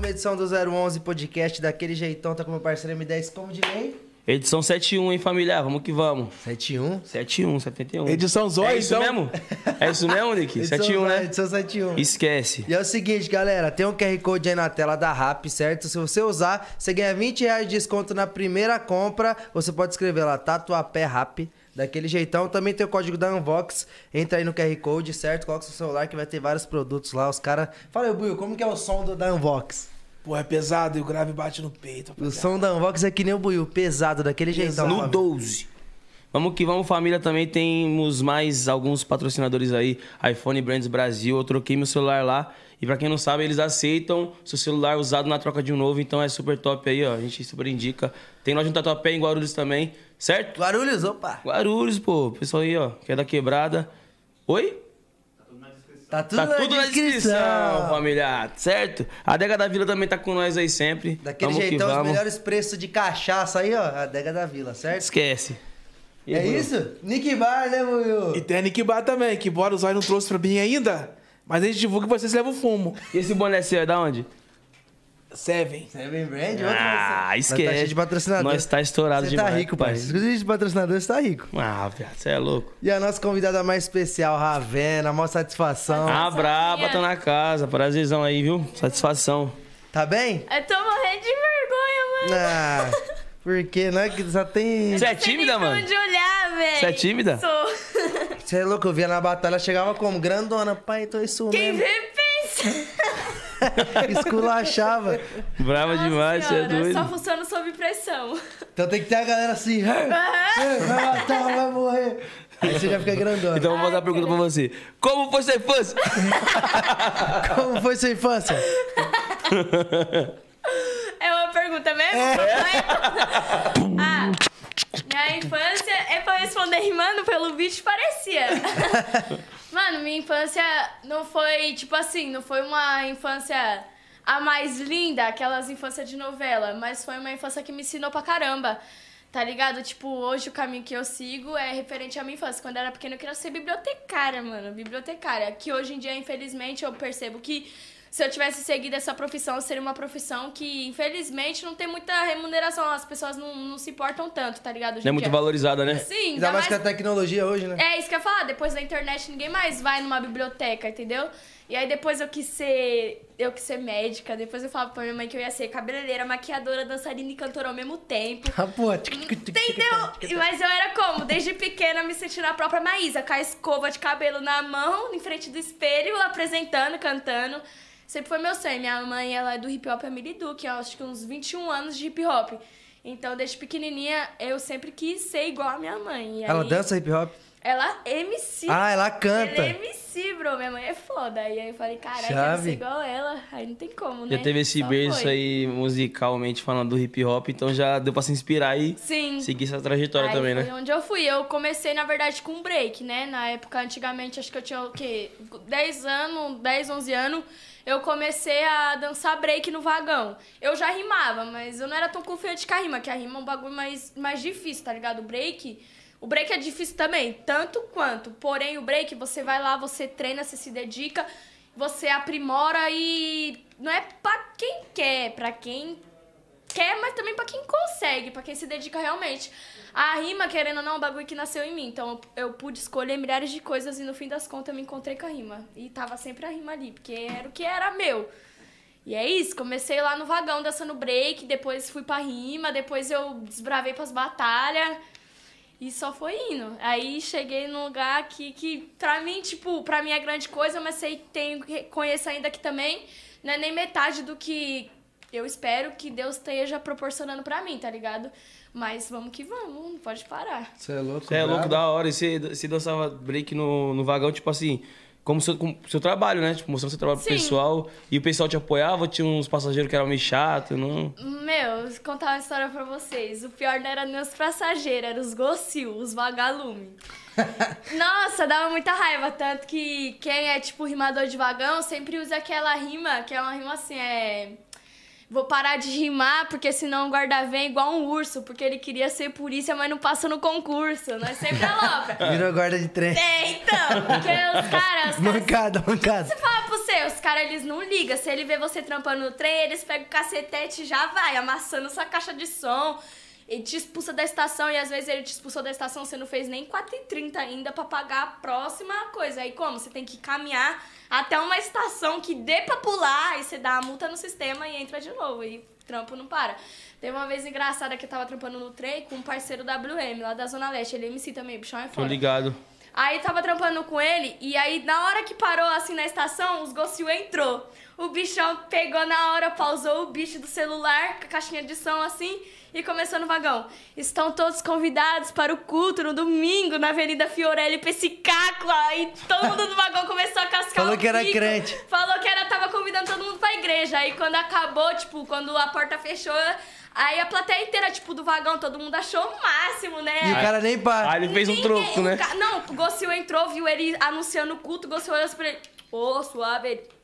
próxima edição do 011 Podcast, daquele jeitão, tá com meu parceiro M10 como de lei. Edição 71, hein, família? Vamos que vamos. 71. 71, 71. Edição Zóia, É isso então. mesmo? É isso mesmo, Nick? Edição 71, zero- né? Edição 71. Esquece. E é o seguinte, galera, tem um QR Code aí na tela da RAP, certo? Se você usar, você ganha 20 reais de desconto na primeira compra. Você pode escrever lá, Tatuapé RAP, daquele jeitão. Também tem o código da Unbox. Entra aí no QR Code, certo? Coloca seu celular que vai ter vários produtos lá. Os caras... Fala aí, Buiu, como que é o som do, da Unbox? Pô, é pesado e o grave bate no peito. O som da Unbox é que nem o Buiu, pesado, daquele jeitão. No família. 12. Vamos que vamos, família. Também temos mais alguns patrocinadores aí. iPhone Brands Brasil. Eu troquei meu celular lá. E pra quem não sabe, eles aceitam seu celular usado na troca de um novo. Então é super top aí, ó. A gente super indica. Tem loja no Tatuapé em Guarulhos também, certo? Guarulhos, opa. Guarulhos, pô. Pessoal aí, ó. Que é da quebrada. Oi? Tá tudo, Tá na, tudo na descrição. descrição, família. Certo? A Adega da Vila também tá com nós aí sempre. Daquele Vamos que jeitão, os vamos. melhores preços de cachaça aí, ó. A Adega da Vila, certo? Esquece. E é Bruno? isso? Nick Bar, né, Buiu? E tem a Nick Bar também, que embora o Zóia não trouxe pra mim ainda, mas a gente divulga que vocês levam fumo. E esse boné seu é da onde? Seven. Seven Brand? Ah, Nós esquece. Tá cheio de patrocinador. Nós tá estourado Você demais. tá rico, pai. Inclusive de patrocinador, você tá rico. Ah, viado, você é louco. E a nossa convidada mais especial, Ravena, maior satisfação. Ah, braba, tá na casa. Prazerzão aí, viu? Satisfação. Tá bem? Eu tô morrendo de vergonha, mano. Ah, porque, né, que só tem... Você é Não tímida, mano? onde olhar, velho. Você é tímida? Sou. Você é louco, eu via na batalha, chegava como? Grandona, pai, tô isso Quem mesmo. vê, pensa. Esculachava. Brava Nossa demais, você é senhora, doido. Só funciona sob pressão. Então tem que ter a galera assim, "Ei, ei, vai matar, vai morrer. Aí você já fica grandona. Então vou fazer uma pergunta pra você. Como foi sua infância? Como foi sua infância? É uma pergunta mesmo? ah, minha infância é pra responder rimando pelo bicho parecia. Mano, minha infância não foi, tipo assim, não foi uma infância a mais linda, aquelas infâncias de novela, mas foi uma infância que me ensinou pra caramba. Tá ligado? Tipo, hoje o caminho que eu sigo é referente à minha infância. Quando eu era pequena, eu queria ser bibliotecária, mano. Bibliotecária. Que hoje em dia, infelizmente, eu percebo que se eu tivesse seguido essa profissão, seria uma profissão que, infelizmente, não tem muita remuneração. As pessoas não, não se importam tanto, tá ligado? Hoje Não é muito dia. valorizada, né? Sim, Ainda mais com a tecnologia hoje, né? é isso que eu ia falar, depois da internet ninguém mais vai numa biblioteca, entendeu? E aí depois eu quis ser. Eu quis ser médica, depois eu falava pra minha mãe que eu ia ser cabeleireira, maquiadora, dançarina e cantora ao mesmo tempo. Ah, pô. Entendeu? Mas eu era como? Desde pequena me sentindo a própria Maísa, com a escova de cabelo na mão, em frente do espelho, apresentando, cantando. Sempre foi meu sonho. Minha mãe, ela é do hip hop Emily Duke, eu acho que uns 21 anos de hip hop. Então, desde pequenininha, eu sempre quis ser igual a minha mãe. E Ela aí- dança hip hop? Ela é MC. Ah, ela canta. Ela é MC, bro. Minha mãe é foda. Aí eu falei, caralho, Chave. ser igual ela. Aí não tem como, né? Já teve esse Só berço foi. aí musicalmente falando do hip hop, então já deu pra se inspirar e Sim. seguir essa trajetória Aí também, foi né? onde eu fui. Eu comecei, na verdade, com break, né? Na época, antigamente, acho que eu tinha o quê? 10 anos, 10, 11 anos. Eu comecei a dançar break no vagão. Eu já rimava, mas eu não era tão confiante com a rima, que a rima é um bagulho mais, mais difícil, tá ligado? O break. O break é difícil também, tanto quanto. Porém, o break, você vai lá, você treina, você se dedica, você aprimora e. Não é pra quem quer, pra quem quer, mas também pra quem consegue, pra quem se dedica realmente. A rima, querendo ou não, é um bagulho que nasceu em mim. Então eu, eu pude escolher milhares de coisas e no fim das contas eu me encontrei com a rima. E tava sempre a rima ali, porque era o que era meu. E é isso, comecei lá no vagão dançando break, depois fui pra rima, depois eu desbravei pras batalhas. E só foi indo. Aí cheguei num lugar que, que pra mim, tipo, pra mim é grande coisa, mas sei tenho que conheço ainda aqui também. Não é nem metade do que eu espero que Deus esteja proporcionando pra mim, tá ligado? Mas vamos que vamos, não pode parar. Você é louco, Você é louco da hora. E você, você dançava break no, no vagão, tipo assim, como seu, como seu trabalho, né? Tipo, mostrando seu trabalho pro Sim. pessoal. E o pessoal te apoiava, tinha uns passageiros que eram meio chatos, não. Meu, vou contar uma história pra vocês. O pior não era nem os passageiros, eram os gocil, os vagalumes. Nossa, dava muita raiva. Tanto que quem é, tipo, rimador de vagão sempre usa aquela rima, que é uma rima assim, é. Vou parar de rimar, porque senão o guarda vem igual um urso, porque ele queria ser polícia, mas não passa no concurso. Nós sempre aloca. Virou guarda de trem. É, então, porque os caras. Mancada, mancada. você fala pra você, os caras, eles não ligam. Se ele vê você trampando no trem, eles pegam o cacetete e já vai, amassando sua caixa de som. Ele te expulsa da estação e às vezes ele te expulsou da estação, você não fez nem 4h30 ainda pra pagar a próxima coisa. Aí como? Você tem que caminhar até uma estação que dê pra pular, aí você dá a multa no sistema e entra de novo. E trampo não para. Teve uma vez engraçada que eu tava trampando no trem com um parceiro WM lá da Zona Leste. Ele é MC também, o bichão é Tô foda. ligado. Aí tava trampando com ele, e aí na hora que parou assim na estação, os Gossil entrou. O bichão pegou na hora, pausou o bicho do celular, com a caixinha de som assim, e começou no vagão. Estão todos convidados para o culto no domingo, na Avenida Fiorelli pra esse caco. Aí todo mundo do vagão começou a cascar Falou o que era crente. Falou que era, tava convidando todo mundo pra igreja. Aí quando acabou, tipo, quando a porta fechou, aí a plateia inteira, tipo, do vagão, todo mundo achou o máximo, né? E o cara nem para. Aí ele fez um troco, né? ca- Não, o Gossil entrou, viu ele anunciando o culto, o Gossil olhou assim pra ele, ô, suave. ele-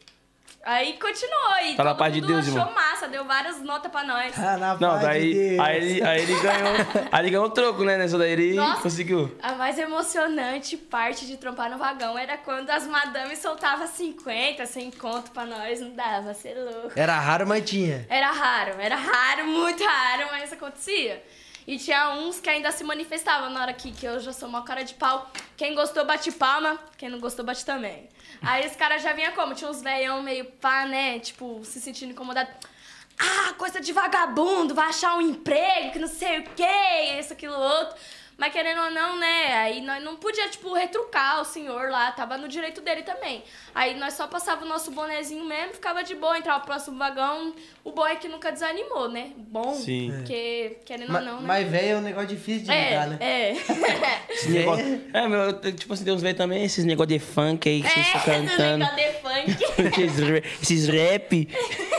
Aí continuou. E Tá na paz de Deus, achou irmão. massa, deu várias notas pra nós. Ah, na Não, paz de daí. Deus. Aí ele, aí ele ganhou. Aí ele ganhou o troco, né? Nessa daí ele Nossa. conseguiu. A mais emocionante parte de trompar no vagão era quando as madames soltavam 50, 100 conto pra nós, não dava, cê é louco. Era raro, mas tinha. Era raro, era raro, muito raro, mas acontecia. E tinha uns que ainda se manifestavam na hora que, que eu já sou uma cara de pau. Quem gostou, bate palma. Quem não gostou, bate também. Aí os caras já vinham como? Tinha uns veião meio pá, né? Tipo, se sentindo incomodado. Ah, coisa de vagabundo, vai achar um emprego, que não sei o quê, isso, aquilo, outro. Mas querendo ou não, né? Aí nós não podia, tipo, retrucar o senhor lá, tava no direito dele também. Aí nós só passava o nosso bonezinho mesmo, ficava de boa, entrava pro próximo vagão. O bom é que nunca desanimou, né? Bom, Sim. porque querendo Ma- ou não, né? Mas velho é um negócio difícil de lidar, né? é, é. Esse negócio- É, meu, eu- tipo assim, tem uns velhos também, esses negócios de funk aí que vocês é, estão esse cantando. negócio de funk. esses, ra- esses rap.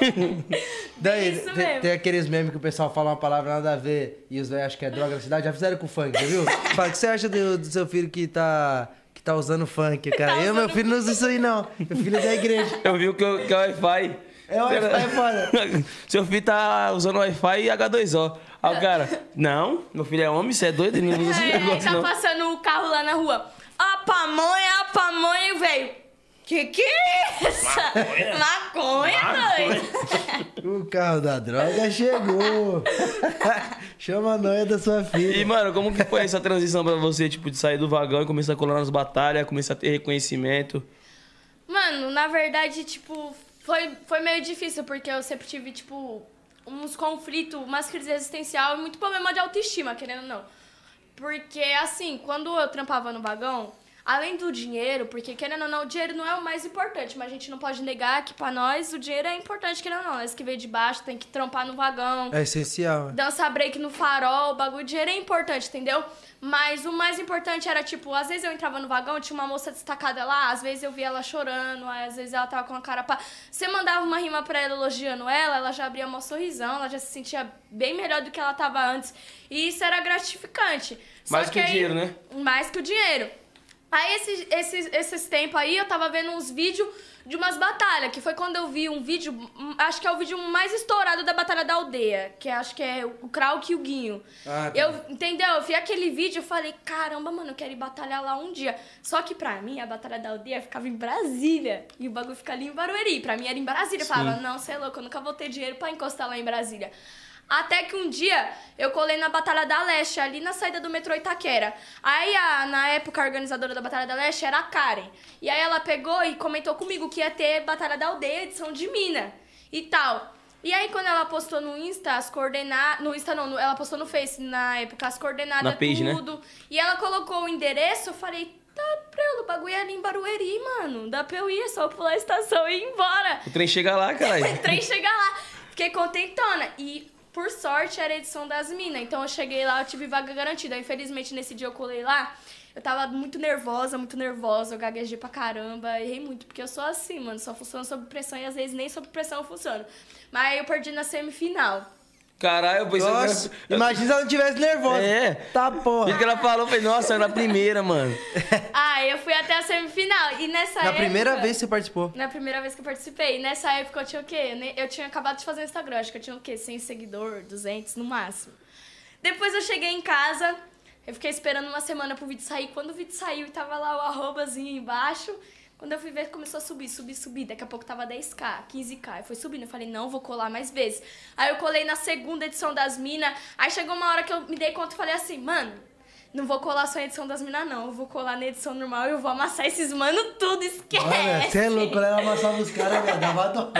Daí, Isso tem, mesmo. tem aqueles memes que o pessoal fala uma palavra nada a ver e os velhos acham que é droga na cidade. Já fizeram com o funk, viu? Fala, o que você acha do, do seu filho que tá, que tá usando funk, cara? Tá eu, meu usando filho, não usa isso aí, não. Meu filho é da igreja. Eu vi que, o- que é Wi-Fi. É o Wi-Fi, é foda. Seu filho tá usando Wi-Fi e H2O. Aí o cara, não, meu filho é homem, você é doido, ele não usa esse aí negócio tá não. passando o carro lá na rua. A pamonha, a pamonha, velho. Que que é isso? Maconha, doido. O carro da droga chegou. Chama a noia da sua E, filha. mano, como que foi essa transição pra você, tipo, de sair do vagão e começar a colar nas batalhas, começar a ter reconhecimento? Mano, na verdade, tipo, foi, foi meio difícil, porque eu sempre tive, tipo, uns conflitos, umas crises existenciais e muito problema de autoestima, querendo ou não. Porque, assim, quando eu trampava no vagão, além do dinheiro, porque, querendo ou não, o dinheiro não é o mais importante, mas a gente não pode negar que pra nós o dinheiro é importante, querendo ou não. Nós que veio de baixo tem que trampar no vagão, É essencial. dançar break no farol, o bagulho de dinheiro é importante, entendeu? Mas o mais importante era, tipo, às vezes eu entrava no vagão, tinha uma moça destacada lá, às vezes eu via ela chorando, às vezes ela tava com a cara pá. Você mandava uma rima pra ela elogiando ela, ela já abria um sorrisão, ela já se sentia bem melhor do que ela tava antes. E isso era gratificante. Só Mais que o aí- dinheiro, né? Mais que o dinheiro. Aí, esses, esses, esses tempos aí, eu tava vendo uns vídeos de umas batalhas, que foi quando eu vi um vídeo, hum, acho que é o vídeo mais estourado da Batalha da Aldeia, que acho que é o Krauk e o Guinho. Ah, tá. Eu, entendeu? Eu vi aquele vídeo e falei, caramba, mano, eu quero ir batalhar lá um dia. Só que pra mim, a Batalha da Aldeia ficava em Brasília, e o bagulho fica ali em Barueri. Pra mim era em Brasília. Eu falava, não, você é louco, eu nunca vou ter dinheiro pra encostar lá em Brasília. Até que um dia eu colei na Batalha da Leste, ali na saída do metrô Itaquera. Aí, a, na época, a organizadora da Batalha da Leste era a Karen. E aí ela pegou e comentou comigo que ia ter Batalha da Aldeia, edição de Mina e tal. E aí, quando ela postou no Insta as coordenadas. No Insta não, ela postou no Face na época as coordenadas, Na page, né? tudo. E ela colocou o endereço, eu falei, tá, Prelo, o bagulho é ali em Barueri, mano. Dá pra eu ir, é só pular a estação e ir embora. O trem chega lá, caralho. O trem chegar lá. Fiquei contentona. E, por sorte, era a edição das minas. Então, eu cheguei lá, eu tive vaga garantida. Infelizmente, nesse dia eu colei lá. Eu tava muito nervosa, muito nervosa. Eu gaguejei pra caramba. Errei muito, porque eu sou assim, mano. Só funciona sob pressão e às vezes nem sob pressão eu funciono. Mas eu perdi na semifinal. Caralho, eu pensei Nossa, que... imagina se ela não tivesse nervosa. É. Tá O porra. que ela falou, eu falei, nossa, era a primeira, mano. Ah, eu fui até a semifinal. E nessa Na época... primeira vez que você participou. Na primeira vez que eu participei. Nessa época eu tinha o quê? Eu tinha acabado de fazer o Instagram. Acho que eu tinha o quê? 100 seguidor, 200 no máximo. Depois eu cheguei em casa. Eu fiquei esperando uma semana pro vídeo sair. Quando o vídeo saiu e tava lá o arrobazinho embaixo, Quando eu fui ver, começou a subir, subir, subir. Daqui a pouco tava 10k, 15k. Aí foi subindo. Eu falei, não, vou colar mais vezes. Aí eu colei na segunda edição das minas. Aí chegou uma hora que eu me dei conta e falei assim, mano, não vou colar só a edição das minas, não. Eu vou colar na edição normal e eu vou amassar esses mano tudo, esquece. Olha, você é louco, ela amassava os caras, velho, dava dó.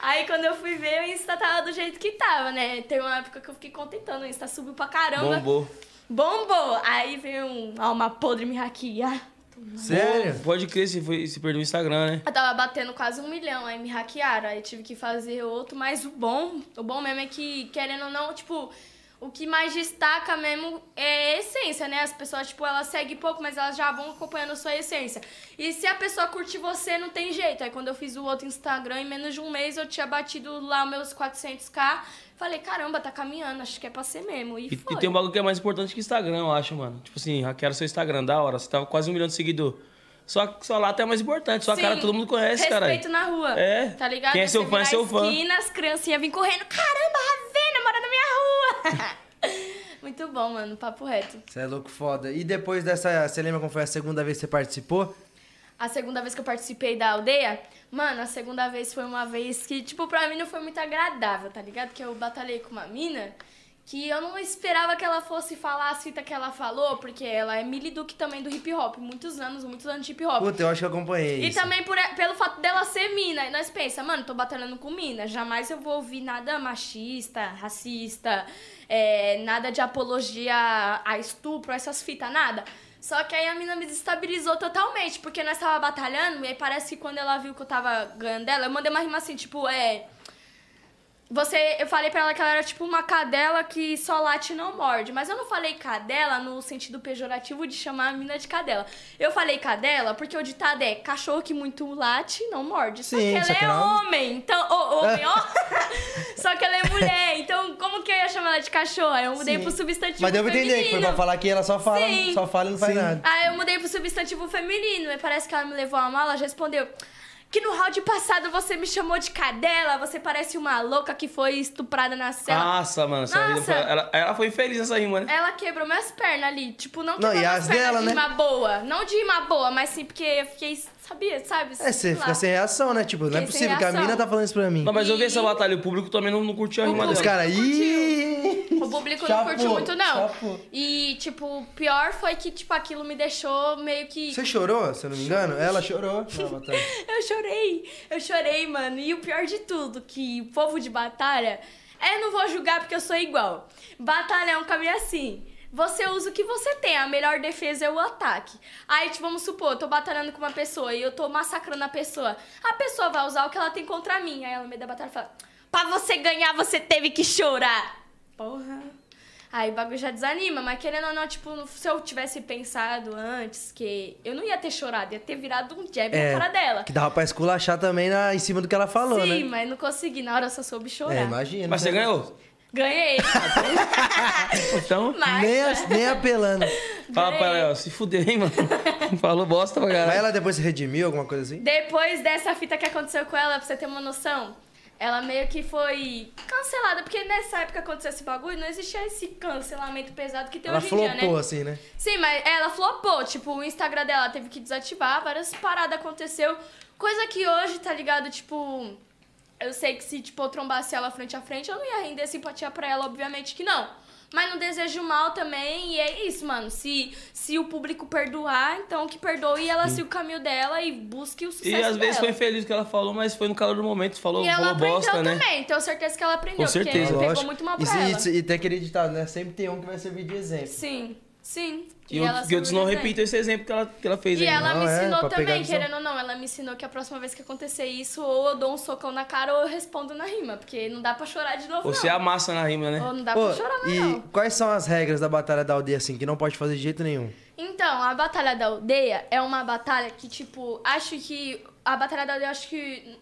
Aí quando eu fui ver, o Insta tava do jeito que tava, né? Teve uma época que eu fiquei contentando, o Insta subiu pra caramba. Bombou. Bombou! Aí veio um alma podre me hackear. Sério? Pode crer, se, foi, se perdeu o Instagram, né? Eu tava batendo quase um milhão, aí me hackearam, aí tive que fazer outro, mas o bom, o bom mesmo é que, querendo ou não, tipo, o que mais destaca mesmo é a essência, né? As pessoas, tipo, elas seguem pouco, mas elas já vão acompanhando a sua essência. E se a pessoa curte você, não tem jeito. Aí quando eu fiz o outro Instagram, em menos de um mês eu tinha batido lá meus 400k. Falei, caramba, tá caminhando, acho que é pra ser mesmo. E, E, e tem um bagulho que é mais importante que Instagram, eu acho, mano. Tipo assim, hackearam seu Instagram, da hora. Você tava quase um milhão de seguidores. Só, só lá até é mais importante. Sua Sim, cara todo mundo conhece, cara. Respeito na rua. É. Tá ligado? Quem é seu fã é seu fã. esquina, as criancinhas vêm correndo. Caramba, Ravena mora na minha rua. Muito bom, mano. Papo reto. Você é louco foda. E depois dessa. Você lembra como foi a segunda vez que você participou? A segunda vez que eu participei da aldeia, mano, a segunda vez foi uma vez que, tipo, pra mim não foi muito agradável, tá ligado? Que eu batalhei com uma mina que eu não esperava que ela fosse falar a cita que ela falou, porque ela é Millie Duke também do hip hop, muitos anos, muitos anos de hip hop. Puta, eu acho que eu acompanhei. E isso. também por, pelo fato dela ser mina. E nós pensa, mano, tô batalhando com mina. Jamais eu vou ouvir nada machista, racista, é, nada de apologia a estupro, essas fitas, nada. Só que aí a mina me desestabilizou totalmente, porque nós tava batalhando, e aí parece que quando ela viu que eu tava ganhando dela, eu mandei uma rima assim, tipo, é. Você, eu falei pra ela que ela era tipo uma cadela que só late e não morde. Mas eu não falei cadela no sentido pejorativo de chamar a mina de cadela. Eu falei cadela porque o ditado é cachorro que muito late não morde. Só Sim, que ela só que é ela- homem. Então, ô, homem, ó. só que ela é mulher. Então, como que eu ia chamar ela de cachorro? Aí eu mudei Sim. pro substantivo Mas deu pra entender que foi pra falar que ela só fala, Sim. só fala e não faz Sim. nada. Aí eu mudei pro substantivo feminino. E parece que ela me levou a mal, ela já respondeu. Que no round passado você me chamou de cadela, você parece uma louca que foi estuprada na cela. Nossa, mano. Essa Nossa. foi- ela, ela foi feliz nessa rima, né? Ela quebrou minhas pernas ali. Tipo, não Não, quebrou e minhas as pernas dela, de né? rima boa. Não de rima boa, mas sim porque eu fiquei, sabia, sabe? É, você fica sem reação, né? Tipo, não é Fiquei sem possível que a reação. mina tá falando isso pra mim. Não, mas eu vi essa batalha, o público também não, não curtiu a rima Os dela. caras, ih! O público não Chapou, curtiu muito, não. chapou. E, tipo, o pior foi que, tipo, aquilo me deixou meio que. Você chorou, se eu não me engano? Ela chorou. Batalha. Eu chorei, eu chorei, mano. E o pior de tudo, que o povo de batalha, é não vou julgar porque eu sou igual. Batalha é um caminho assim. Você usa o que você tem, a melhor defesa é o ataque. Aí, tipo, vamos supor, eu tô batalhando com uma pessoa e eu tô massacrando a pessoa. A pessoa vai usar o que ela tem contra mim. Aí ela no meio da batalha fala: Pra você ganhar, você teve que chorar. Porra. Aí o bagulho já desanima, mas querendo ou não, tipo, se eu tivesse pensado antes que eu não ia ter chorado, ia ter virado um jab É, na cara dela. Que dava pra esculachar também na, em cima do que ela falou, Sim, né? mas não consegui. Na hora eu só soube chorar. É, imagina. Mas você ganhou? Ganhei. Então, mas, Nem, a- nem apelando. fala pra ela, se fuder, hein, mano. Falou bosta pra Mas caralho. ela depois se redimiu, alguma coisa assim? Depois dessa fita que aconteceu com ela, pra você ter uma noção, ela meio que foi cancelada. Porque nessa época que aconteceu esse bagulho, não existia esse cancelamento pesado que tem Ela hoje em dia, flopou, né? assim, né? Sim, mas ela flopou. Tipo, o Instagram dela teve que desativar, várias paradas aconteceu. Coisa que hoje, tá ligado? Tipo, eu sei que se, tipo, eu trombasse ela frente a frente, eu não ia render simpatia pra ela, obviamente que não. Mas não desejo mal também, e é isso, mano. Se, se o público perdoar, então que perdoe e ela siga o caminho dela e busque o sucesso E às vezes dela. foi infeliz o que ela falou, mas foi no calor do momento. Falou, E ela falou aprendeu bosta, né? também, tenho certeza que ela aprendeu, Com certeza. porque pegou muito mal e, pra ela. se- e, tem aquele ditado, né? Sempre tem um que vai servir de exemplo. Sim, sim. E, ela que outros não repitam esse exemplo que ela, que ela fez E aí. ela Não, me é, ensinou pegar também, querendo ou não, ela me ensinou que a próxima vez que acontecer isso, ou eu dou um socão na cara ou eu respondo na rima, porque não dá pra chorar de novo, Você não. amassa na rima, né? Ou não dá Pô, pra chorar mais, e não. quais são as regras da Batalha da Aldeia, assim, que não pode fazer de jeito nenhum? Então, a Batalha da Aldeia é uma batalha que, tipo, acho que... A Batalha da Aldeia, acho que...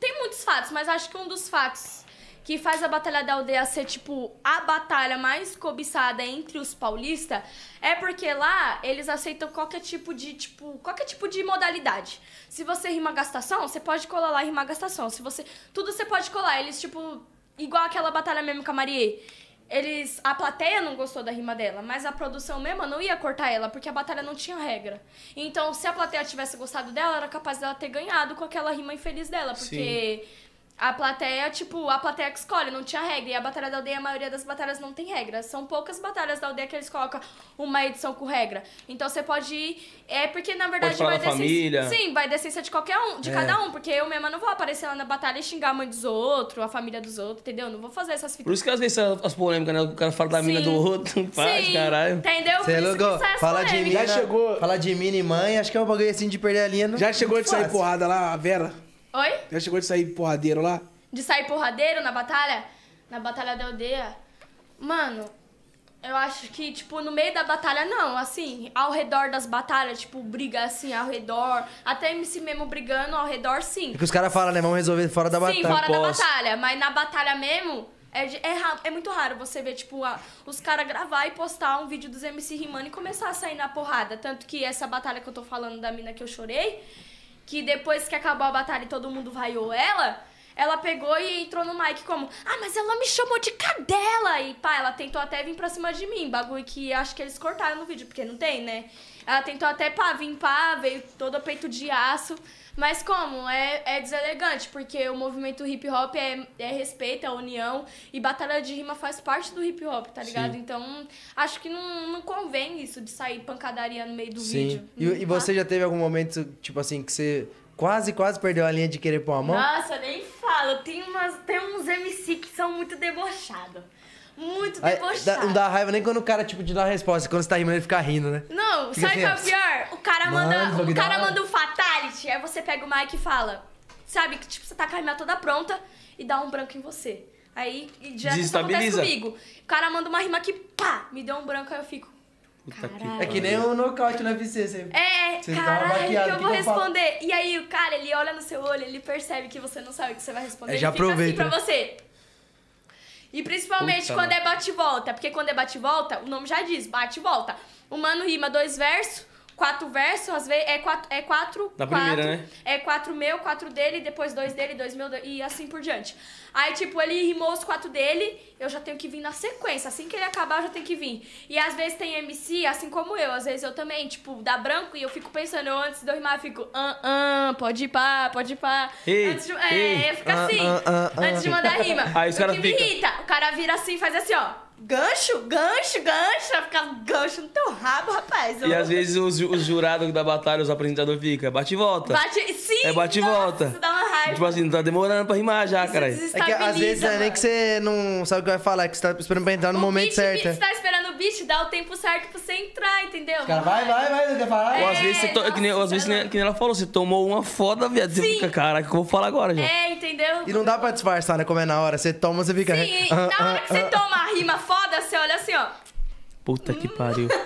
Tem muitos fatos, mas acho que um dos fatos que faz a Batalha da Aldeia ser, tipo, a batalha mais cobiçada entre os paulistas é porque lá eles aceitam qualquer tipo de, tipo, qualquer tipo de modalidade. Se você rima gastação, você pode colar lá e rimar gastação. Se você... Tudo você pode colar. Eles, tipo, igual aquela batalha mesmo com a Marie. eles. A plateia não gostou da rima dela, mas a produção mesmo não ia cortar ela, porque a batalha não tinha regra. Então, se a plateia tivesse gostado dela, era capaz dela ter ganhado com aquela rima infeliz dela, porque. A plateia, tipo, a plateia que escolhe, não tinha regra. E a Batalha da Aldeia, a maioria das batalhas não tem regra. São poucas batalhas da aldeia que eles colocam uma edição com regra. Então você pode ir. É porque, na verdade, falar vai da família. Sim, vai da essência de qualquer um, de É. cada um. Porque eu mesma não vou aparecer lá na batalha e xingar a mãe dos outros, a família dos outros, entendeu? Não vou fazer essas Por fitas. isso que às vezes as polêmicas, né? O cara fala da mina Sim. do outro, faz, Sim, caralho. Entendeu? Por Você é louco? as Fala de mina, Já chegou- Fala de mina e mãe, acho que é um bagulho assim de perder a linha. não- Já chegou de sair porrada lá, a Vera? Oi? Já chegou de sair porradeiro lá? De sair porradeiro na batalha? Na batalha da aldeia? Mano, eu acho que, tipo, no meio da batalha, não. Assim, ao redor das batalhas, tipo, briga assim, ao redor. Até MC mesmo brigando ao redor, sim. É que os caras falam, né? Vamos resolver fora da Sim, batalha. fora da Posso. batalha. Mas na batalha mesmo, é, é, é muito raro você ver, tipo, a- os caras gravar e postar um vídeo dos MC rimando e começar a sair na porrada. Tanto que essa batalha que eu tô falando da mina que eu chorei, que depois que acabou a batalha e todo mundo vaiou ela, ela pegou e entrou no mic como, ah, mas ela me chamou de cadela! E pá, ela tentou até vir pra cima de mim, bagulho que acho que eles cortaram no vídeo, porque não tem, né? Ela tentou até pá, vir pá, veio todo peito de aço. Mas como? É, é deselegante, porque o movimento hip hop é, é respeito, é união, e batalha de rima faz parte do hip hop, tá ligado? Sim. Então, acho que não, não convém isso de sair pancadaria no meio do Sim. vídeo. E, e você já teve algum momento, tipo assim, que você quase, quase perdeu a linha de querer pôr a mão? Nossa, nem falo. Tem, umas, tem uns MC que são muito debochados. Muito dá- não dá raiva nem quando o cara, tipo, te dá a resposta. Quando você tá rimando, ele fica rindo, né? Não, Fica sabe o que é o assim, pior? O cara Mano, manda, bagulho o cara manda um fatality, aí você pega o mic e fala. Sabe que tipo, você tá com a rima toda pronta e dá um branco em você. Aí já acontece comigo. O cara manda uma rima que pá, me deu um branco, aí eu fico. Caralho. É que nem um nocaute no UFC. Você... É, Você uma caralho, o que eu vou que eu responder? E aí o cara, ele olha no seu olho, ele percebe que você não sabe o que você vai responder. Aí já ele fica aproveita, assim pra você. E principalmente Puta, quando é bate e volta, porque quando é bate e volta, o nome já diz, bate e volta. O mano rima dois versos, quatro versos, às vezes é quatro, é quatro, Da quatro, primeira, né? É quatro meu, quatro dele, depois dois dele, dois meu, e assim por diante. Aí, tipo, ele rimou os quatro dele, eu já tenho que vir na sequência. Assim que ele acabar, eu já tenho que vir. E às vezes tem MC, assim como eu. Às vezes eu também, tipo, dá branco e eu fico pensando, eu, antes de eu rimar, eu fico, ah, ah, pode ir pá, pode ir pá. Ei, antes de, é, ei, fica ah, assim, ah, ah, antes de mandar rima. Aí os o caras ficam- o cara vira assim, faz assim, ó. Gancho, gancho, gancho. Vai ficar gancho no teu rabo, rapaz. E às vezes os, os jurados da batalha, os apresentadores ficam, bate e volta. Bate, sim, É bate e volta. Isso dá uma raiva. Tipo assim, tá demorando pra rimar já, caralho. É que às vezes não é nem mano. que você não sabe o que vai falar, é que você tá esperando pra entrar no O momento beat, certo. Você tá esperando o beat, dá o tempo certo pra você entrar, entendeu? Cara, vai, vai, vai, não quer falar? Ou às vezes, você to... nossa, que nem, às vezes cara. que nem ela falou, você tomou uma foda, viado. Você fica, caraca, o que eu vou falar agora já? É, entendeu? E não dá pra disfarçar, né? Como é na hora. Você toma, você fica. Sim, Ah, na hora ah, que você ah. toma a rima foda, você olha assim, ó. Puta que pariu.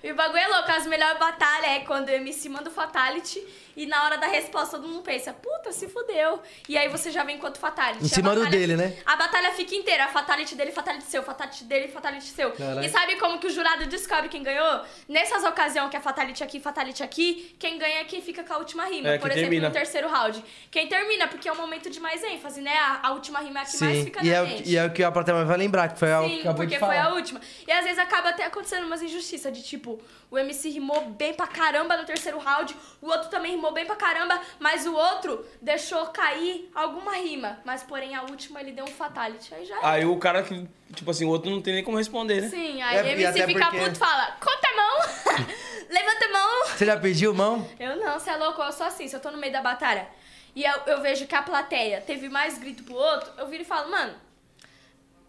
E o bagulho é louco, as melhores batalhas é quando o MC manda o fatality e na hora da resposta todo mundo pensa, puta, se fudeu. E aí você já vem com outro fatality. Em A cima do dele, né? A batalha fica inteira, a fatality dele, fatality seu, fatality dele, fatality seu. Caralho. E sabe como que o jurado descobre quem ganhou? Nessas ocasiões que é fatality aqui, fatality aqui, quem ganha é quem fica com a última rima. É, Por exemplo, termina. no terceiro round. Quem termina, porque é o momento de mais ênfase, né? A, a última rima é a que mais Sim, fica e na é, o, mente. que- e é o que a plateia vai lembrar, que foi que Sim, porque foi a última. E às vezes acaba até acontecendo umas injustiças de tipo, o MC rimou bem pra caramba no terceiro round, o outro também rimou bem pra caramba, mas o outro deixou cair alguma rima. Mas porém a última ele deu um fatality. Aí já era. Aí o cara que, tipo assim, o outro não tem nem como responder, né? Sim, aí É, o e MC fica porque- puto e fala: conta a mão, levanta a mão. Você já pediu mão? Eu não, você é louco, eu sou assim, se eu tô no meio da batalha e eu, eu vejo que a plateia teve mais grito pro outro, eu viro e falo, mano,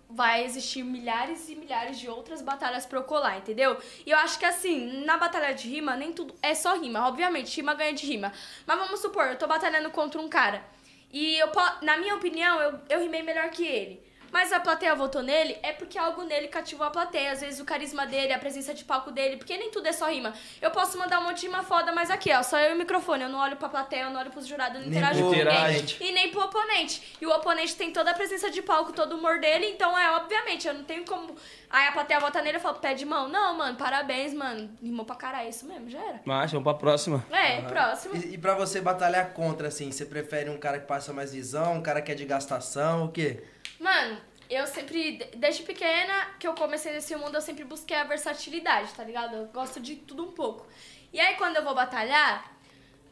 vai existir milhares e milhares de outras batalhas pra eu colar, entendeu? E eu acho que assim, na batalha de rima, nem tudo é só rima. Obviamente, rima ganha de rima. Mas vamos supor, eu tô batalhando contra um cara. E eu, na minha opinião, eu, eu rimei melhor que ele. Mas a plateia votou nele é porque algo nele cativou a plateia. Às vezes o carisma dele, a presença de palco dele, porque nem tudo é só rima. Eu posso mandar um monte de rima foda, mas aqui, ó, só eu e o microfone. Eu não olho pra plateia, eu não olho pros jurados, eu não Nem interajo com ninguém. E nem pro oponente. E o oponente tem toda a presença de palco, todo o humor dele, então é, obviamente, eu não tenho como. Aí a plateia vota nele e fala, pé de mão. Não, mano, parabéns, mano. Rimou pra caralho, é isso mesmo, já era. Mas vamos pra próxima. É, próximo. E, e pra você batalhar contra, assim, você prefere um cara que passa mais visão, um cara que é de gastação, o quê? Mano, eu sempre, de- desde pequena que eu comecei nesse mundo, eu sempre busquei a versatilidade, tá ligado? Eu gosto de tudo um pouco. E aí, quando eu vou batalhar,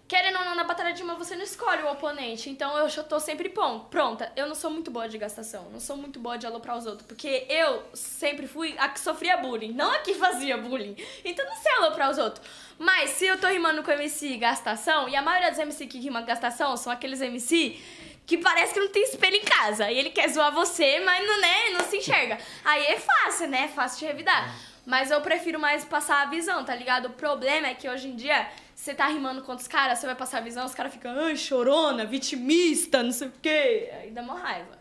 querendo ou não, na batalha de uma você não escolhe o oponente. Então eu já tô sempre pon- pronta. Eu não sou muito boa de gastação, não sou muito boa de aloprar os outros. Porque eu sempre fui a que sofria bullying, não a que fazia bullying. Então não sei aloprar os outros. Mas se eu tô rimando com MC gastação, e a maioria dos MC que rima gastação são aqueles MC que parece que não tem espelho em casa. E ele quer zoar você, mas não, né, não se enxerga. Aí é fácil, né? É fácil de revidar. Mas eu prefiro mais passar a visão, tá ligado? O problema é que hoje em dia, você tá rimando contra os caras, você vai passar a visão, os caras ficam, ai, chorona, vitimista, não sei o quê. Aí dá uma raiva.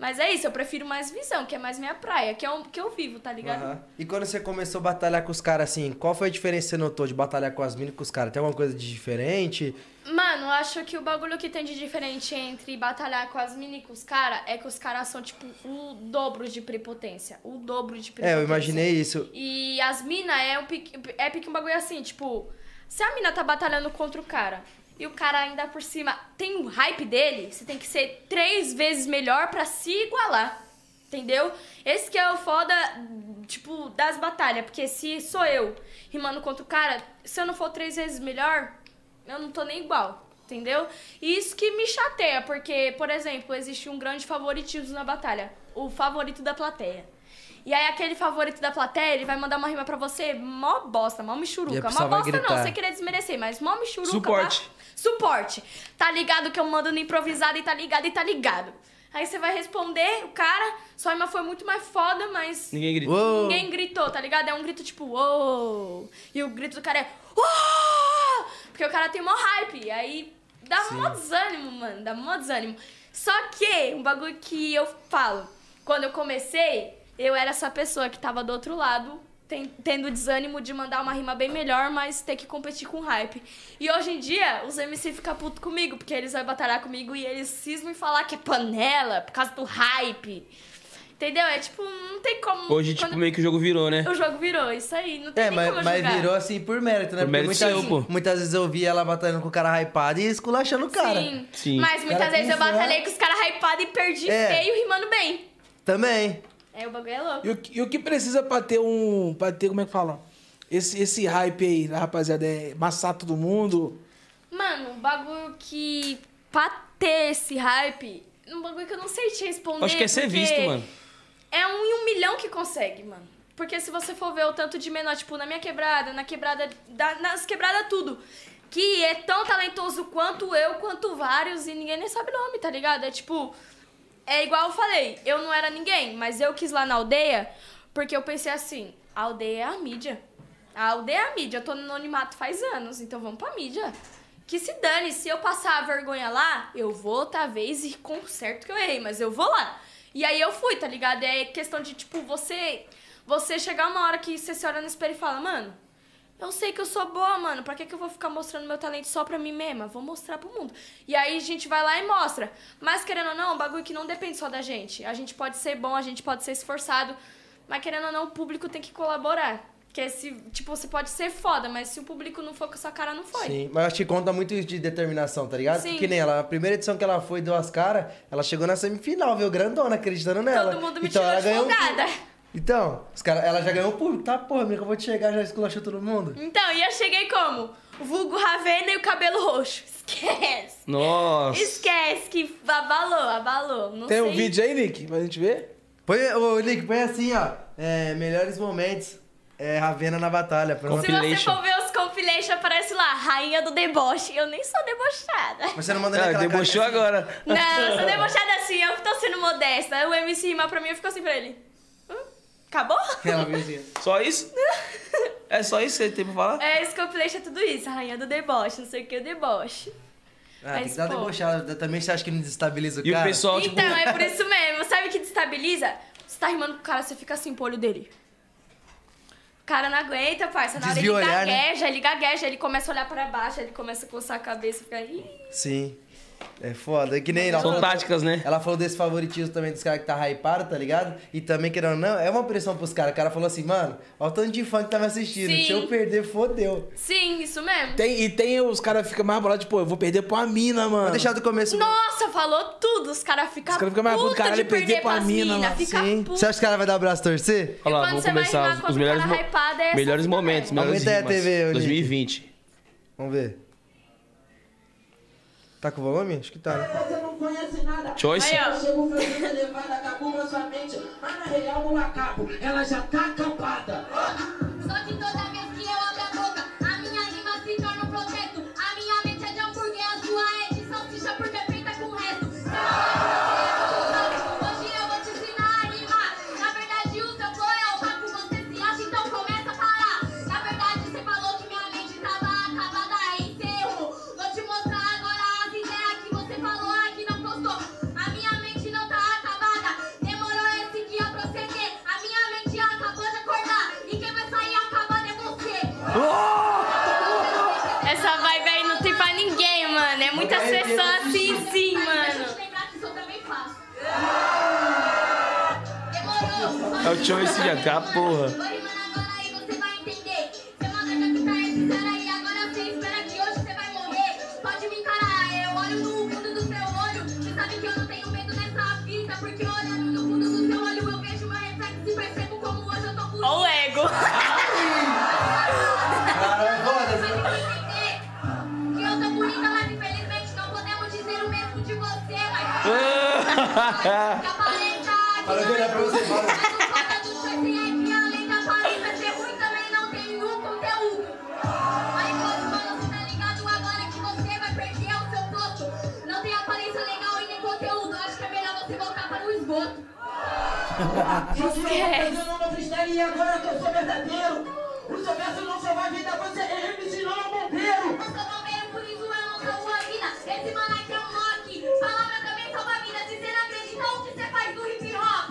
Mas é isso, eu prefiro mais visão, que é mais minha praia, que é o que eu vivo, tá ligado? Aham. E quando você começou a batalhar com os caras assim, qual foi a diferença que você notou de batalhar com as minas e com os caras? Tem alguma coisa de diferente? Mano, eu acho que o bagulho que tem de diferente entre batalhar com as mini e com os caras é que os caras são, tipo, o dobro de prepotência. O dobro de prepotência. É, eu imaginei isso. E as minas é um pique, é pique um bagulho assim, tipo, se a mina tá batalhando contra o cara e o cara ainda por cima tem o hype dele, você tem que ser três vezes melhor pra se igualar. Entendeu? Esse que é o foda, tipo, das batalhas. Porque se sou eu rimando contra o cara, se eu não for três vezes melhor, eu não tô nem igual. Entendeu? E isso que me chateia, porque, por exemplo, existe um grande favoritismo na batalha. O favorito da plateia. E aí aquele favorito da plateia, ele vai mandar uma rima pra você, mó bosta, mó michuruca. Mó bosta não, sem querer desmerecer, mas mó michuruca. Suporte. Tá? Suporte. Tá ligado que eu mando no improvisado e tá ligado e tá ligado. Aí você vai responder, o cara, sua rima foi muito mais foda, mas Ninguém grita. Uou! ninguém gritou, tá ligado? É um grito tipo, uou! E o grito do cara é, uou! Porque o cara tem mó hype. E aí dá mó desânimo, mano. Dá mó desânimo. Só que, um bagulho que eu falo, quando eu comecei, eu era essa pessoa que tava do outro lado, ten- tendo desânimo de mandar uma rima bem melhor, mas ter que competir com hype. E hoje em dia, os MC ficam putos comigo, porque eles vão batalhar comigo e eles cismam em falar que é panela, por causa do hype. Entendeu? É tipo, não tem como. Hoje, tipo, quando- meio que o jogo virou, né? o jogo virou, isso aí. Não tem É, nem mas, como mas jogar. virou assim por mérito, né? Por mérito muitas, pô. muitas vezes eu vi ela batalhando com o cara hypado e esculachando o cara. Sim. Sim. Mas muitas Cara, vezes eu batalhei com os caras hypados e perdi É. feio rimando bem. Também. É, o bagulho é louco. E o, que- e o que precisa pra ter um. pra ter, como é que fala? Esse, esse hype aí, né, rapaziada? É massar todo mundo. Mano, o bagulho que. Pra ter esse hype. Um bagulho que eu não sei te responder. Acho que é ser visto, mano. É um em um milhão que consegue, mano. Porque se você for ver o tanto de menor, tipo, na minha quebrada, na quebrada. da- nas quebradas tudo. Que é tão talentoso quanto eu, quanto vários, e ninguém nem sabe nome, tá ligado? É tipo. É igual eu falei, eu não era ninguém, mas eu quis lá na aldeia, porque eu pensei assim, a aldeia é a mídia. A aldeia é a mídia, eu tô no anonimato faz anos, então vamos pra mídia. Que se dane, se eu passar a vergonha lá, eu vou talvez e conserto que eu errei, mas eu vou lá. E aí eu fui, tá ligado? É questão de, tipo, você você chegar uma hora que você se olha no espelho e fala, mano, eu sei que eu sou boa, mano. Pra que, que eu vou ficar mostrando meu talento só pra mim mesma? Vou mostrar pro mundo. E aí a gente vai lá e mostra. Mas querendo ou não, é um bagulho que não depende só da gente. A gente pode ser bom, a gente pode ser esforçado. Mas querendo ou não, o público tem que colaborar. Porque se, tipo, você pode ser foda, mas se o público não for com a sua cara, não foi. Sim, mas acho que conta muito isso de determinação, tá ligado? Sim. Que nem ela, a primeira edição que ela foi, deu as caras, ela chegou na semifinal, viu? Grandona, acreditando nela. Todo mundo me então, tirou ela de ganhou um folgada. Então, os cara, ela já ganhou o público. Tá, porra, amiga, eu vou te chegar, já esculachou todo mundo. Então, e eu cheguei como? O vulgo Ravena e o cabelo roxo. Esquece. Nossa. Esquece que abalou, abalou. Não Tem sei. um vídeo aí, Nick, pra gente ver? Põe, ô, Nick, põe assim, ó. É, melhores momentos. É, Ravena na batalha. Pronto. Se você for ver os compilation, aparece lá, rainha do deboche. Eu nem sou debochada. Mas você não manda Ah, naquela debochou caixa- agora. Não, eu sou debochada assim, eu tô sendo modesta. O MC rima pra mim, eu fico assim pra ele. Acabou? Ela assim. Só isso? É só isso que você tem pra falar? É, esse compilation é tudo isso, rainha do deboche, não sei o que, o deboche. Ah, tem Mas, que dar pô. debochada. Também você acha que não desestabiliza o E o cara? pessoal, tipo. Então, é por isso mesmo. Sabe o que destabiliza? Você tá rimando com o cara, você fica assim pro olho dele. O cara não aguenta, parça. Na hora ele o olhar, né? gagueja, ele gagueja, ele começa a olhar pra baixo, ele começa a coçar a cabeça e fica. Sim. É foda, é que nem São falou- táticas, né? Ela falou desse favoritismo também dos caras que tá hypado, tá ligado? E também, querendo ou não, é uma pressão pros caras. O cara falou assim, mano, olha o tanto de fã que tá me assistindo. Sim. Se eu perder, fodeu. Sim, isso mesmo. Tem, e tem os caras ficam mais bolados, tipo, eu vou perder pra uma mina, mano. Vou deixar do começo. Nossa, falou tudo. Os caras ficam Os caras ficam mais puta caralho, de perder perder pra mina, mina, mano. Fica Sim. Você acha que o cara vai dar o braço torcer? Olha lá, vamos começar os, os melhores, cara mo- hypado, é melhores fita momentos, melhores Aumenta aí a. TV, ô, Nick. 2020. Vamos ver. Tá com volume? Acho que tá. né? Você não conhece nada. Choice? Aí, ó. Chegou fazendo elevada, acabou com a sua mente. Mas na real não acabo, ela já tá acabada. de você, mas... Que aparenta que Para de olhar pra você, para. Você tá fazendo no freestyle e agora que eu sou verdadeiro. O seu verso não salva a vida, você é não é um bombeiro. Eu sou bombeiro, por isso eu não salvo a vida. Esse mano aqui é um rock. Palavra também salva a vida. Se você não acreditou, o que você faz do hip hop?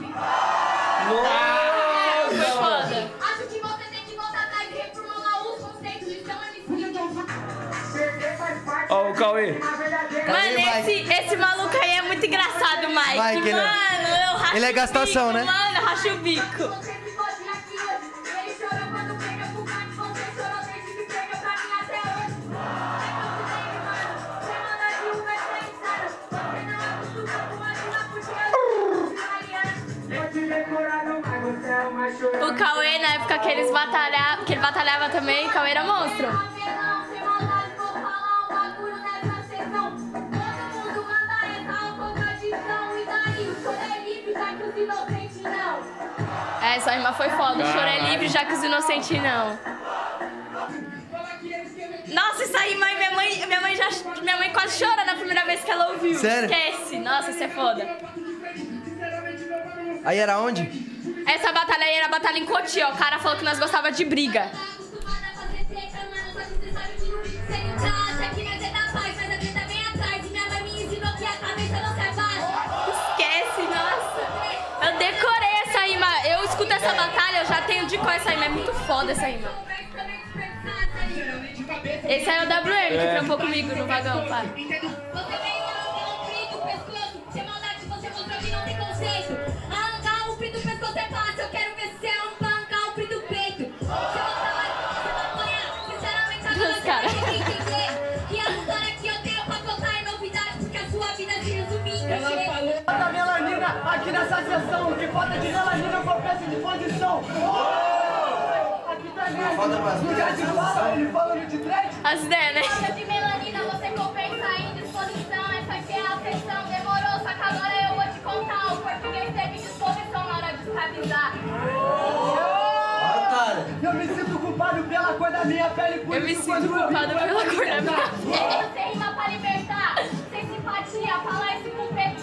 Acostuma com a vida porque eu sou italiana. Vou te decorar, não, mas você é uma chorona. O Cauê, na época que eles batalhavam, que ele batalhava também, o Cauê era monstro. Essa rima foi foda. O choro é livre, já que os inocentes não. Nossa, isso aí, mãe, minha mãe, minha mãe já. Minha mãe quase chora na primeira vez que ela ouviu. Sério? Esquece. Nossa, isso é foda. Aí era onde? Essa batalha aí era a batalha em Cotia, ó. O cara falou que nós gostava de briga. Eu escuto essa batalha, eu já tenho de cor essa rima. É muito foda essa rima. Esse aí é o WM que trampou comigo no vagão, pá. Nessa sessão. Que falta de melanina eu vou peça de posição. Aqui também. Lugar de fala, ele falando de dread. As ideias, né? Falta de melanina, você compensa em disposição. Essa aqui é a sessão. Demorou, só que agora eu vou te contar. O português teve disposição na hora de escravizar. Eu me sinto culpado pela cor da minha pele. por Eu me isso sinto quando eu culpada rimo, pela cor da minha cantar. Você rima pra libertar, sem simpatia. Fala que rima pra pagar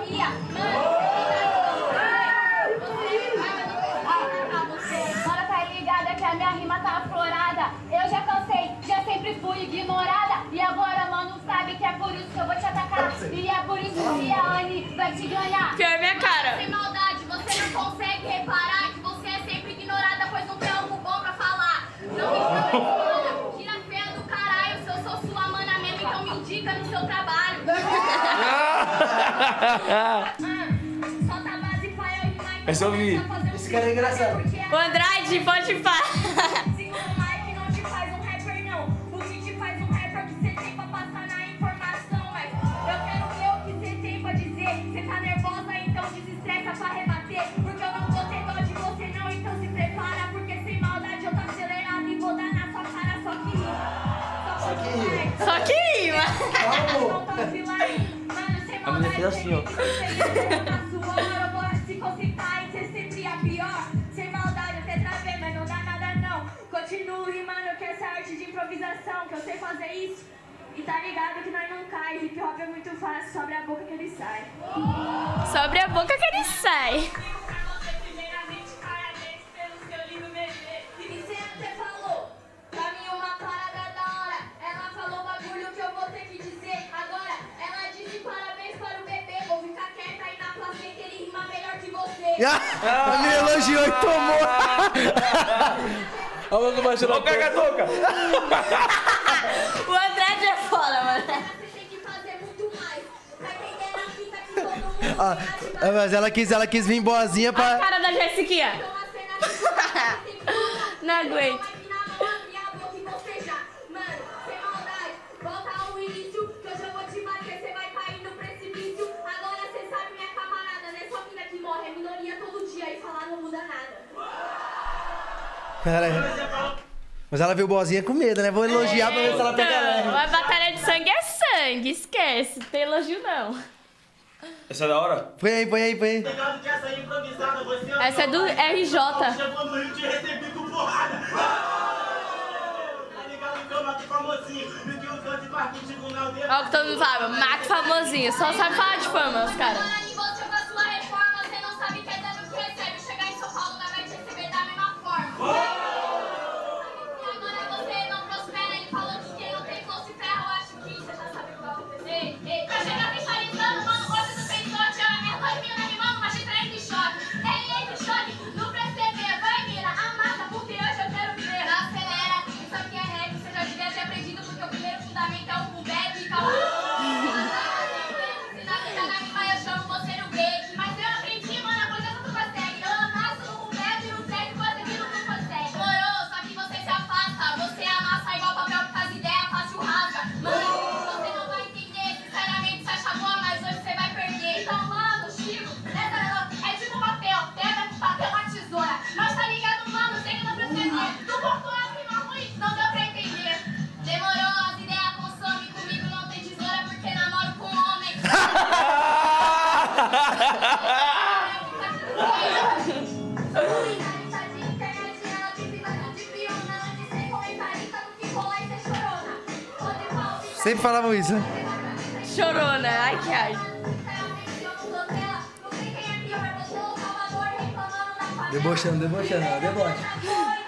alforria. Mano, você Bora tá ligada que a minha rima tá aflorada. Eu já cansei, já sempre fui ignorada. E agora, mano, sabe que é por isso que eu vou te atacar. E é por isso que a Anne vai te ganhar. Pior minha cara. Sem maldade, você não consegue reparar que você é sempre ignorada, pois não tem algo bom pra falar. Não me mana, tira Caralho, se eu sou sua mana mesmo, então me indica no seu trabalho. ah, solta tá base pra eu rimar. Essa eu vi. Esse cara é engraçado. É o Andrade, assim, pode falar. Você tá nervosa, então desestressa pra maldade, até travei, mas não dá nada não. Continuo rimando que essa é arte de improvisação, que eu sei fazer isso. E tá ligado que nós não cai. Hip hop é muito fácil, sobre a boca que ele sai. Sobre a boca que ele sai. Ah, me elogiou e tomou. Olha o que baixou Ô, na Cagatoca! O Andrade é foda, mano. Você tem que fazer muito mais. A fita todo mundo Ah, é, mas ela quis, ela quis vir boazinha A pra. cara da Jessiquinha. Não aguento. É minoria todo dia e falar não muda nada. Pera aí. Mas ela viu boazinha com medo, né? Vou elogiar pra ver se ela pega leve. a batalha de sangue é sangue, esquece. Não tem elogio, não. Essa é da hora? Põe aí, põe aí, põe aí. Que essa é do RJ. Porrada. Tá. Olha o que todo mundo fala, mato famosinho. Só sabe falar de fama, os caras. Sabe que é dano que recebe. Chegar em São Paulo, não vai te receber da mesma forma. E agora você não prospera, ele falou que quem não tem flow se ferra, eu acho que você já sabe o que vai acontecer. Ei, pra chegar visualizando, mano, hoje fez sorte, é dois mil na mimão, mas te traz em choque. Ei, esse choque, não perceber, vai mira, amassa, porque hoje eu quero ver. Acelera, isso aqui é rap, você já devia ter aprendido, porque o primeiro fundamento é o pubebe, calma. Sempre falavam isso, né? Chorona, ai que ai. Debochando, debochando, deboche.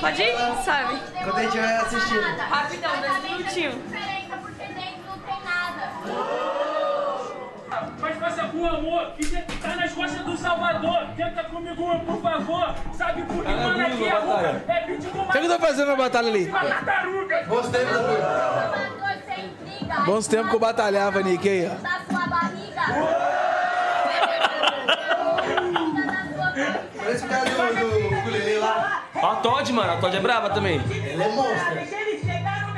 Pode ir? Sabe? Quando a gente vai assistir. Rapidão, dois minutinhos. diferença porque dentro não tem nada. Mas faça por amor, que tá nas costas do Salvador. Tenta comigo, por favor. Sabe por que, mano, aqui é rua. É beat com O que que tá fazendo na batalha ali? sem intriga. Bons tempos que eu batalhava, Nick, aí, ó. Da sua barriga. Parece o cara do, do ukulele lá. Ó, a Todd, mano. A Todd é brava também. Ele é monstro. Deixa ele chegar no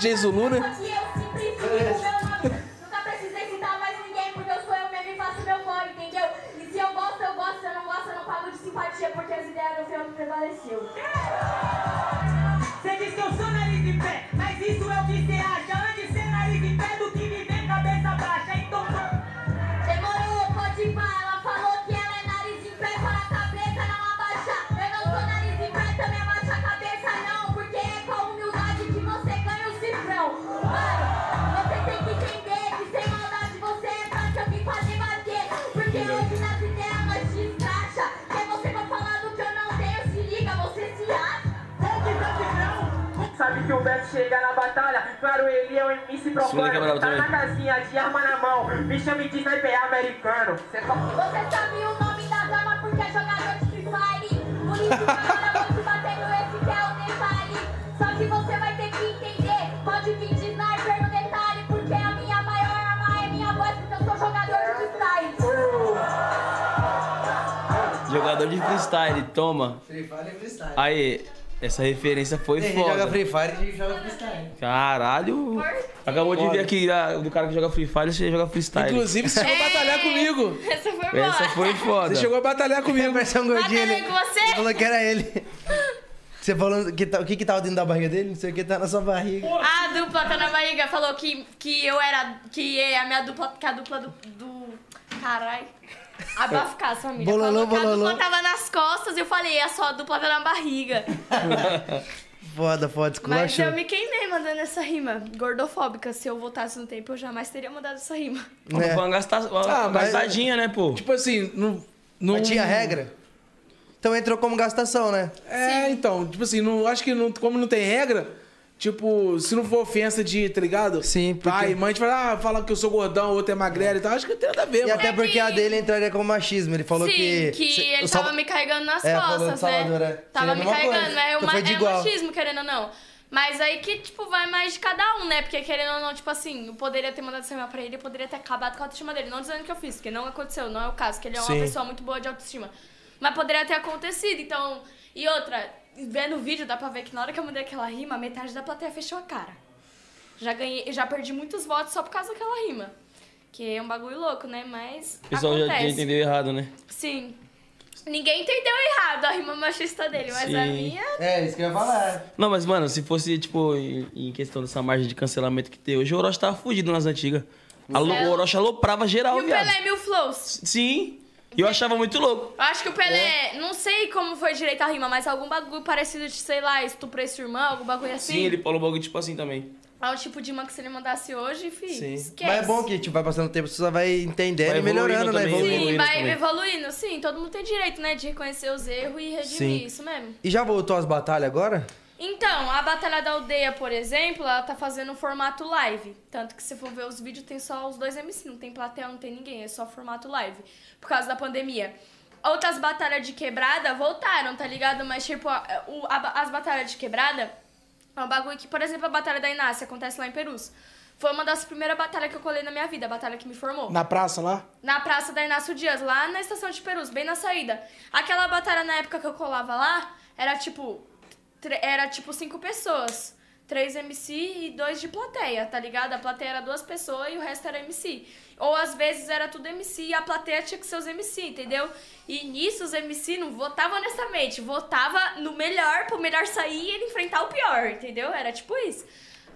Jay Zulu, né? Freestyle, toma. Free Fire é freestyle. Aí, essa referência foi Tem gente que joga foda. Free Fire e joga freestyle. Caralho. Acabou de ver aqui ah, do cara que joga Free Fire, você joga freestyle. Inclusive, você chegou a batalhar comigo. Essa foi boa. Essa foi foda. Você chegou a batalhar comigo. Versão gordinha. Batalhei com você? ele falou que era ele. Você falou que tá- o que que tava dentro da barriga dele? Não sei o que tá na sua barriga. A dupla tá na barriga falou que, que eu era. Que a minha dupla. Que a dupla do. do carai. Abafcar, família. Bololô, que a bololô. dupla tava nas costas e eu falei, a sua dupla tá na barriga. Foda, foda, Mas esculachou. eu me queimei mandando essa rima. Gordofóbica. Se eu voltasse no tempo, eu jamais teria mandado essa rima. Foi uma, gasta... uma Ah, mas- gastadinha, né, pô? Tipo assim, não. não Mas tinha regra? Então entrou como gastação, né? É, então, tipo assim, não, acho que não, como não tem regra, tipo, se não for ofensa de, tá ligado? Sim, porque- Pai, mãe, tipo, ah, fala que eu sou gordão, o outro é magrelo e tal, acho que não tem nada a ver, E mano. até porque a dele entraria como machismo. Ele falou Sim, que. que, se- ele o Salva- tava me carregando nas É, falou do costas, né? Salvador, é. Tava Seria a me mesma carregando, coisa. é, Então uma, foi de é igual. machismo, querendo ou não. Mas aí que, tipo, vai mais de cada um, né? Porque querendo ou não, tipo assim, eu poderia ter mandado essa rima pra ele, eu poderia ter acabado com a autoestima dele. Não dizendo que eu fiz, porque não aconteceu, não é o caso, que ele é uma Sim. pessoa muito boa de autoestima. Mas poderia ter acontecido, então. E outra, vendo o vídeo, dá pra ver que na hora que eu mandei aquela rima, metade da plateia fechou a cara. Já ganhei, já perdi muitos votos só por causa daquela rima. Que é um bagulho louco, né? Mas. O pessoal já, acontece. já entendeu errado, né? Sim. Ninguém entendeu errado a rima machista dele, mas a Sim. minha. É, isso que eu ia falar. Não, mas, mano, se fosse, tipo, em, em questão dessa margem de cancelamento que tem hoje, o Orochi tava fugido nas antigas. Céu. O Orochi aloprava geral, E o viado. Pelé mil flows. Sim. E eu achava muito louco. Eu acho que o Pelé, não sei como foi direito a rima, mas algum bagulho parecido de, sei lá, estuprei sua irmã, algum bagulho assim. Sim, ele falou um bagulho tipo assim também. É o tipo de rima que se ele mandasse hoje, fi, Sim. esquece. Mas é bom que tipo, vai passando o tempo, você só vai entendendo Vai e melhorando, né? também, Evoluindo. Sim, evoluindo vai também. evoluindo, sim. Todo mundo tem direito, né, de reconhecer os erros e redimir Sim. isso mesmo. E já voltou às batalhas agora? Então, a Batalha da Aldeia, por exemplo, ela tá fazendo um formato live. Tanto que se for ver os vídeos, tem só os dois MC, não tem plateia, não tem ninguém, é só formato live. Por causa da pandemia. Outras batalhas de quebrada voltaram, tá ligado? Mas, tipo, a- o- a- as batalhas de quebrada é um bagulho que, por exemplo, a Batalha da Inácia acontece lá em Perus. Foi uma das primeiras batalhas que eu colei na minha vida, a batalha que me formou. Na praça lá? Na Praça da Inácio Dias, lá na estação de Perus, bem na saída. Aquela batalha na época que eu colava lá, era tipo. Era tipo cinco pessoas. três MC e dois de plateia, tá ligado? A plateia era duas pessoas e o resto era MC. Ou às vezes era tudo MC e a plateia tinha que ser os MC, entendeu? E nisso os MC não votavam honestamente, votava no melhor, pro melhor sair e ele enfrentar o pior, entendeu? Era tipo isso.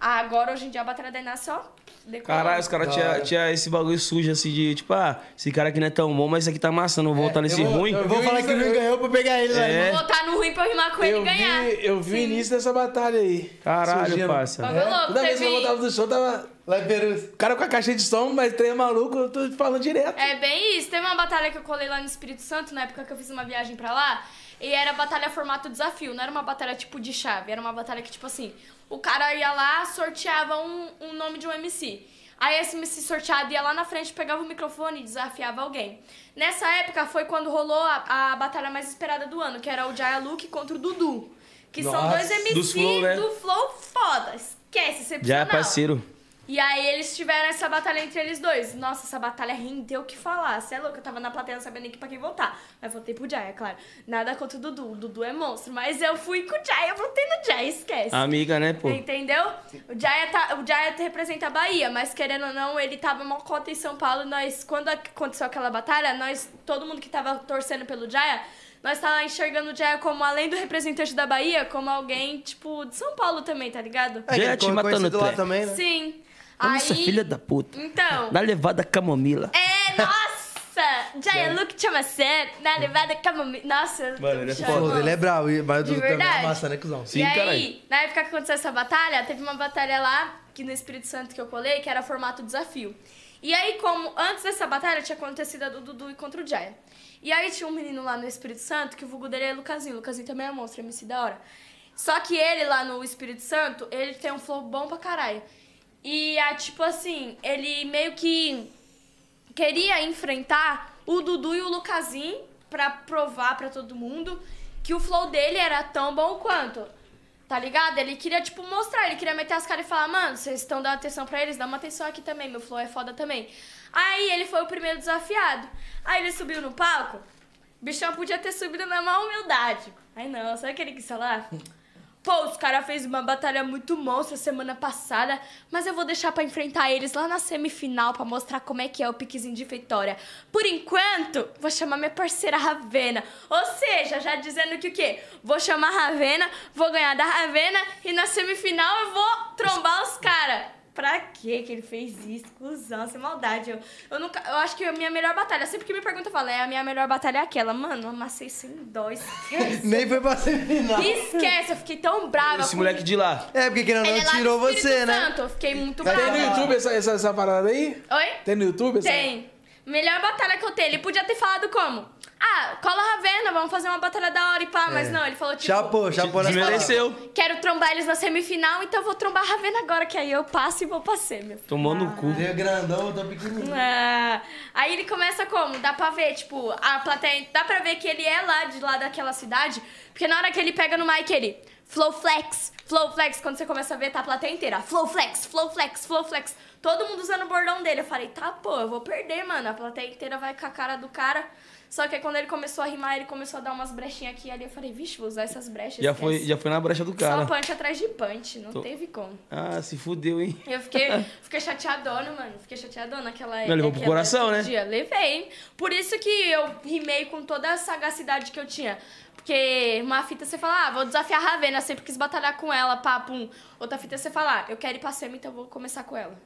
Agora, hoje em dia, a Batalha da Inácio, ó, decolou. Caralho, os caras tinham tinha esse bagulho sujo assim de tipo, ah, esse cara aqui não é tão bom, mas esse aqui tá amassando, vou voltar nesse eu vou- ruim. eu vou falar que não ganhou pra pegar ele lá. É. Vou votar no ruim pra eu rimar com ele Eu e ganhar. eu vi o início dessa batalha aí. Caralho, surgindo. parça. Bagulho louco, Toda vez que eu voltava do show, tava. Lá em. O cara com a caixa de som, mas três maluco, eu tô falando direto. É bem isso. Teve uma batalha que eu colei lá no Espírito Santo, na época que eu fiz uma viagem pra lá. E era batalha formato desafio, não era uma batalha tipo de chave. Era uma batalha que, tipo assim, o cara ia lá, sorteava um, um nome de um MC. Aí esse MC sorteado ia lá na frente, pegava o microfone e desafiava alguém. Nessa época foi quando rolou a, a batalha mais esperada do ano, que era o Jaya Luke contra o Dudu. Que são Nossa, dois MCs dos Flow, né? do Flow foda. Esquece, Já é excepcional. parceiro. E aí eles tiveram essa batalha entre eles dois. Nossa, essa batalha rendeu o que falar. Você é louco, eu tava na plateia não sabendo nem pra quem votar. Mas votei pro Jaya, claro. Nada contra o Dudu. O Dudu é monstro. Mas eu fui com o Jaya, eu votei no Jaya, esquece. Amiga, né, pô? Entendeu? O Jaya, tá, o Jaya representa a Bahia, mas querendo ou não, ele tava uma cota em São Paulo. Nós, quando aconteceu aquela batalha, nós, todo mundo que tava torcendo pelo Jaya, nós tava enxergando o Jaya como, além do representante da Bahia, como alguém, tipo, de São Paulo também, tá ligado? É, Gente, ficou matando lá também, né? Sim. Nossa, aí... filha da puta. Então. Dá levada camomila. É, nossa! Jaya Luke chama sério, na levada camomila. Nossa, Mano, ele é flow dele é bravo, mas De também é massa, né, cuzão? Sim, e aí, caralho. na época que aconteceu essa batalha, teve uma batalha lá, que no Espírito Santo que eu colei, que era formato desafio. E aí, como antes dessa batalha tinha acontecido a do Dudu e contra o Jaya. E aí tinha um menino lá no Espírito Santo, que o vulgo dele é Lucasinho. O Lucasinho também é monstro, MC da hora. Só que ele lá no Espírito Santo, ele tem um flow bom pra caralho. E, é, tipo assim, ele meio que queria enfrentar o Dudu e o Lucasinho pra provar pra todo mundo que o flow dele era tão bom quanto. Tá ligado? Ele queria, tipo, mostrar, ele queria meter as caras e falar, mano, vocês estão dando atenção pra eles, dá uma atenção aqui também, meu flow é foda também. Aí ele foi o primeiro desafiado. Aí ele subiu no palco, o bichão podia ter subido na má humildade. Aí não, sabe o que ele quis falar? Pô, os caras fez uma batalha muito monstra semana passada, mas eu vou deixar pra enfrentar eles lá na semifinal pra mostrar como é que é o piquezinho de vitória. Por enquanto, vou chamar minha parceira Ravena. Ou seja, já dizendo que o quê? Vou chamar a Ravena, vou ganhar da Ravena e na semifinal eu vou trombar os caras. Pra que que ele fez isso? Cusão, sem maldade. Eu, eu, nunca, eu acho que a minha melhor batalha, sempre que me perguntam, eu falo, é a minha melhor batalha é aquela. Mano, eu amassei sem dó, esquece. Nem foi pra semifinal. Esquece, eu fiquei tão brava. Esse com- moleque de lá. É, porque querendo ou Ele não, é lá do tirou Espírito você, né? Santo, eu fiquei muito Vai Tem brava. no YouTube essa, essa, essa parada aí? Oi? Tem no YouTube essa? Tem. Melhor batalha que eu tenho. Ele podia ter falado como? Ah, cola a Ravena, vamos fazer uma batalha da hora e pá. Mas não, ele falou tipo... Chapou, chapou na Desmereceu. Quero trombar eles na semifinal, então eu vou trombar a Ravena agora, que aí eu passo e vou pra semi. Tomou no cu. Veio grandão, tô pequenininho. Ah, aí ele começa como? Dá pra ver, tipo, a plateia. Dá pra ver que ele é lá de lá daquela cidade. Porque na hora que ele pega no mic, ele. Flow flex, flow flex. Quando você começa a ver, tá a plateia inteira. Flow flex, flow flex, flow flex. Todo mundo usando o bordão dele. Eu falei, tá, pô, eu vou perder, mano. A plateia inteira vai com a cara do cara. Só que aí quando ele começou a rimar, ele começou a dar umas brechinhas aqui e ali. Eu falei, vixe, vou usar essas brechas. Já esquece. foi, já foi na brecha do Só cara. punch atrás de punch, não Tô- teve como. Ah, se fudeu, hein? Eu fiquei, fiquei chateadona, mano. Fiquei chateadona naquela Não, levou pro coração, né? Dia. Levei. Por isso que eu rimei com toda a sagacidade que eu tinha. Porque uma fita você fala, ah, vou desafiar a Ravena, sempre quis batalhar com ela, pum. Outra fita você fala, ah, eu quero ir pra semi, então eu vou começar com ela.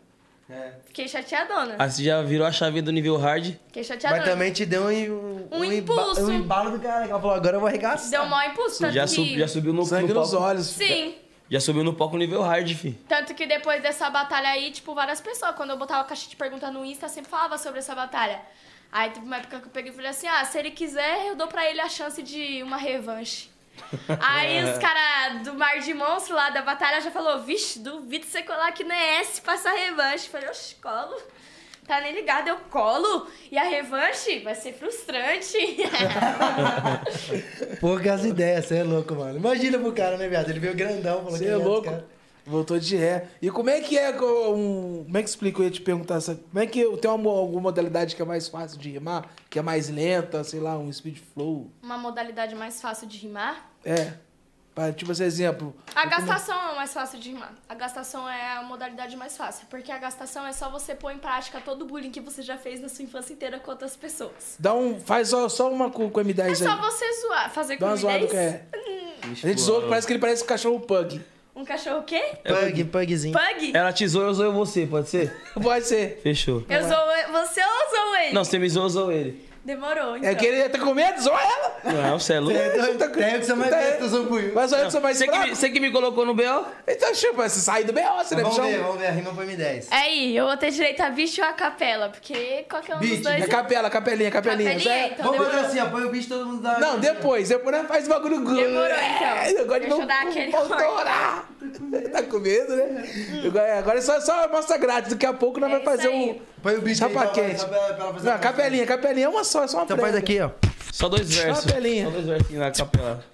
É. Fiquei chateadona. Ah, você já virou a chave do nível hard. Fiquei chateadona. Mas também te deu um, Um emba- impulso. um embalo do cara. que Ela falou, agora eu vou arregaçar. Deu um maior impulso. Tanto Já, que... sub- já subiu no, Sangue no nos palco. olhos. Sim. Já subiu no palco nível hard, fi. Tanto que depois dessa batalha aí, tipo, várias pessoas, quando eu botava a caixa de pergunta no Insta, sempre falava sobre essa batalha. Aí teve uma época que eu peguei e falei assim, ah, se ele quiser, eu dou pra ele a chance de uma revanche. Aí os caras do Mar de Monstro lá da batalha já falou, vixe, duvido você colar aqui no ES pra essa revanche. Falei, oxe, colo. Tá nem ligado, eu colo. E a revanche vai ser frustrante. Poucas ideias, você é louco, mano. Imagina pro cara, né, viado? Ele veio grandão, falou Você que é louco. cara. Voltou de ré. E como é que é um. Como é que explica? Eu ia te perguntar. essa- Como é que tem uma, alguma modalidade que é mais fácil de rimar? Que é mais lenta, sei lá, um speed flow? uma modalidade mais fácil de rimar. É. Pra, tipo, esse exemplo. A gastação é o mais fácil de rimar. A gastação é a modalidade mais fácil. Porque a gastação é só você pôr em prática todo o bullying que você já fez na sua infância inteira com outras pessoas. Dá um. Faz só, só uma com, com M10 É aí. só você zoar, fazer Dá uma com zoada 10. que é. A gente zoou que parece que ele parece um cachorro pug. Um cachorro o quê? Pug, pugzinho. Pug? Ela te zoou, eu zoei você, pode ser? Pode ser. Fechou. Eu sou você ou sou ele? Não, você me zoou, eu zoou ele. Demorou, então. É que ele tá com medo, zoa ela. Não, você é louco. Tem que ser mais Tá- perto, eu sou buio. Mas olha que você mais Você que, você que me colocou no B.O.? Então, chupa, você sai do B.O., você deve Vamos ver, vamos ver, a rima foi M10. Aí, eu vou ter direito a bicho ou a capela, porque qualquer um Beat, dos dois... É capela, capelinha, capelinha. Capelinha, Zé. então. Vamos fazer assim, põe o bicho todo mundo dá. Não, depois. Depois nós faz o bagulho. Demorou, então. É, Eu gosto de Deixa eu dar aquele autorar. Tá com medo, né? Gosto- Agora é só, só mostra grátis. Daqui a pouco nós É vamos fazer aí. um Põe o bicho aí chapa pra- quente. pra- pra- pra fazer Não, capelinha, capelinha é uma só, é só uma Então faz aqui, ó. Só dois versos. Capelinha. Só dois versinhos na capela.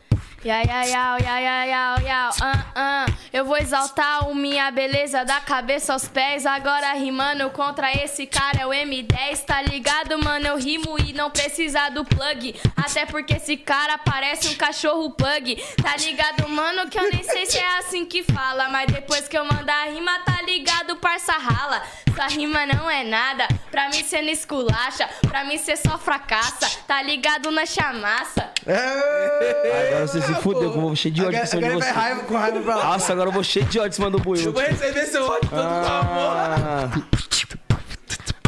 Yau, yau, yau, yau, yau, yau, yau, ah, ah. Eu vou exaltar o minha beleza da cabeça aos pés. Agora rimando contra esse cara é o M10. Tá ligado, mano? Eu rimo e não precisa do plug. Até porque esse cara parece um cachorro pug. Tá ligado, mano? Que eu nem sei se é assim que fala. Mas depois que eu mandar a rima, tá ligado, parça rala. Essa rima não é nada. Pra mim cê não esculacha. Pra mim cê só fracassa. Tá ligado na chamaça. Agora você se fudeu, que eu vou cheio de ódio Agora em cima de você. vai raiva com raiva pra lá. Nossa, agora eu vou cheio de ódio em cima do buiu. Eu vou receber seu ódio todo Ah.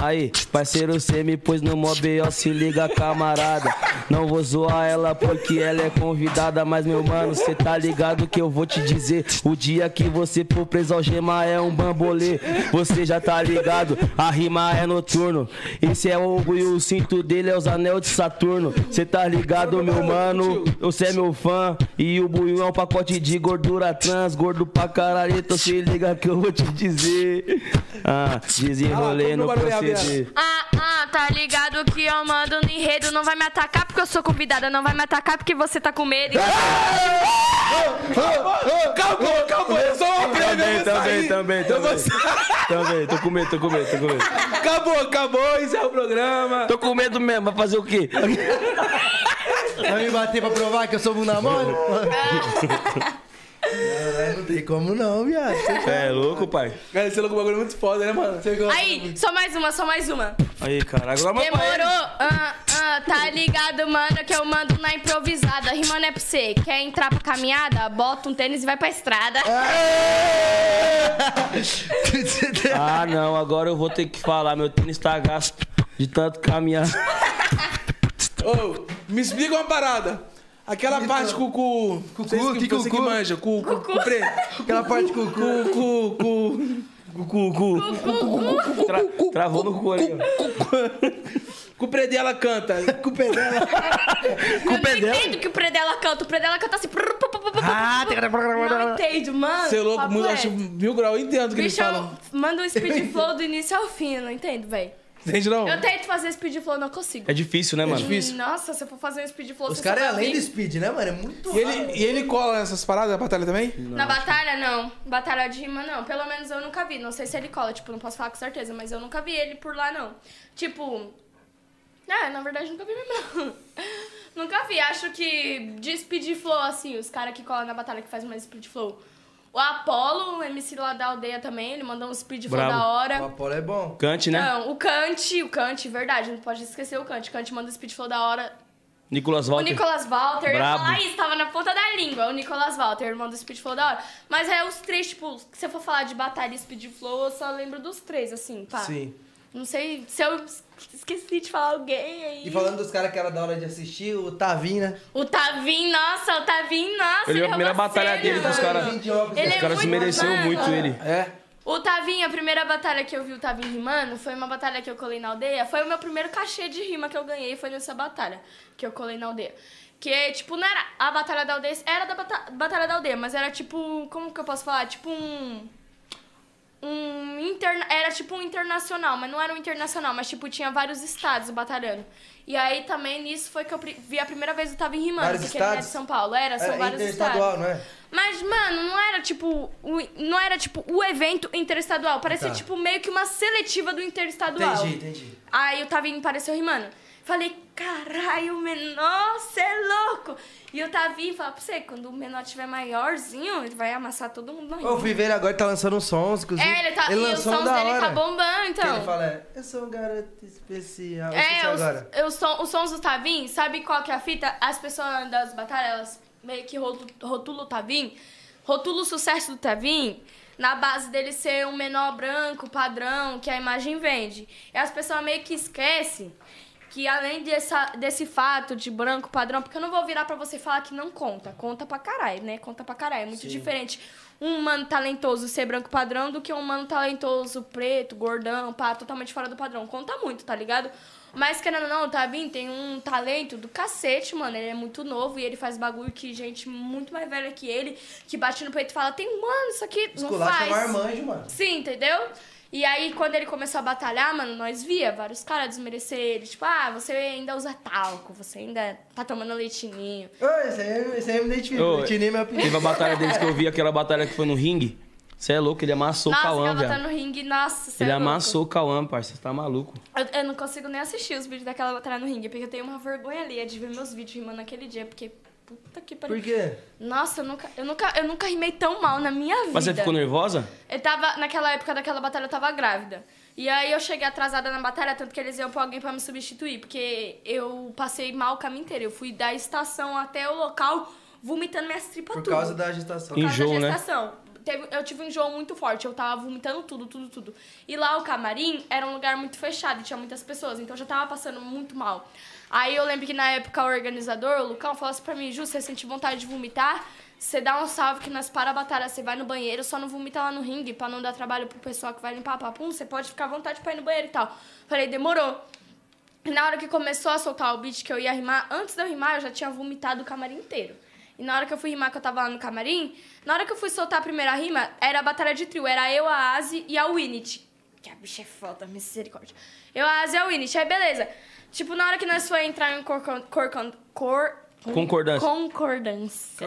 Aí, parceiro, cê me pôs no mobile, se liga, camarada. Não vou zoar ela porque ela é convidada, mas meu mano, cê tá ligado que eu vou te dizer. O dia que você for preso algema é um bambolê. Você já tá ligado, a rima é noturno. Esse é o e o cinto dele é os anel de Saturno. Cê tá ligado, meu mano? Você é meu fã. E o buiu é um pacote de gordura trans, gordo pra caralho. Então se liga que eu vou te dizer. Ah, desenrolei Ah, no como Ah, ah, tá ligado que eu mando no enredo. Não vai me atacar porque eu sou convidada. Não vai me atacar porque você tá com medo. Acabou, acabou. Eu sou uma eu Também, também, também, também. tô com medo, tô com medo, tô com medo. Acabou, acabou. Isso é o programa. Tô com medo mesmo, vai fazer o quê? Vai me bater pra provar que eu sou bunda mole? Caralho, não tem como não, viado. Você É louco, pai? Cara, esse louco bagulho é muito foda, né, mano? Você gosta? Aí, só mais uma, só mais uma. Aí, cara, agora ele. Demorou, ah, ah, tá ligado, mano, que eu mando na improvisada. Rimando é pra você. Quer entrar pra caminhada? Bota um tênis e vai pra estrada. Ah, não, agora eu vou ter que falar. Meu tênis tá gasto de tanto caminhar. Ô, me explica uma parada. Aquela parte com o. Cucu, que, que você que cucu? manja, com com- com preto. Aquela parte com o cu. Com. com. Cu, cu. Tra- travou no cu ali, ó. Com o predela canta. Com o pé dela. eu não entendo que o Predela canta. O Predela canta assim. Ah, tem que- Não entendo, mano. Você é louco, muito, acho mil grau. Eu entendo o que eles Bichão, falam. manda um speed flow do início ao fim, eu não entendo, velho. Entende não? Eu tento fazer speed flow, não consigo. É difícil, né, mano? difícil. Nossa, se eu for fazer um speed flow, Os caras é além do speed, né, mano? É muito E ele, e ele cola nessas paradas da batalha também? Na batalha, não. Batalha de rima, não. Pelo menos eu nunca vi. Não sei se ele cola, tipo, não posso falar com certeza, mas eu nunca vi ele por lá, não. Tipo. É, na verdade, nunca vi mesmo, não. nunca vi. Acho que de speed flow, assim, os caras que colam na batalha que fazem mais speed flow. O Apollo, o MC lá da aldeia também, ele mandou um speed flow Bravo. da hora. O Apolo é bom. Cante, né? Não, o Kant, o Kant, verdade, não pode esquecer o Kant. O Kant manda um speed flow da hora. Nicolas O Walter. Nicolas Walter, eu ia Brabo. falar isso, tava na ponta da língua. O Nicolas Walter, irmão do Speed Flow da hora. Mas é os três, tipo, se eu for falar de batalha e Speed Flow, eu só lembro dos três, assim, pá. Sim. Não sei se eu es- esqueci de falar alguém aí. E falando dos caras que era da hora de assistir, o Tavinho, né? O Tavim, nossa, o Tavim, nossa. Ele é a primeira roubou batalha cena, dele que os mano. caras. Ele Os é caras se muito mereceram mano. muito ele. É. O Tavim, a primeira batalha que eu vi o Tavim rimando foi uma batalha que eu colei na aldeia. Foi o meu primeiro cachê de rima que eu ganhei, foi nessa batalha que eu colei na aldeia. Que, tipo, não era a batalha da aldeia, era da bata- batalha da aldeia, mas era tipo, como que eu posso falar? Tipo um. Um interna era tipo um internacional, mas não era um internacional, mas tipo tinha vários estados batalhando. E aí também nisso foi que eu vi a primeira vez o Tavim rimando, Vários porque ele não é de estados? São Paulo, era, são Era vários interestadual, estados. não é? Mas, mano, não era tipo. O, não era tipo o evento interestadual. Parecia Tá. tipo meio que uma seletiva do interestadual. Entendi, entendi. Aí o Tavinho apareceu rimando. Falei, caralho, o menor, cê é louco. E o Tavi fala pra você, quando o menor tiver maiorzinho, ele vai amassar todo mundo Eu fui ver ele agora, ele tá lançando sons, inclusive. É, ele tá, e os sons da dele hora. tá bombando, Que então. ele fala, é, eu sou um garoto especial. Eu É, os, agora. os, som- os sons do Tavim, sabe qual que é a fita? As pessoas das batalhas, elas meio que rotu- rotulam o Tavim, rotulam o sucesso do Tavim na base dele ser um menor branco, padrão, que a imagem vende. E as pessoas meio que esquecem que além dessa, desse fato de branco padrão, porque eu não vou virar pra você falar que não conta, conta pra caralho, né? Conta pra caralho, é muito diferente um mano talentoso ser branco padrão do que um mano talentoso preto, gordão, pá, totalmente fora do padrão. Conta muito, tá ligado? Mas querendo ou não, o Tavim tem um talento do cacete, mano. Ele é muito novo e ele faz bagulho que gente muito mais velha que ele, que bate no peito e fala, tem, mano, isso aqui não Esculacha faz. é um armanjo, mano. Sim, entendeu? E aí, quando ele começou a batalhar, mano, nós via vários caras desmerecer ele. Tipo, ah, você ainda usa talco, você ainda tá tomando leitinho. Ô, esse aí, esse aí eu me identifico. Ô, Eu tinha meu apelido. Teve a batalha deles que eu vi, aquela batalha que foi no ringue. Você é louco, ele amassou nossa, o Cauã, velho. batalha no ringue, nossa, Ele é louco. amassou o Cauã, parça. Você tá maluco. Eu, eu não consigo nem assistir os vídeos daquela batalha no ringue, porque eu tenho uma vergonha ali de ver meus vídeos rimando naquele dia, porque puta que pariu. Por quê? Nossa, eu nunca, eu, nunca, eu nunca rimei tão mal na minha vida. Mas você ficou nervosa? Eu tava, naquela época daquela batalha, eu tava grávida. E aí eu cheguei atrasada na batalha, tanto que eles iam pra alguém pra me substituir, porque eu passei mal o caminho inteiro. Eu fui da estação até o local vomitando minhas tripas Por tudo. causa da agitação. Por causa Enjoo, da né? gestação. Teve- eu tive um enjoo muito forte, eu tava vomitando tudo, tudo, tudo. E lá o camarim era um lugar muito fechado e tinha muitas pessoas, então eu já tava passando muito mal. Aí eu lembro que na época o organizador, o Lucão, falou assim pra mim, Ju, você sente vontade de vomitar? Você dá um salve que nós para a batalha, você vai no banheiro, só não vomita lá no ringue pra não dar trabalho pro pessoal que vai limpar papum, você pode ficar à vontade pra ir no banheiro e tal. Falei, demorou. E na hora que começou a soltar o beat que eu ia rimar, antes de eu rimar, eu já tinha vomitado o camarim inteiro. E na hora que eu fui rimar, que eu tava lá no camarim, na hora que eu fui soltar a primeira rima, era a batalha de trio. Era eu, a Asi e a Winit. Que a bicha é foda, misericórdia. Eu, a Asi e a Winit. Aí, beleza. Tipo, na hora que nós foi entrar em cor... cor, cor, cor Concordância. Concordância.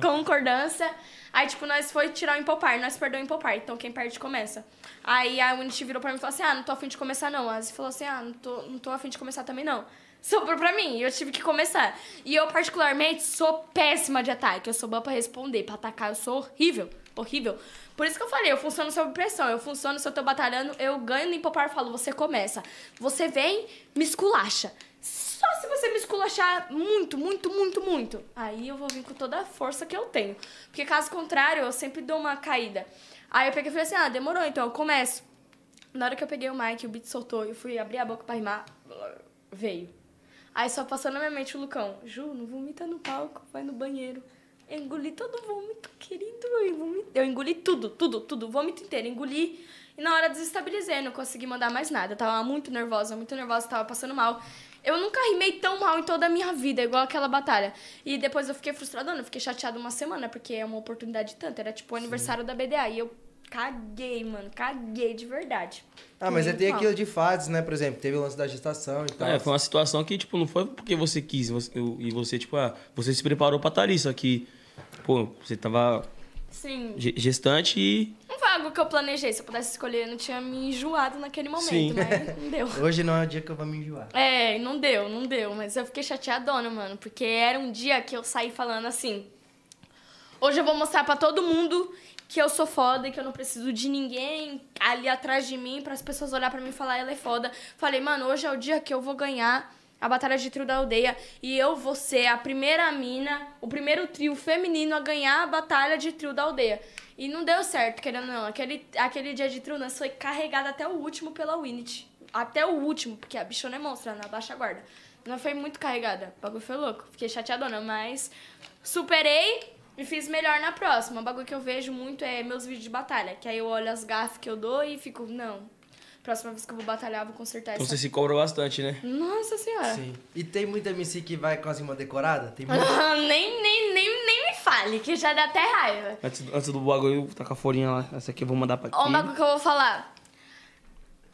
Concordância. Aí, tipo, nós foi tirar o empopar, nós perdeu o empopar, então quem perde começa. Aí a Unity virou pra mim e falou assim: ah, não tô afim de começar não. A Asi falou assim: ah, não tô, não tô afim de começar também não. Sobrou pra mim, e eu tive que começar. E eu, particularmente, sou péssima de ataque. Eu sou boa pra responder, pra atacar eu sou horrível. Horrível. Por isso que eu falei, eu funciono sob pressão. Eu funciono se eu tô batalhando, eu ganho no empopar e falo, você começa. Você vem, me esculacha. Só se você me esculachar muito, muito, muito, muito. Aí eu vou vir com toda a força que eu tenho. Porque caso contrário, eu sempre dou uma caída. Aí eu peguei e falei assim, ah, demorou, então eu começo. Na hora que eu peguei o mic, o beat soltou, eu fui abrir a boca pra rimar, veio. Aí só passou na minha mente o Lucão, Ju, não vomita no palco, vai no banheiro. Eu engoli todo o vômito, querido. Eu, vomit... eu engoli tudo, tudo, tudo, o vômito inteiro. Engoli e na hora desestabilizei, não consegui mandar mais nada. Eu tava muito nervosa, muito nervosa, tava passando mal. Eu nunca rimei tão mal em toda a minha vida, igual aquela batalha. E depois eu fiquei frustradona, eu fiquei chateada uma semana, porque é uma oportunidade tanto. Era tipo o aniversário da BDA. E eu caguei, mano, caguei de verdade. Ah, mas é tem aquilo de fases, né? Por exemplo, teve o lance da gestação e tal. É, foi uma situação que, tipo, não foi porque você quis você- eu- e você, tipo, ah, você se preparou pra estar ali, só que, pô, você tava Sim. ge- gestante e. Não foi algo que eu planejei. Se eu pudesse escolher, eu não tinha me enjoado naquele momento, Sim. mas não deu. Hoje não é o dia que eu vou me enjoar. É, não deu, não deu. Mas eu fiquei chateadona, mano. Porque era um dia que eu saí falando assim. Hoje eu vou mostrar pra todo mundo que eu sou foda e que eu não preciso de ninguém ali atrás de mim para as pessoas olhar pra mim e falar ela é foda. Falei, mano, hoje é o dia que eu vou ganhar a batalha de trio da aldeia e eu vou ser a primeira mina, o primeiro trio feminino a ganhar a batalha de trio da aldeia. E não deu certo, querendo ou não. Aquele, aquele dia de trio nós foi carregado até o último pela Winit. Até o último, porque a bichona é monstra, na baixa guarda. Não foi muito carregada. O bagulho foi louco. Fiquei chateadona, mas superei e fiz melhor na próxima. O bagulho que eu vejo muito é meus vídeos de batalha. Que aí eu olho as gafas que eu dou e fico, não. Próxima vez que eu vou batalhar, eu vou consertar Então essa. você se cobra bastante, né? Nossa senhora. Sim. E tem muita MC que vai com as rimas decoradas? Tem muito. nem, nem, nem, nem me fale, que já dá até raiva. Antes, antes do bagulho, tá com a folhinha lá. Essa aqui eu vou mandar pra Ó, um aqui. bagulho que eu vou falar.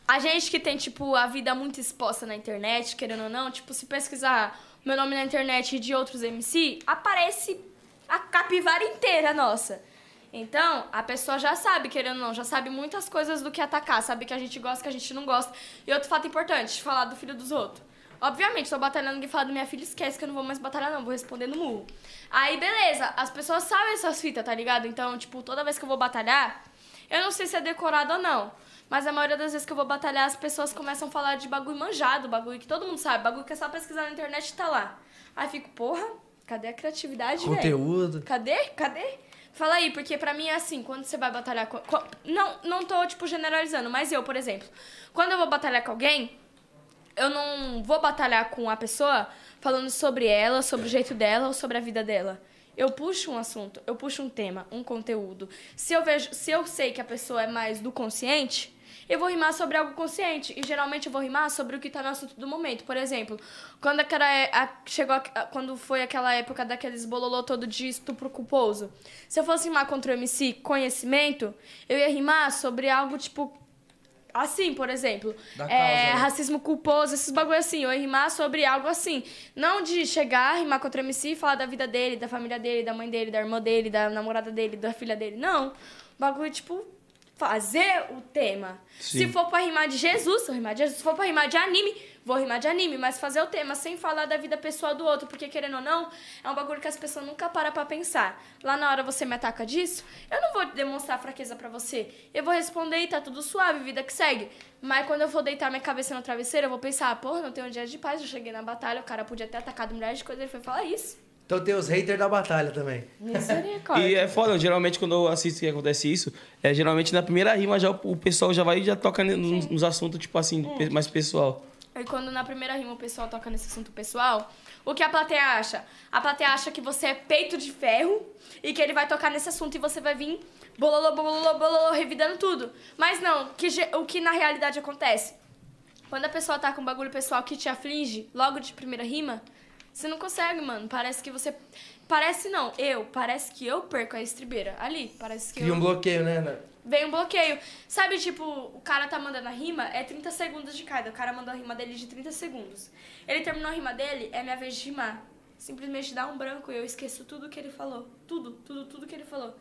A gente que tem, tipo, a vida muito exposta na internet, querendo ou não, tipo, se pesquisar meu nome na internet e de outros MC, aparece a capivara inteira nossa. Então, a pessoa já sabe, querendo ou não, já sabe muitas coisas do que atacar, sabe que a gente gosta, que a gente não gosta. E outro fato importante, falar do filho dos outros. Obviamente, tô batalhando e falar da minha filha, esquece que eu não vou mais batalhar, não, vou responder no murro. Aí, beleza, as pessoas sabem essas fitas, tá ligado? Então, tipo, toda vez que eu vou batalhar, eu não sei se é decorado ou não. Mas a maioria das vezes que eu vou batalhar, as pessoas começam a falar de bagulho manjado, bagulho que todo mundo sabe, bagulho que é só pesquisar na internet e tá lá. Aí fico, porra, cadê a criatividade, velho? Conteúdo. Cadê? Cadê? Fala aí, porque pra mim é assim, quando você vai batalhar com... Não, não tô, tipo, generalizando, mas eu, por exemplo, quando eu vou batalhar com alguém, eu não vou batalhar com a pessoa falando sobre ela, sobre o jeito dela ou sobre a vida dela. Eu puxo um assunto, eu puxo um tema, um conteúdo. Se eu vejo, se eu sei que a pessoa é mais do consciente, eu vou rimar sobre algo consciente. E geralmente eu vou rimar sobre o que tá no assunto do momento. Por exemplo, quando aquela é- a- chegou a- quando foi aquela época daqueles bololô todo de estupro culposo. Se eu fosse rimar contra o MC conhecimento, eu ia rimar sobre algo tipo Assim, por exemplo, é, né? racismo culposo, esses bagulho assim, eu ia rimar sobre algo assim. Não de chegar, rimar contra o MC e falar da vida dele, da família dele, da mãe dele, da irmã dele, da namorada dele, da filha dele. Não. Bagulho, tipo, fazer o tema. Sim. Se for pra rimar de Jesus, vou rimar de Jesus. Se for pra rimar de anime, vou rimar de anime. Mas fazer o tema sem falar da vida pessoal do outro. Porque, querendo ou não, é um bagulho que as pessoas nunca param pra pensar. Lá na hora você me ataca disso, eu não vou demonstrar fraqueza pra você. Eu vou responder e tá tudo suave, vida que segue. Mas quando eu for deitar minha cabeça no travesseiro, eu vou pensar, porra, não tenho um dia de paz. Eu cheguei na batalha, o cara podia ter atacado milhares de coisas. Ele foi falar isso. Então tem os haters da batalha também. E é foda, geralmente quando eu assisto que acontece isso, é geralmente na primeira rima já o, pessoal já vai e já toca nos, nos assuntos, tipo assim, pe- mais pessoal. E quando na primeira rima o pessoal toca nesse assunto pessoal, o que a plateia acha? A plateia acha que você é peito de ferro e que ele vai tocar nesse assunto e você vai vir bololô, bololô, bololô, revidando tudo. Mas não, que o que na realidade acontece? Quando a pessoa tá com um bagulho pessoal que te aflige, logo de primeira rima, você não consegue, mano. Parece que você. Parece não, eu. Parece que eu perco a estribeira. Ali, parece que Cria eu um bloqueio, né? né? vem um bloqueio. Sabe, tipo, o cara tá mandando a rima, é 30 segundos de cada. O cara mandou a rima dele de 30 segundos. Ele terminou a rima dele, é minha vez de rimar. Simplesmente dá um branco e eu esqueço tudo que ele falou. Tudo, tudo, tudo que ele falou.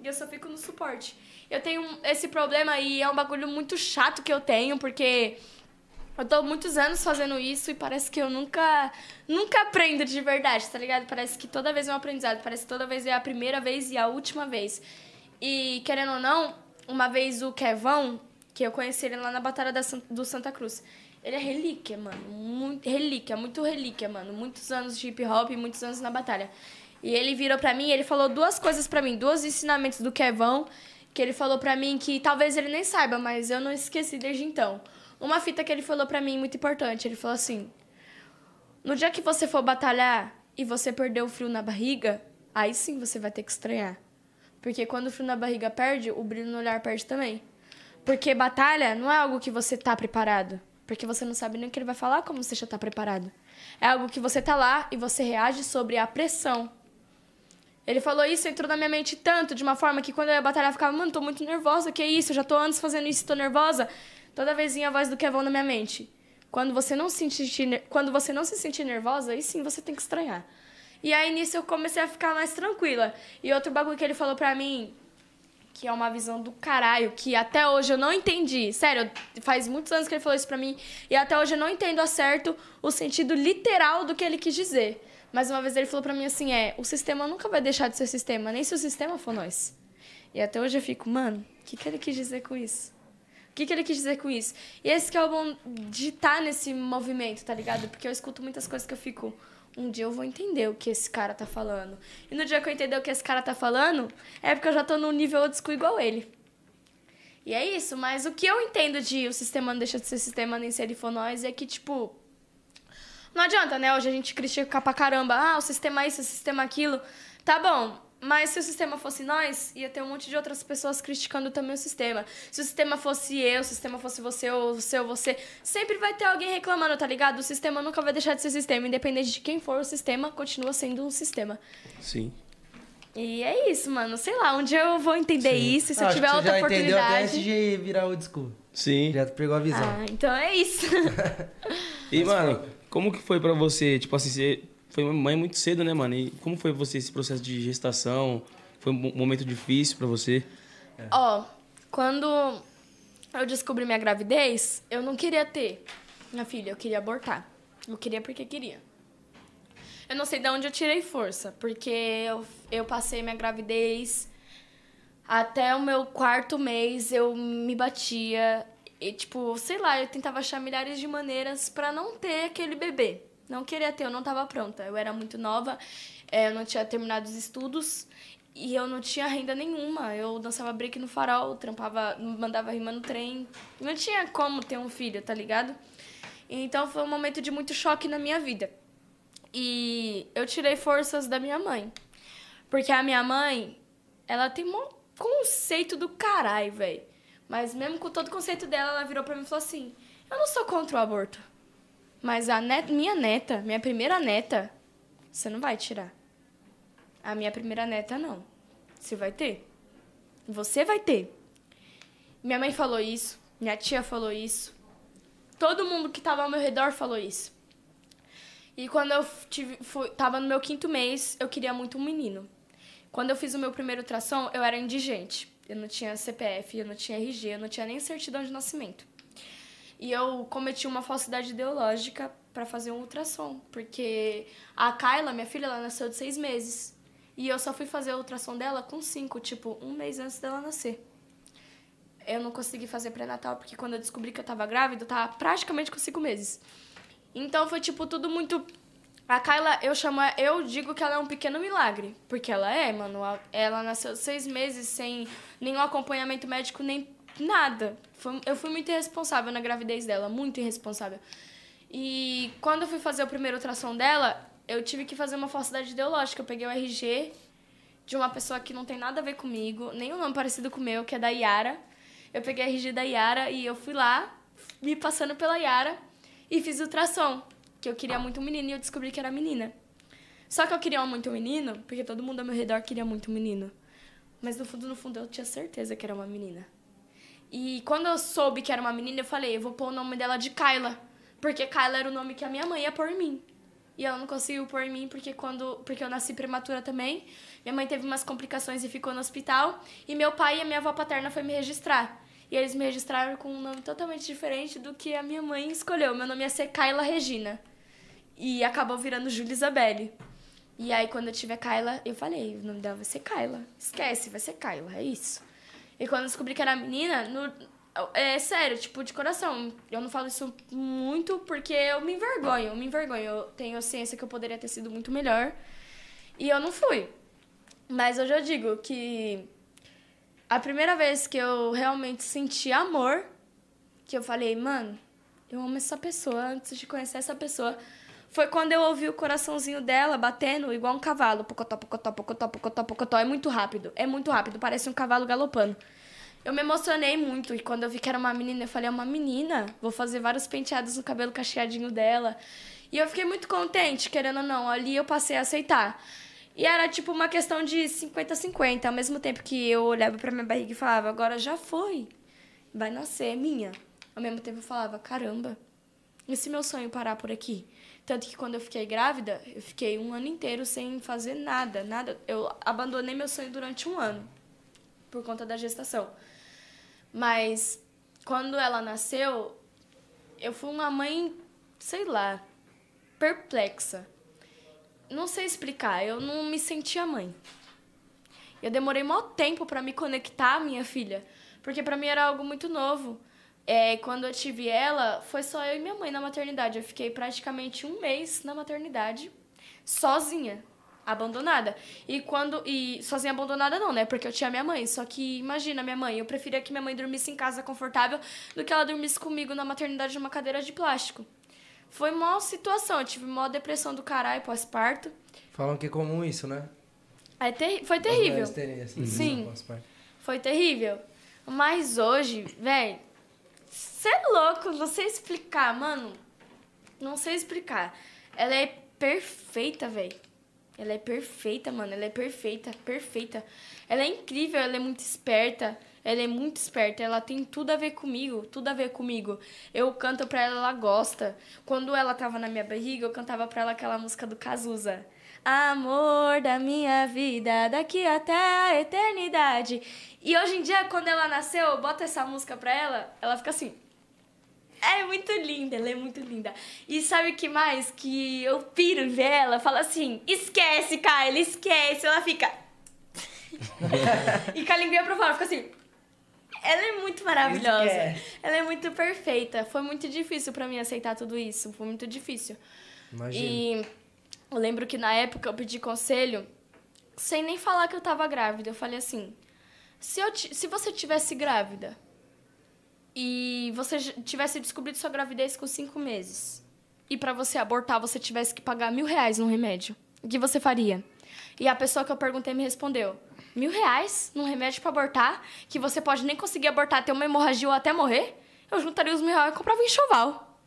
E eu só fico no suporte. Eu tenho esse problema e é um bagulho muito chato que eu tenho, porque eu tô muitos anos fazendo isso e parece que eu nunca nunca aprendo de verdade, tá ligado? Parece que toda vez é um aprendizado, parece que toda vez é a primeira vez e a última vez. E querendo ou não, uma vez o Kevão, que eu conheci ele lá na Batalha da do Santa Cruz. Ele é relíquia, mano. Muito, relíquia, muito relíquia, mano. Muitos anos de hip hop e muitos anos na batalha. E ele virou pra mim e ele falou duas coisas pra mim, dois ensinamentos do Kevão, que ele falou pra mim que talvez ele nem saiba, mas eu não esqueci desde então. Uma fita que ele falou pra mim muito importante, ele falou assim: "No dia que você for batalhar e você perder o frio na barriga, aí sim você vai ter que estranhar. Porque quando o frio na barriga perde, o brilho no olhar perde também. Porque batalha não é algo que você tá preparado. Porque você não sabe nem o que ele vai falar, como você já tá preparado. É algo que você tá lá e você reage sobre a pressão. Ele falou isso, entrou na minha mente tanto, de uma forma que quando eu ia batalhar, eu ficava, mano, tô muito nervosa, que isso? Eu já tô anos fazendo isso, tô nervosa. Toda vez vinha a voz do Kevão na minha mente. Quando você não se sentir, quando você não se sentir nervosa, aí sim você tem que estranhar. E aí nisso eu comecei a ficar mais tranquila. E outro bagulho que ele falou pra mim, que é uma visão do caralho, que até hoje eu não entendi. Sério, faz muitos anos que ele falou isso pra mim, e até hoje eu não entendo a certo o sentido literal do que ele quis dizer. Mas uma vez ele falou pra mim assim, é, o sistema nunca vai deixar de ser sistema, nem se o sistema for nós. E até hoje eu fico, mano, o que, que ele quis dizer com isso? Que, que ele quis dizer com isso? E esse que é o bom de estar nesse movimento, tá ligado? Porque eu escuto muitas coisas que eu fico, um dia eu vou entender o que esse cara tá falando. E no dia que eu entender o que esse cara tá falando, é porque eu já tô no nível old school igual ele. E é isso, mas o que eu entendo de o sistema não deixa de ser sistema, nem se ele for nós, é que, tipo, não adianta, né? Hoje a gente critica pra caramba. Ah, o sistema é isso, o sistema é aquilo. Tá bom, mas se o sistema fosse nós, ia ter um monte de outras pessoas criticando também o sistema. Se o sistema fosse eu, se o sistema fosse você ou você ou você, sempre vai ter alguém reclamando, tá ligado? O sistema nunca vai deixar de ser sistema. Independente de quem for o sistema, continua sendo um sistema. Sim. E é isso, mano. Sei lá, um dia eu vou entender isso. E se eu Acho tiver outra já entendeu até oportunidade. antes de virar old school. Sim. Já pegou a visão. Ah, então é isso. E, mano, como que foi pra você? Tipo assim, você foi mãe muito cedo, né, mano? E como foi você esse processo de gestação? Foi um momento difícil pra você? Ó, quando eu descobri minha gravidez, eu não queria ter minha filha, eu queria abortar. Eu queria porque queria. Eu não sei de onde eu tirei força, porque eu, eu passei minha gravidez até o meu quarto mês, eu me batia. E, tipo, sei lá, eu tentava achar milhares de maneiras pra não ter aquele bebê. Não queria ter, eu não tava pronta. Eu era muito nova, eh, eu não tinha terminado os estudos e eu não tinha renda nenhuma. Eu dançava break no farol, trampava, mandava rima no trem. Não tinha como ter um filho, tá ligado? Então foi um momento de muito choque na minha vida. E eu tirei forças da minha mãe. Porque a minha mãe, ela tem um conceito do caralho, velho. Mas mesmo com todo o conceito dela, ela virou pra mim e falou assim: Eu não sou contra o aborto. Mas a net, minha neta, minha primeira neta, você não vai tirar. A minha primeira neta, não. Você vai ter. Você vai ter. Minha mãe falou isso, minha tia falou isso. Todo mundo que tava ao meu redor falou isso. E quando eu tive, fui, tava no meu quinto mês, eu queria muito um menino. Quando eu fiz o meu primeiro ultrassom, eu era indigente. Eu não tinha CPF, eu não tinha RG, eu não tinha nem certidão de nascimento. E eu cometi uma falsidade ideológica para fazer um ultrassom, porque a Kyla, minha filha, ela nasceu de seis meses. E eu só fui fazer o ultrassom dela com cinco, tipo, um mês antes dela nascer. Eu não consegui fazer pré-natal, porque quando eu descobri que eu tava grávida, eu tava praticamente com cinco meses. Então foi, tipo, tudo muito. A Kyla, eu chamo, eu digo que ela é um pequeno milagre. Porque ela é, mano. Ela nasceu seis meses sem nenhum acompanhamento médico, nem nada. Foi- eu fui muito irresponsável na gravidez dela, muito irresponsável. E quando eu fui fazer o primeiro ultrassom dela, eu tive que fazer uma falsidade ideológica. Eu peguei o RG de uma pessoa que não tem nada a ver comigo, nem um nome parecido com o meu, que é da Yara. Eu peguei a RG da Yara e eu fui lá, me passando pela Yara, e fiz ultrassom, que eu queria muito um menino e eu descobri que era menina. Só que eu queria muito um menino, porque todo mundo ao meu redor queria muito um menino. Mas no fundo, no fundo, eu tinha certeza que era uma menina. E quando eu soube que era uma menina, eu falei, eu vou pôr o nome dela de Kyla. Porque Kyla era o nome que a minha mãe ia pôr em mim. E ela não conseguiu pôr em mim porque quando porque eu nasci prematura também. Minha mãe teve umas complicações e ficou no hospital. E meu pai e a minha avó paterna foi me registrar. E eles me registraram com um nome totalmente diferente do que a minha mãe escolheu. Meu nome ia ser Kyla Regina. E acabou virando Júlia Isabelle. E aí, quando eu tiver Kyla, eu falei, o nome dela vai ser Kyla. Esquece, vai ser Kyla, é isso. E quando eu descobri que era menina, no, é sério, tipo, de coração. Eu não falo isso muito porque eu me envergonho, eu me envergonho. Eu tenho ciência que eu poderia ter sido muito melhor. E eu não fui. Mas hoje eu digo que a primeira vez que eu realmente senti amor, que eu falei, mano, eu amo essa pessoa antes de conhecer essa pessoa, foi quando eu ouvi o coraçãozinho dela batendo igual um cavalo. Pocotó, pocotó, pocotó, pocotó, pocotó. É muito rápido, é muito rápido, parece um cavalo galopando. Eu me emocionei muito e quando eu vi que era uma menina, eu falei, é uma menina, vou fazer vários penteados no cabelo cacheadinho dela. E eu fiquei muito contente, querendo ou não, ali eu passei a aceitar. E era tipo uma questão de 50-50, ao mesmo tempo que eu olhava pra minha barriga e falava, agora já foi, vai nascer, é minha. Ao mesmo tempo eu falava, caramba, e se meu sonho parar por aqui? Tanto que quando eu fiquei grávida, eu fiquei um ano inteiro sem fazer nada, nada. Eu abandonei meu sonho durante um ano, por conta da gestação. Mas quando ela nasceu, eu fui uma mãe, sei lá, perplexa. Não sei explicar, eu não me sentia mãe. Eu demorei muito tempo para me conectar à minha filha, porque para mim era algo muito novo. É, quando eu tive ela, foi só eu e minha mãe na maternidade. Eu fiquei praticamente um mês na maternidade, sozinha, abandonada. E quando. E sozinha abandonada não, né? Porque eu tinha minha mãe. Só que imagina minha mãe, eu preferia que minha mãe dormisse em casa confortável do que ela dormisse comigo na maternidade numa cadeira de plástico. Foi uma situação, eu tive uma depressão do caralho pós-parto. Falam que é comum isso, né? É terri foi terrível. terem Sim. Foi terrível. Mas hoje, velho, você é louco, sei explicar, mano. Não sei explicar. Ela é perfeita, velho. Ela é perfeita, mano. Ela é perfeita, perfeita. Ela é incrível, ela é muito esperta. Ela é muito esperta, ela tem tudo a ver comigo, tudo a ver comigo. Eu canto pra ela, ela gosta. Quando ela tava na minha barriga, eu cantava pra ela aquela música do Cazuza. Amor da minha vida, daqui até a eternidade. E hoje em dia, quando ela nasceu, eu boto essa música pra ela, ela fica assim. É muito linda, ela é muito linda. E sabe o que mais? Que eu piro em ver ela, fala assim: esquece, Kylie, esquece. Ela fica. e com a linguinha pra fora, fica assim. Ela é muito maravilhosa. Ela é muito perfeita. Foi muito difícil pra mim aceitar tudo isso. Foi muito difícil. Imagina. E eu lembro que na época eu pedi conselho sem nem falar que eu tava grávida. Eu falei assim: se, eu se você tivesse grávida e você tivesse descobrido sua gravidez com cinco meses e pra você abortar você tivesse que pagar mil reais num remédio, o que você faria? E a pessoa que eu perguntei me respondeu: mil reais num remédio pra abortar, que você pode nem conseguir abortar, ter uma hemorragia ou até morrer? Eu juntaria os mil reais e comprava um enxoval.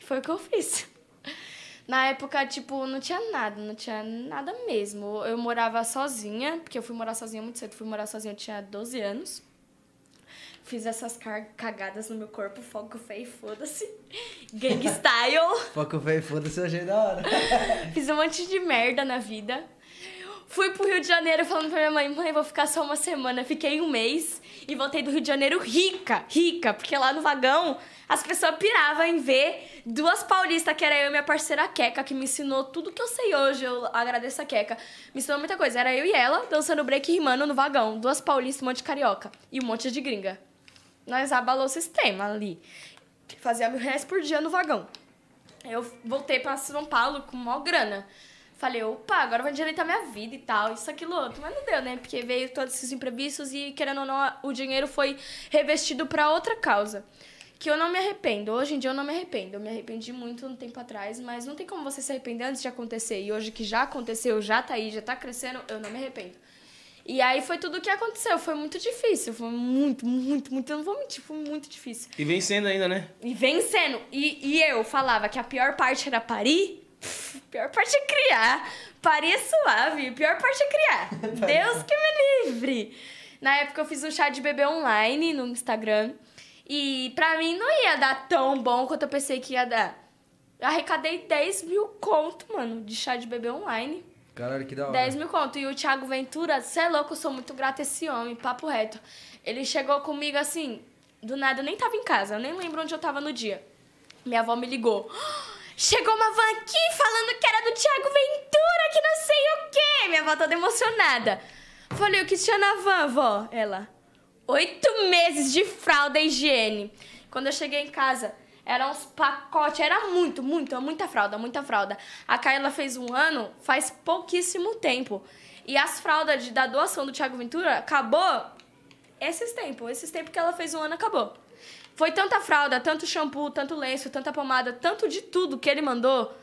Foi o que eu fiz. Na época, tipo, não tinha nada, não tinha nada mesmo. Eu morava sozinha, porque eu fui morar sozinha muito cedo. Fui morar sozinha, eu tinha 12 anos. Fiz essas cagadas no meu corpo, fogo feio, foda-se. Gang style. Foco feio, foda-se, eu achei da hora. Fiz um monte de merda na vida. Fui pro Rio de Janeiro falando pra minha mãe, mãe, vou ficar só uma semana. Fiquei um mês e voltei do Rio de Janeiro rica, rica, porque lá no vagão as pessoas piravam em ver duas paulistas, que era eu e minha parceira Queca, que me ensinou tudo que eu sei hoje. Eu agradeço a Queca. Me ensinou muita coisa. Era eu e ela dançando break e rimando no vagão. Duas paulistas, um monte de carioca e um monte de gringa. Nós abalou o sistema ali. Fazia mil reais por dia no vagão. Eu voltei pra São Paulo com maior grana. Falei, opa, agora vai endireitar minha vida e tal, isso, aquilo, outro. Mas não deu, né? Porque veio todos esses imprevistos e, querendo ou não, o dinheiro foi revestido pra outra causa. Que eu não me arrependo. Hoje em dia eu não me arrependo. Eu me arrependi muito um tempo atrás, mas não tem como você se arrepender antes de acontecer. E hoje que já aconteceu, já tá aí, já tá crescendo, eu não me arrependo. E aí foi tudo o que aconteceu. Foi muito difícil. Foi muito, muito, muito. Eu não vou mentir, foi muito difícil. E vencendo ainda, né? E vencendo. E, e eu falava que a pior parte era parir. Pior parte é criar. Parir é suave. Pior parte é criar. Deus que me livre. Na época eu fiz um chá de bebê online no Instagram. E pra mim não ia dar tão bom quanto eu pensei que ia dar. Eu arrecadei 10 mil conto, mano, de chá de bebê online. Caralho, que da hora. 10 mil conto. E o Thiago Ventura, cê é louco, eu sou muito grata a esse homem, papo reto. Ele chegou comigo assim, do nada, eu nem tava em casa, eu nem lembro onde eu tava no dia. Minha avó me ligou. Chegou uma van aqui falando que era do Thiago Ventura, que não sei o quê. Minha avó toda emocionada. Falei, o que tinha na van, vó? Ela, oito meses de fralda e higiene. Quando eu cheguei em casa, eram uns pacotes, era muito, muito, muita fralda, muita fralda. A Kaila fez um ano faz pouquíssimo tempo. E as fraldas de- da doação do Thiago Ventura acabou esses tempos. Esses tempos que ela fez um ano acabou. Foi tanta fralda, tanto shampoo, tanto lenço, tanta pomada, tanto de tudo que ele mandou.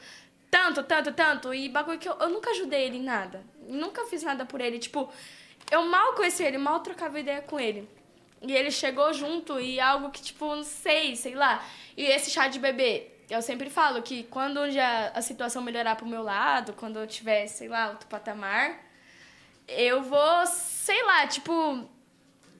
Tanto, tanto, tanto. E bagulho que eu, eu nunca ajudei ele em nada. Nunca fiz nada por ele. Tipo, eu mal conheci ele, mal trocava ideia com ele. E ele chegou junto e algo que, tipo, não sei, sei lá. E esse chá de bebê, eu sempre falo que quando um dia a situação melhorar pro meu lado, quando eu tiver, sei lá, outro patamar, eu vou, sei lá, tipo,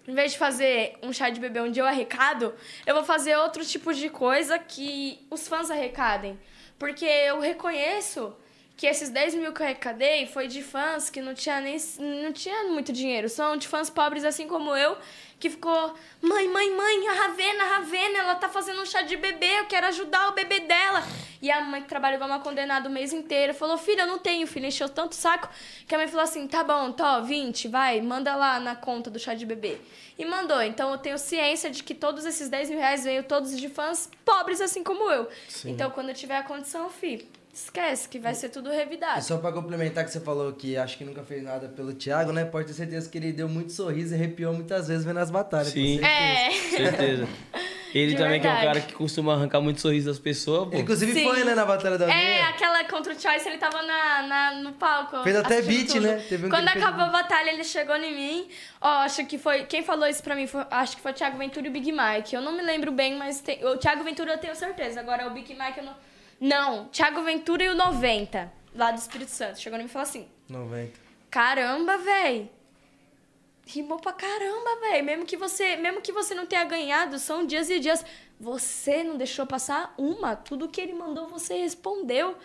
em vez de fazer um chá de bebê onde eu arrecado, eu vou fazer outro tipo de coisa que os fãs arrecadem. Porque eu reconheço que esses 10 mil que eu arrecadei foi de fãs que não tinha nem não tinha muito dinheiro. São de fãs pobres assim como eu, que ficou, mãe, mãe, mãe, a Ravena, a Ravena, ela tá fazendo um chá de bebê, eu quero ajudar o bebê dela. E a mãe que trabalha igual uma condenada o mês inteiro falou, filha, eu não tenho, filha, encheu tanto saco que a mãe falou assim, tá bom, tó, 20, vai, manda lá na conta do chá de bebê. E mandou. Então eu tenho ciência de que todos esses 10 mil reais veio todos de fãs pobres assim como eu. Então quando eu tiver a condição, fi, esquece que vai ser tudo E revidado. só pra complementar que você falou que acho que nunca fez nada pelo Thiago, né? Pode ter certeza que ele deu muito sorriso e arrepiou muitas vezes vendo as batalhas. Sim. com certeza. É. Certeza. Ele De também que é um verdade. cara que costuma arrancar muito sorriso das pessoas, pô. Inclusive Sim. foi, né, na batalha da É, Almeida. aquela contra o Choice, ele tava na, na- no palco. Fez até beat, tudo. né? Teve um que Quando acabou a batalha, ele chegou em mim. Ó, acho que foi. Quem falou isso pra mim? Foi- acho que foi o Thiago Ventura e o Big Mike. Eu não me lembro bem, mas tem- o Thiago Ventura eu tenho certeza. Agora o Big Mike eu não. Não, Thiago Ventura e o 90, lá do Espírito Santo. Chegou em mim e falou assim: 90. Caramba, véi. Rimou pra caramba, véi. Mesmo que você, mesmo que você não tenha ganhado, são dias e dias. Você não deixou passar uma. Tudo que ele mandou, você respondeu.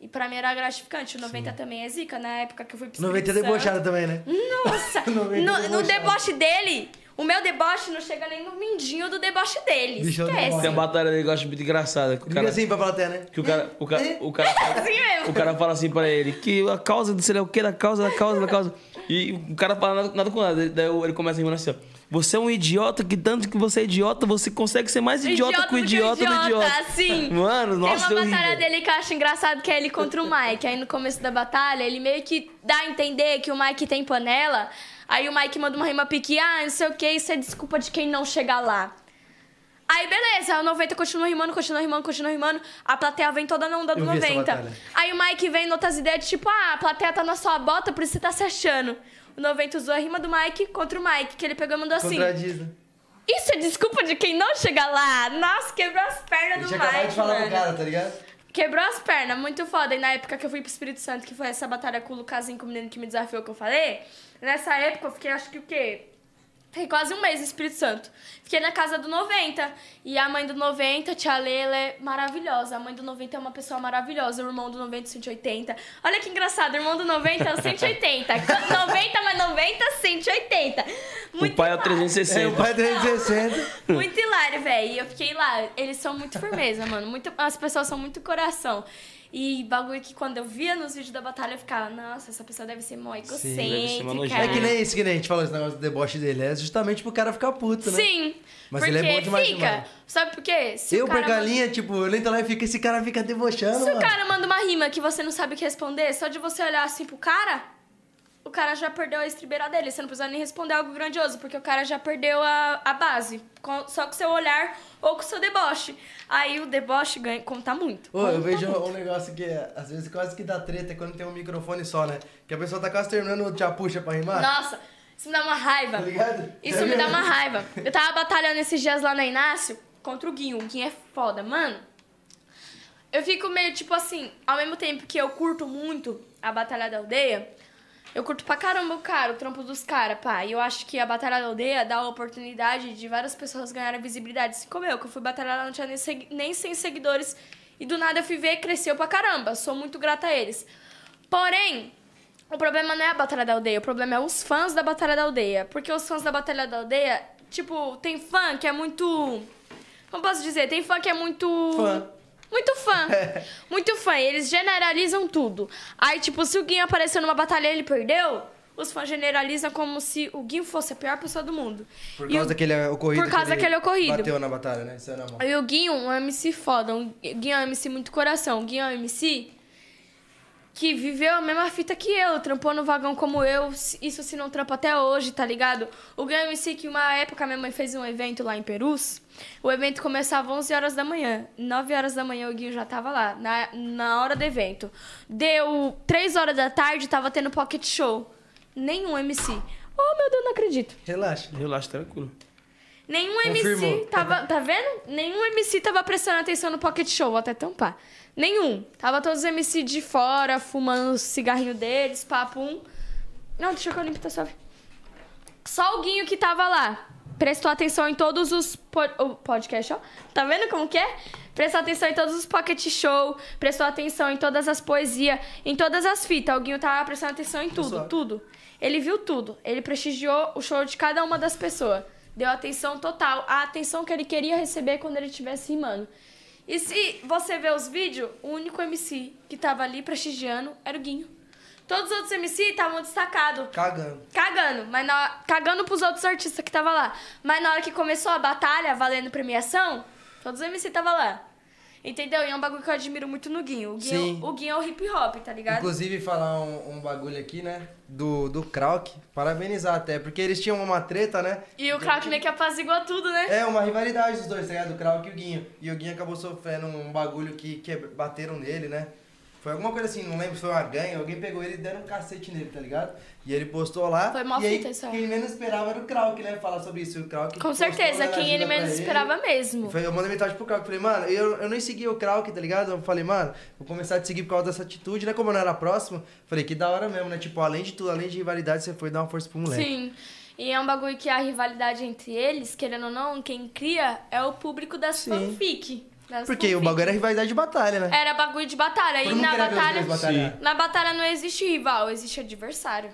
E pra mim era gratificante. O 90 também é zica, na época que eu fui pro 90 é debochado também, né? Nossa! 90 no, é no debochado. deboche dele, o meu deboche não chega nem no mindinho do deboche dele. Bicho, é Esquece. Tem uma batalha dele que eu acho muito engraçada. Que o cara, assim pra plateia, né? que o cara, o cara, o cara, Assim mesmo. o cara fala assim pra ele que a causa do sei lá o que, da causa, da causa, da causa. E o cara fala nada, nada com nada. Daí ele começa rimando assim, ó. Você é um idiota que tanto que você é idiota, você consegue ser mais idiota, que o do idiota do idiota. Sim. Mano, nossa, Tem uma é batalha dele que eu acho engraçado, que é ele contra o Mike. Aí no começo da batalha, ele meio que dá a entender que o Mike tem panela. Aí o Mike manda uma rima pique, ah, não sei o que, isso é desculpa de quem não chegar lá. Aí beleza, o 90 continua rimando, continua rimando, continua rimando. A plateia vem toda na onda do Eu vi essa 90. batalha. Aí o Mike vem em outras ideias de tipo, ah, a plateia tá na sua bota, por isso você tá se achando. O 90 usou a rima do Mike contra o Mike, que ele pegou e mandou assim. Né? Isso é desculpa de quem não chega lá. Nossa, quebrou as pernas do Deixa eu acabar de Mike, falar mano. pro cara, tá ligado? Quebrou as pernas, muito foda. E na época que eu fui pro Espírito Santo, que foi essa batalha com o Lucasinho, com o menino que me desafiou, que eu falei, nessa época eu fiquei, acho que o quê? Fiquei quase um mês no Espírito Santo. Fiquei na casa do 90. E a mãe do 90, tia Leila, é maravilhosa. A mãe do 90 é uma pessoa maravilhosa. O irmão do 90, 180. Olha que engraçado, o irmão do 90 é o 180. 90 mais 90, 180. Muito o pai é o hilário. 360. É, o pai 360. Muito hilário, velho. E eu fiquei lá. Eles são muito firmeza, mano. Muito, as pessoas são muito coração. E bagulho que quando eu via nos vídeos da batalha, eu ficava, nossa, essa pessoa deve ser mó ser egocêntrica. É que nem isso que nem a gente falou, esse negócio do deboche dele. É justamente pro cara ficar puto, né? Sim. Mas porque ele é bom demais fica. demais. Sabe por quê? Se Eu, o cara perco a manda- linha, tipo, eu entro lá e fico, esse cara fica debochando, Se mano. o cara manda uma rima que você não sabe o que responder, só de você olhar assim pro cara, o cara já perdeu a estribeira dele. Você não precisa nem responder algo grandioso, porque o cara já perdeu a, a base. Com- só com o seu olhar ou com o seu deboche. Aí o deboche ganha, conta muito. Ô, eu Conta vejo muito. um negócio que é, às vezes quase que dá treta quando tem um microfone só, né? Que a pessoa tá quase terminando, já puxa pra rimar. Nossa, isso me dá uma raiva. Tá ligado? Isso me dá uma raiva. Eu tava batalhando esses dias lá na Inácio contra o Guinho. O Guinho é foda, mano. Eu fico meio tipo assim, ao mesmo tempo que eu curto muito a Batalha da Aldeia, eu curto pra caramba o cara, o trampo dos caras, pá. E eu acho que a Batalha da Aldeia dá a oportunidade de várias pessoas ganharem visibilidade. Assim como eu, que eu fui batalhar não tinha nem, nem 100 seguidores. E do nada eu fui ver cresceu pra caramba. Sou muito grata a eles. Porém, o problema não é a Batalha da Aldeia, o problema é os fãs da Batalha da Aldeia. Porque os fãs da Batalha da Aldeia, tipo, tem fã que é muito. Como posso dizer? Tem fã que é muito. Fã. Muito fã. muito fã. Eles generalizam tudo. Aí, tipo, se o Guinho apareceu numa batalha e ele perdeu, os fãs generalizam como se o Guinho fosse a pior pessoa do mundo. Por E causa o- daquele ocorrido. Por causa que ele daquele ocorrido. Bateu na batalha, né? Isso é normal. E o Guinho, um MC foda. Um, o Guinho é um MC muito coração. O Guinho é um MC que viveu a mesma fita que eu. Trampou no vagão como eu. Isso se não trampa até hoje, tá ligado? O é um MC que uma época minha mãe fez um evento lá em Perus. O evento começava às 11 horas da manhã. 9 horas da manhã o Guinho já tava lá, na, na hora do evento. Deu 3 horas da tarde, tava tendo pocket show. Nenhum MC. Oh, meu Deus, não acredito. Relaxa. Relaxa, tranquilo. Nenhum MC Confirmou. tava. Tá vendo? Nenhum MC tava prestando atenção no Pocket Show, vou até tampar. Nenhum. Tava todos os MC de fora, fumando o cigarrinho deles, papo um. Não, deixa que eu limpo, tá suave. Só o Guinho que tava lá. Prestou atenção em todos os po o podcast, ó. Tá vendo como que é? Prestou atenção em todos os pocket show, prestou atenção em todas as poesias, em todas as fitas. O Guinho tava prestando atenção em tudo, suave. tudo. Ele viu tudo. Ele prestigiou o show de cada uma das pessoas. Deu atenção total, a atenção que ele queria receber quando ele estivesse rimando. E se você ver os vídeos, o único MC que tava ali prestigiando era o Guinho. Todos os outros MC estavam destacados. Cagando. Cagando, mas na, cagando pros outros artistas que tava lá. Mas na hora que começou a batalha, valendo premiação, todos os MC tava lá. Entendeu? E é um bagulho que eu admiro muito no Guinho. O Guinho, Sim. o Guinho é o hip hop, tá ligado? Inclusive, falar um, um bagulho aqui, né? Do, do Krauk. Parabenizar até, porque eles tinham uma treta, né? E o Krauk meio que apazigou tudo, né? É, uma rivalidade dos dois, tá ligado? O Krauk e o Guinho. E o Guinho acabou sofrendo um bagulho que, que bateram nele, né? Foi alguma coisa assim, não lembro se foi uma ganha, alguém pegou ele e deram um cacete nele, tá ligado? E ele postou lá. Foi mó e aí, isso quem menos esperava era o Krauk, né? Falar sobre isso. O Krauk Com certeza, quem ele menos esperava mesmo. Foi, eu mandei mensagem pro Krauk, falei, mano, eu, eu nem segui o Krauk, tá ligado? Eu falei, mano, vou começar a te seguir por causa dessa atitude, né? Como eu não era próximo, falei, que da hora mesmo, né? Tipo, além de tudo, além de rivalidade, você foi dar uma força pro moleque. Sim. E é um bagulho que a rivalidade entre eles, querendo ou não, quem cria é o público das Sim. fanfic. Das Porque o bagulho era rivalidade de batalha, né? Era bagulho de batalha. Todo e na batalha. Na batalha não existe rival, existe adversário.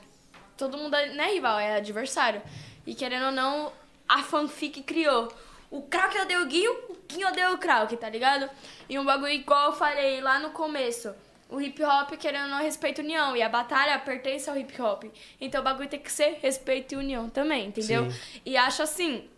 Todo mundo não é rival, é adversário. E querendo ou não, a fanfic criou. O Krauk odeia o Guinho, o Guinho odeia o Krauk, tá ligado? E um bagulho igual eu falei lá no começo. O hip hop, querendo ou não, respeita a união. E a batalha pertence ao hip hop. Então o bagulho tem que ser respeito e união também, entendeu? E acho assim,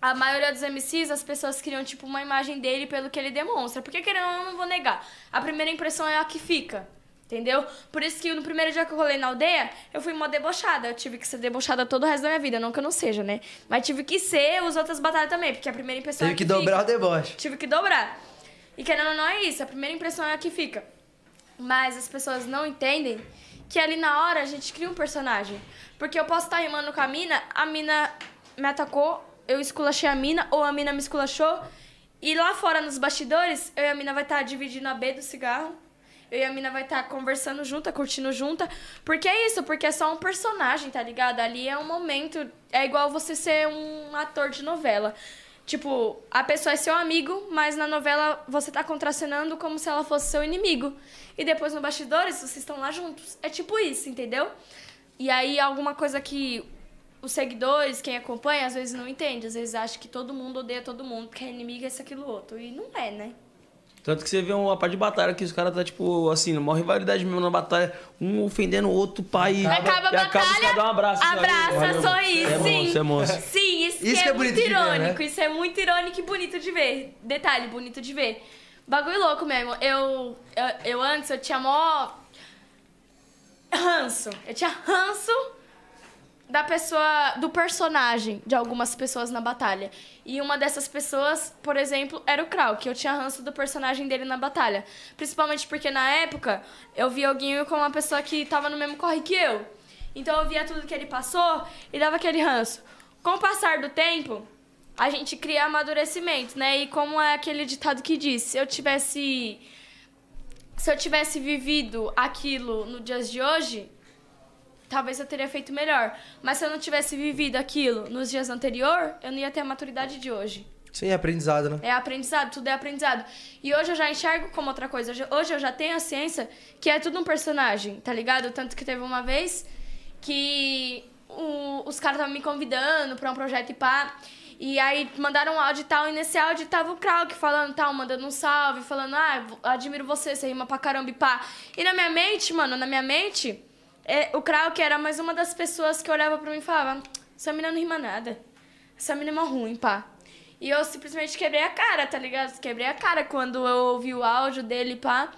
a maioria dos MCs, as pessoas criam, tipo, uma imagem dele pelo que ele demonstra. Porque, querendo ou não, eu não vou negar. A primeira impressão é a que fica. Entendeu? Por isso que no primeiro dia que eu rolei na aldeia, eu fui mó debochada. Eu tive que ser debochada todo o resto da minha vida. Não que eu não seja, né? Mas tive que ser os outras batalhas também. Porque a primeira impressão é Teve a que que dobrar o fica. deboche. Tive que dobrar. E querendo ou não é isso. A primeira impressão é a que fica. Mas as pessoas não entendem que ali na hora a gente cria um personagem. Porque eu posso estar rimando com a mina, a mina me atacou, eu esculachei a mina, ou a mina me esculachou. E lá fora nos bastidores, eu e a mina vai estar dividindo a B do cigarro. Eu e a mina vai estar conversando junta, curtindo junta. Porque é isso, porque é só um personagem, tá ligado? Ali é um momento. É igual você ser um ator de novela. Tipo, a pessoa é seu amigo, mas na novela você tá contracenando como se ela fosse seu inimigo. E depois no bastidores, vocês estão lá juntos. É tipo isso, entendeu? E aí alguma coisa que os seguidores, quem acompanha, às vezes não entende. Às vezes acha que todo mundo odeia todo mundo, porque é inimigo esse, aquilo, outro. E não é, né? Tanto que você vê uma parte de batalha que os caras tá, tipo, assim, uma rivalidade mesmo na batalha, um ofendendo o outro pai. Acaba a e acaba os batalha, caras dão um abraço. abraça, Valeu. sorri, É sim. monstro, é monstro. Sim, isso, Isso que é, é muito de ver, né? irônico. Isso é muito irônico e bonito de ver. Detalhe, bonito de ver. Bagulho louco mesmo. Eu, eu, eu antes, eu tinha mó ranço. Eu tinha ranço da pessoa, do personagem de algumas pessoas na batalha. E uma dessas pessoas, por exemplo, era o Krau, que eu tinha ranço do personagem dele na batalha. Principalmente porque na época eu via o Guinho como uma pessoa que tava no mesmo corre que eu. Então eu via tudo que ele passou e dava aquele ranço. Com o passar do tempo, a gente cria amadurecimento, né? E como é aquele ditado que diz, se eu tivesse se eu tivesse vivido aquilo no dias de hoje, talvez eu teria feito melhor. Mas se eu não tivesse vivido aquilo nos dias anterior, eu não ia ter a maturidade de hoje. Sim, é aprendizado, né? É aprendizado, tudo é aprendizado. E hoje eu já enxergo como outra coisa. Hoje- eu já tenho a ciência que é tudo um personagem, tá ligado? Tanto que teve uma vez que o- os caras estavam me convidando pra um projeto e pá. E aí mandaram um áudio e tal, e nesse áudio tava o Krauk falando tal, mandando um salve, falando, ah, admiro você, você rima pra caramba e pá. E na minha mente, mano, na minha mente, é, o Krauk era mais uma das pessoas que olhava pra mim e falava, essa menina não rima nada. Essa menina é mó ruim, pá. E eu simplesmente quebrei a cara, tá ligado? Quebrei a cara quando eu ouvi o áudio dele, pá.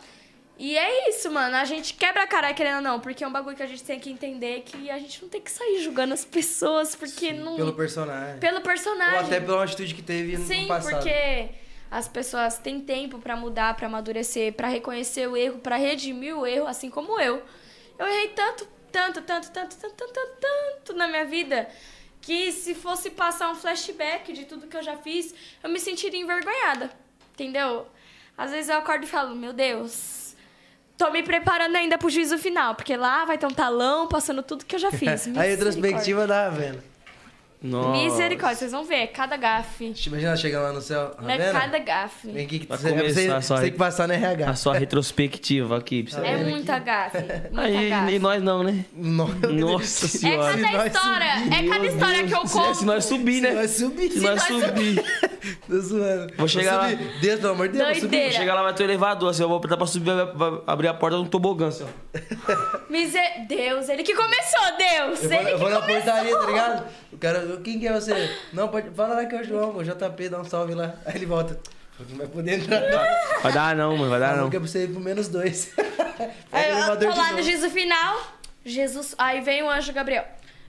E é isso, mano. A gente quebra a cara querendo ou não, porque é um bagulho que a gente tem que entender que a gente não tem que sair julgando as pessoas, porque não. Pelo personagem. Pelo personagem. Ou até pela atitude que teve no Sim, passado. porque as pessoas têm tempo pra mudar, pra amadurecer, pra reconhecer o erro, pra redimir o erro, assim como eu. Eu errei tanto, tanto, tanto, tanto, tanto, tanto, tanto, tanto na minha vida que se fosse passar um flashback de tudo que eu já fiz, eu me sentiria envergonhada. Entendeu? Às vezes eu acordo e falo, meu Deus, tô me preparando ainda pro juízo final, porque lá vai ter um talão passando tudo que eu já fiz. A retrospectiva da Ravena. Nossa. Misericórdia, vocês vão ver, cada gafe. Imagina chegando lá no céu. É Ravena? cada gafe. Vem aqui que você, começar você, você tem que passar no RH. A sua retrospectiva aqui. Pra você É muita gafe. Muita Aí, gafe. e nós não, né? Nossa, Nossa É senhora. cada nós história, é cada história que eu Se- conto. Se nós subir, né? Vai subir. Se nós nós subir. Tô zoando. Vou chegar lá. subir. Deus, pelo amor de Deus, vou subir. Doideira. Chega lá, vai ter o elevador, assim, eu vou apertar pra subir, vai, abrir a porta de um tobogã, assim, ó. Miser... Deus, ele que começou, Deus. Eu vou, ele eu que vou na portaria, tá ligado? O cara, quem que é você? Não, pode. Fala lá que é o João, o JP, dá um salve lá. Aí ele volta. Não vai poder entrar, não. Vai dar não, mano, vai dar não. que é pra você ir pro menos dois. Aí eu tô lá no juízo final. Jesus. Aí vem o anjo Gabriel.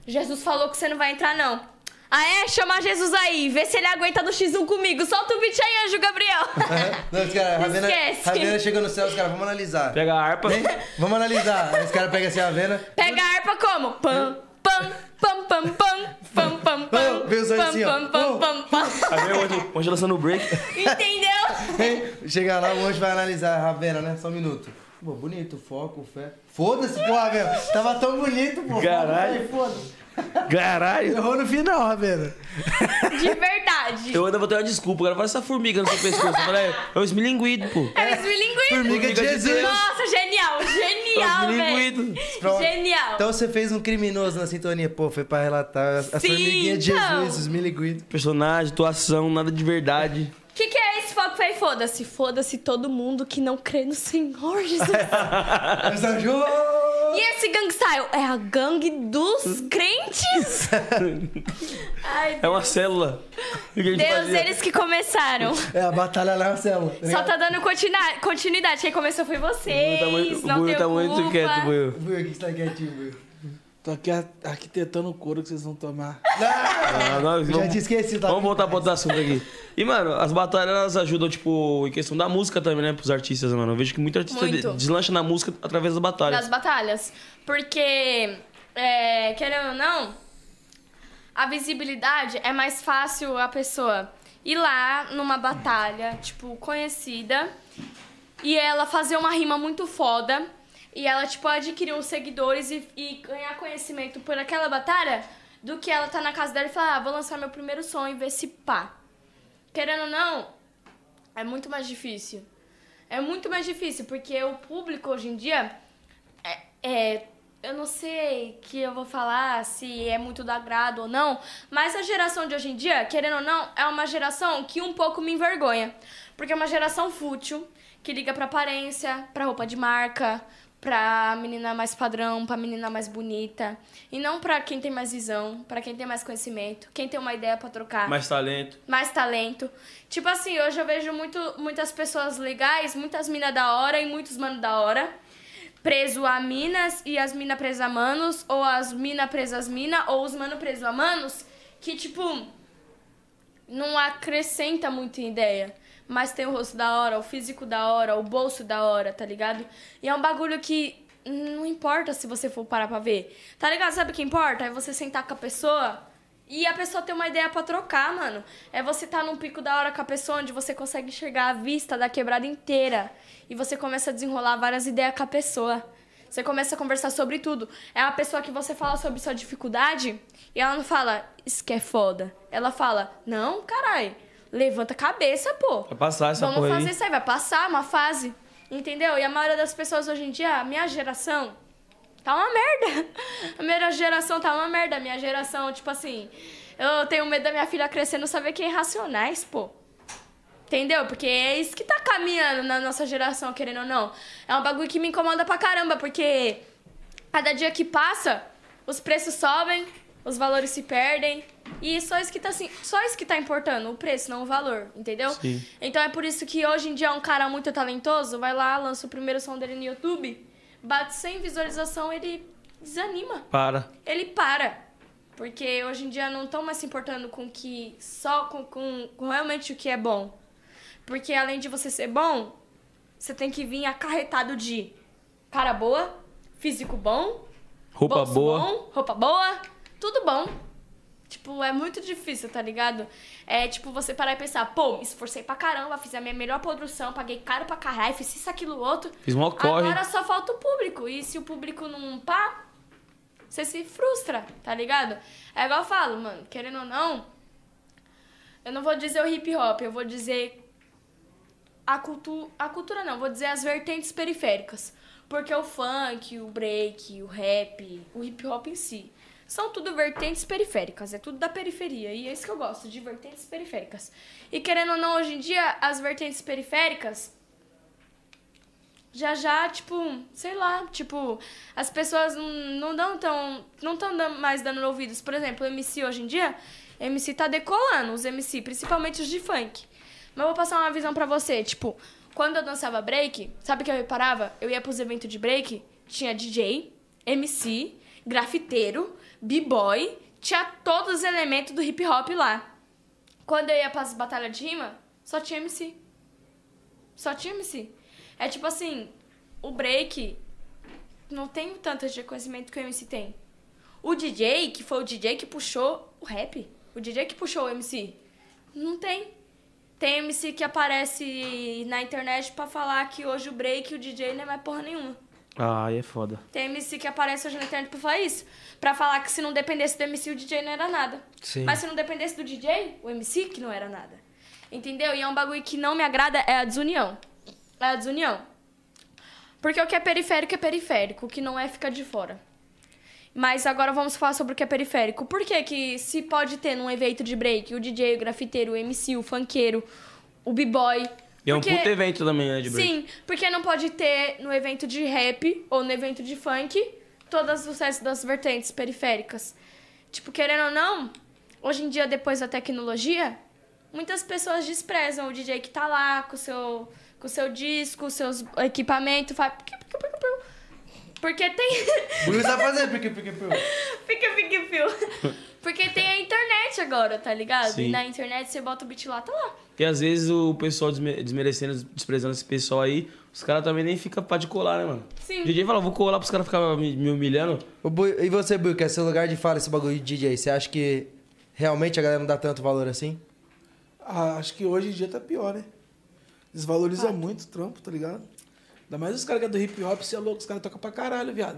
Jesus falou que você não vai entrar, não. Ah, é? Chama Jesus aí. Vê se ele aguenta no X1 comigo. Solta o beat aí, anjo Gabriel. Não, os caras, Ravena, Esquece. Ravena chega no céu, os caras, vamos analisar. Pega a harpa. Vem, vamos analisar. Aí os caras pegam assim a Ravena. Pega a harpa como? Pam, pam, pam, pam, pam, pam, pam, pam. Vem os olhos assim, ó. pam, pam, Oh. pam, pam. Aí vem hoje, hoje lançando o break. Entendeu? Chega lá, o anjo vai analisar a Ravena, né? Só um minuto. Pô, bonito, foco, fé. Foda-se, pô, Ravena. Tava tão bonito, pô. Caralho. Foda-se. Caralho. Errou no final, Rabena. De verdade. Eu ainda vou ter uma desculpa, cara. Faz essa formiga no seu pescoço. Eu falei, é, o esmilinguido, pô. É o esmilinguido. Formiga de Jesus. Nossa, genial, genial, É velho. Genial. Então você fez um criminoso na sintonia. Pô, foi pra relatar as, as Sim, formiguinhas de então. Jesus, os miliguidos. Personagem, atuação, nada de verdade. O que, que é esse foco foi foda-se? Foda-se todo mundo que não crê no Senhor Jesus. João! E esse gangstyle é a gangue dos crentes? Ai, É uma célula. O Deus, fazia? eles que começaram. É a batalha lá na célula. Só tá dando continua- continuidade. Quem começou foi O Buiu vocês. tá muito, o não Buiu tenho tá muito culpa. quieto, Buiu. Buiu, o que você tá quietinho, Buiu? Tô aqui arquitetando o couro que vocês vão tomar. Ah, nós Eu já vamos- te esqueci, tá? Vamos voltar para outro assunto aqui. E, mano, as batalhas elas ajudam, tipo, em questão da música também, né? Pros artistas, mano. Eu vejo que muito artista Muito. de- deslancha na música através das batalhas. das batalhas. Porque, é, querendo ou não, a visibilidade é mais fácil a pessoa ir lá numa batalha, tipo, conhecida, e ela fazer uma rima muito foda, e ela, tipo, adquirir uns seguidores e, e ganhar conhecimento por aquela batalha, do que ela tá na casa dela e falar, ah, vou lançar meu primeiro som e ver se pá. Querendo ou não, é muito mais difícil. É muito mais difícil, porque o público hoje em dia é, é, eu não sei que eu vou falar se é muito do agrado ou não, mas a geração de hoje em dia, querendo ou não, é uma geração que um pouco me envergonha. Porque é uma geração fútil, que liga pra aparência, pra roupa de marca, pra menina mais padrão, pra menina mais bonita. E não pra quem tem mais visão, pra quem tem mais conhecimento, quem tem uma ideia pra trocar Mais talento. mais talento. Tipo assim, hoje eu vejo muito, muitas pessoas legais, muitas minas da hora e muitos manos da hora. Preso a minas e as minas presas a manos, ou as minas presas às minas, ou os manos presos a manos, que tipo, não acrescenta muito em ideia. Mas tem o rosto da hora, o físico da hora, o bolso da hora, tá ligado? E é um bagulho que não importa se você for parar pra ver. Tá ligado? Sabe o que importa? É você sentar com a pessoa e a pessoa ter uma ideia pra trocar, mano. É você tá num pico da hora com a pessoa onde você consegue enxergar a vista da quebrada inteira. E você começa a desenrolar várias ideias com a pessoa. Você começa a conversar sobre tudo. É uma pessoa que você fala sobre sua dificuldade e ela não fala, isso que é foda. Ela fala, não, carai, levanta a cabeça, pô. Vai passar essa Vamos fazer aí. isso aí, vai passar uma fase. Entendeu? E a maioria das pessoas hoje em dia, a minha geração, tá uma merda. A minha geração tá uma merda. A minha geração, tipo assim, eu tenho medo da minha filha crescer e não saber quem é racionais, pô. Entendeu? Porque é isso que tá caminhando na nossa geração, querendo ou não. É um bagulho que me incomoda pra caramba, porque cada dia que passa, os preços sobem, os valores se perdem. E só isso que tá assim, só isso que tá importando, o preço, não o valor, entendeu? Sim. Então é por isso que hoje em dia um cara muito talentoso vai lá, lança o primeiro som dele no YouTube, bate 100 visualização, ele desanima Para. ele para. Porque hoje em dia não estão mais se importando com que só com, com, com realmente o que é bom. Porque além de você ser bom, você tem que vir acarretado de cara boa, físico bom, Roupa boa. bom, roupa boa, tudo bom. Tipo, é muito difícil, tá ligado? É tipo você parar e pensar, pô, me esforcei pra caramba, fiz a minha melhor produção, paguei caro pra caralho, fiz isso, aquilo, outro. Fiz mó corre. Agora só falta o público. E se o público não pá, você se frustra, tá ligado? É igual eu falo, mano, querendo ou não, eu não vou dizer o hip hop, eu vou dizer a cultura. A cultura não, vou dizer as vertentes periféricas. Porque o funk, o break, o rap, o hip hop em si. São tudo vertentes periféricas, é tudo da periferia. E é isso que eu gosto, de vertentes periféricas. E querendo ou não, hoje em dia, as vertentes periféricas já já, tipo, sei lá, tipo, as pessoas não, dão tão. não estão mais dando ouvidos. Por exemplo, o MC hoje em dia, MC tá decolando, os MC, principalmente os de funk. Mas eu vou passar uma visão pra você, tipo, quando eu dançava break, sabe o que eu reparava? Eu ia pros eventos de break, tinha DJ, MC, grafiteiro, b-boy, tinha todos os elementos do hip hop lá. Quando eu ia pras batalhas de rima, só tinha MC. Só tinha MC. É tipo assim, o break não tem tanto de conhecimento que o MC tem. O DJ, que foi o DJ que puxou o rap, o DJ que puxou o MC, não tem. Tem MC que aparece na internet pra falar que hoje o break e o DJ não é mais porra nenhuma. Ah, aí é foda. Tem MC que aparece hoje na internet pra falar isso. Pra falar que se não dependesse do MC, o DJ não era nada. Sim. Mas se não dependesse do DJ, o MC que não era nada. Entendeu? E é um bagulho que não me agrada, é a desunião. É a desunião. Porque o que é periférico é periférico, o que não é fica de fora. Mas agora vamos falar sobre o que é periférico. Por que que se pode ter num evento de break o DJ, o grafiteiro, o MC, o funkeiro, o b-boy... E é um Porque- puto evento também, né, de break. Sim, porque não pode ter no evento de rap ou no evento de funk todas os restos das vertentes periféricas. Tipo, querendo ou não, hoje em dia, depois da tecnologia, muitas pessoas desprezam o DJ que tá lá com o seu, com o seu disco, seus equipamentos, faz... Porque tem... Buiu sabe fazer, porque, porque, porque. Fica, fica, fio. Porque tem a internet agora, tá ligado? Sim. E na internet você bota o beat lá, tá lá. E às vezes o pessoal desme- desmerecendo, desprezando esse pessoal aí, os caras também nem ficam pra de colar, né, mano? Sim. O DJ fala, vou colar pros caras ficarem me, me humilhando. E você, Buiu, que é seu lugar de fala esse bagulho de DJ, você acha que realmente a galera não dá tanto valor assim? Ah, acho que hoje em dia tá pior, né? Desvaloriza muito o trampo, tá ligado? Ainda mais os caras que é do hip hop, você é louco, os caras tocam pra caralho, viado.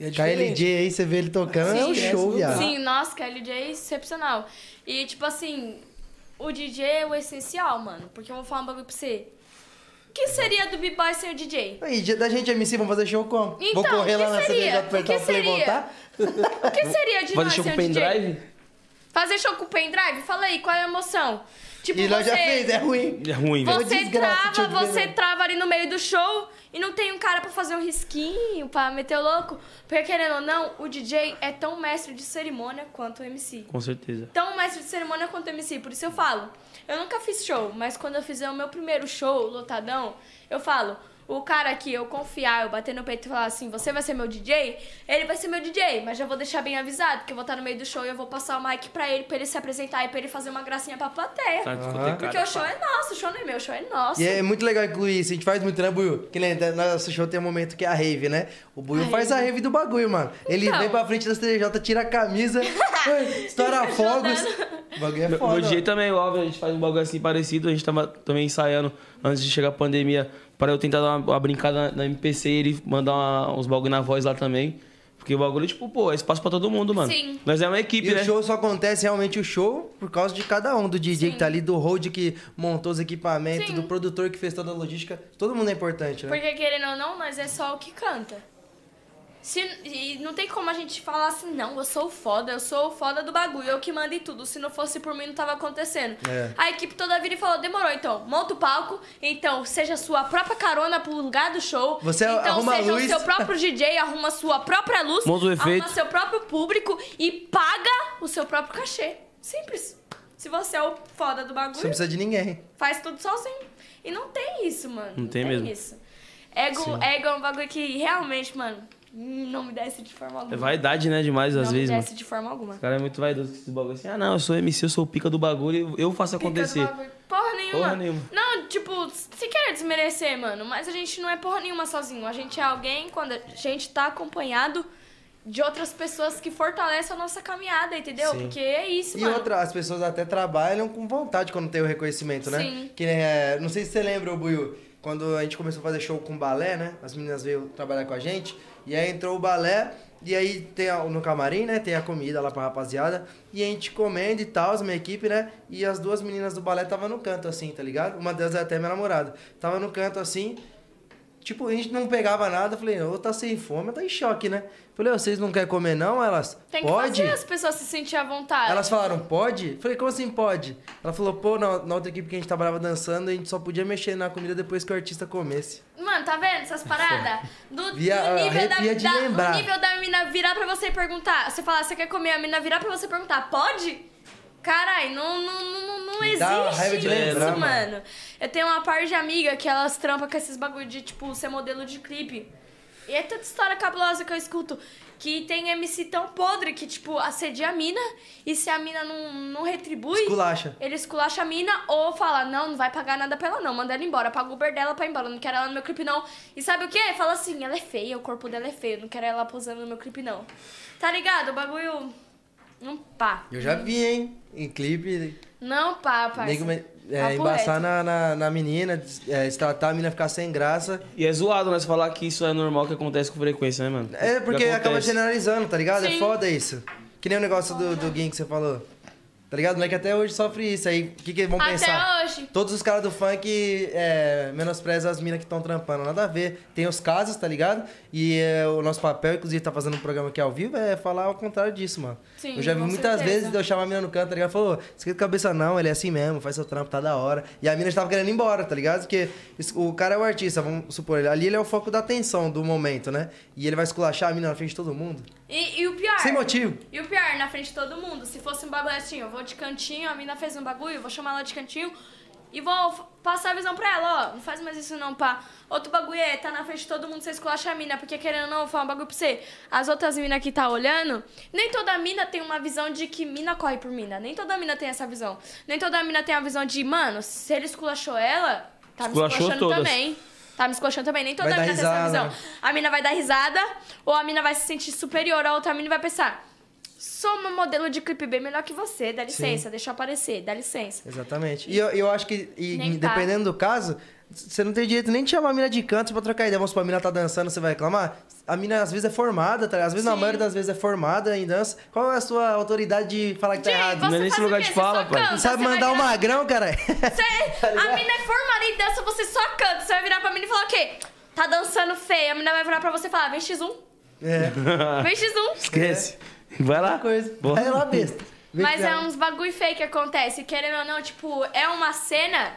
E é. KLJ aí, você vê ele tocando, é um Sim, show, é, viado. Sim, nossa, KLJ é excepcional. E, tipo assim, o DJ é o essencial, mano. Porque eu vou falar um bagulho pra você. O que seria do B-Boy sem o DJ? Aí, dia da gente MC, vamos fazer show como? Então, Vou correr o lá na apertar O o que play e seria? voltar? O que seria de Fazer nós show sem com o DJ? pendrive? Fazer show com pendrive? Fala aí, qual é a emoção? Tipo, E nós você... já fez, é ruim. É ruim, velho. Você desgraça, trava, você trava ali no meio do show e não tem um cara pra fazer um risquinho, pra meter o louco. Porque querendo ou não, o DJ é tão mestre de cerimônia quanto o MC. Com certeza. tão mestre de cerimônia quanto MC. Por isso eu falo, eu nunca fiz show, mas quando eu fizer o meu primeiro show, lotadão, eu falo, o cara que eu confiar, eu bater no peito e falar assim, você vai ser meu DJ, ele vai ser meu DJ, mas já vou deixar bem avisado, que eu vou estar no meio do show e eu vou passar o mic pra ele, pra ele se apresentar e pra ele fazer uma gracinha pra plateia. Tá discotecário. Porque o show é nosso, o show não é meu, o show é nosso. E é muito legal incluir isso. A gente faz muito, né, Buiu? Que nem no nosso show tem um momento que é a rave, né? O Buiu A faz a rave. do bagulho, mano. Ele Então. vem pra frente da CDJ, tira a camisa, estoura fogos. O bagulho é foda. DJ mano. também óbvio, a gente faz um bagulho assim parecido. A gente tava também ensaiando antes de chegar a pandemia para eu tentar dar uma, uma brincada na MPC e ele mandar uma- uns bagulho na voz lá também. Porque o bagulho, tipo, pô, é espaço pra todo mundo, mano. Sim. Nós é uma equipe, E né? o show só acontece realmente o show por causa de cada um. Do DJ que tá ali, do hold que montou os equipamentos, Sim. do produtor que fez toda a logística. Todo mundo é importante, né? Porque querendo ou não, nós é só o que canta. Se, e não tem como a gente falar assim, não, eu sou o foda, eu sou o foda do bagulho, eu que mando em tudo. Se não fosse por mim, não tava acontecendo. É. A equipe toda vira e falou, demorou, então, monta o palco, então, seja a sua própria carona pro lugar do show. Você então, arruma seja luz. o seu próprio DJ, arruma a sua própria luz, Monta o arruma efeito. seu próprio público e paga o seu próprio cachê. Simples. Se você é o foda do bagulho Você não precisa de ninguém. faz tudo sozinho. E não tem isso, mano. Não tem mesmo. isso. Ego, ego é um bagulho que realmente, mano, não me desce de forma alguma. É vaidade, né? Demais, às não esse me mano. desce de forma alguma. O cara é muito vaidoso com esse bagulho assim. Ah, não, eu sou MC, eu sou o pica do bagulho, eu faço Pica acontecer. Porra nenhuma. Porra nenhuma. Não, tipo, se quer desmerecer, mano, mas a gente não é porra nenhuma sozinho. A gente é alguém quando a gente tá acompanhado de outras pessoas que fortalecem a nossa caminhada, entendeu? Sim. Porque é isso, E mano. outra, as pessoas até trabalham com vontade quando tem o reconhecimento, né? Sim. Que é, não sei se você lembra, Buiu, quando a gente começou a fazer show com balé, né? As meninas veio trabalhar com a gente. E aí entrou o balé, e aí tem a- no camarim, né? Tem a comida lá pra rapaziada. E a gente comendo e tal, minha equipe, né? E as duas meninas do balé tava no canto assim, tá ligado? Uma delas é até minha namorada. Tava no canto assim. Tipo, a gente não pegava nada. Falei, ou tá sem fome, tá em choque, né? Falei, "Ô, vocês não querem comer não? Elas, Tem que pode? fazer as pessoas se sentirem à vontade. Elas falaram, pode? Falei, como assim pode? Ela falou, pô, na, na outra equipe que a gente trabalhava dançando, a gente só podia mexer na comida depois que o artista comesse. Mano, tá vendo essas paradas? Do, Via- do nível da, arrepia de da- lembrar. do nível da mina virar pra você e perguntar. Você falar, você quer comer? A mina virar pra você e perguntar, pode? Carai, não, não, não, não dá existe raiva de isso, lembrar, mano. mano. Eu tenho uma par de amiga que elas trampam com esses bagulho de, tipo, ser modelo de clipe. E é tanta história cabulosa que eu escuto. Que tem MC tão podre que, tipo, assedia a mina. E se a mina não, não retribui... Esculacha. Ele esculacha a mina ou fala, não, não vai pagar nada pra ela não, manda ela embora, paga o Uber dela pra ir embora, não quero ela no meu clipe não. E sabe o que? Fala assim, ela é feia, o corpo dela é feio, não quero ela posando no meu clipe não. Tá ligado? O bagulho... Não pá. Eu já vi, hein? Em clipe. Não pá. Nego, me- é, embaçar na, na, na menina, é, destratar a menina ficar sem graça. E é zoado, né? Você falar que isso é normal que acontece com frequência, né, mano? É porque acaba generalizando, tá ligado? É Sim. foda isso. Que nem o negócio do, do Gin que você falou. Tá ligado? O moleque até hoje sofre isso. Aí, o que, que vão Até pensar? hoje. Todos os caras do funk é, menosprezam as minas que estão trampando. Nada a ver. Tem os casos, tá ligado? E é, o nosso papel, inclusive, tá fazendo um programa aqui ao vivo, é falar ao contrário disso, mano. Sim, eu já vi muitas certeza. vezes de eu chamar a mina no canto, tá ligado? Falou, esquenta cabeça não, ele é assim mesmo, faz seu trampo, tá da hora. E a mina estava querendo ir embora, tá ligado? Porque o cara é o artista, vamos supor, ali ele é o foco da atenção do momento, né? E ele vai esculachar a mina na frente de todo mundo. E, e o pior. Sem motivo. E o pior, na frente de todo mundo. Se fosse um bagulho assim, eu vou de cantinho, a mina fez um bagulho, eu vou chamar ela de cantinho e vou passar a visão pra ela, ó. Não faz mais isso não, pá. Outro bagulho é, tá na frente de todo mundo, você esculacha a mina, porque querendo ou não, eu vou falar um bagulho pra você. As outras minas que tá olhando, nem toda mina tem uma visão de que mina corre por mina. Nem toda mina tem essa visão. Nem toda mina tem a visão de, mano, se ele esculachou ela, tá me esculachando todas. também. Tá me esculachando também. Nem toda Vai mina tem essa visão. né? A mina vai dar risada, ou a mina vai se sentir superior a outra mina e vai pensar: sou uma modelo de clipe bem melhor que você, dá licença, deixa eu aparecer, dá licença. Exatamente. E eu, eu acho que, e, Nem tá. dependendo do caso, você não tem direito nem de chamar a mina de canto pra trocar ideia. Vamos supor, a mina tá dançando, você vai reclamar? A mina às vezes é formada, tá? Às vezes, na Sim. maioria das vezes, é formada em dança. Qual é a sua autoridade de falar que tá Jay, errado? Não é nem faz esse o lugar de fala, pai. canta, sabe mandar um virar- magrão, cara? Você- a ligado? mina é formada em dança, você só canta. Você vai virar pra mina e falar o quê? Tá dançando feio. A mina vai virar pra você e falar: vem X1, É, vem X1. Esquece. Vai lá. coisa. Boa. Aí ela besta. Vem Mas é uns bagulho feio que acontece. Querendo ou não, tipo, é uma cena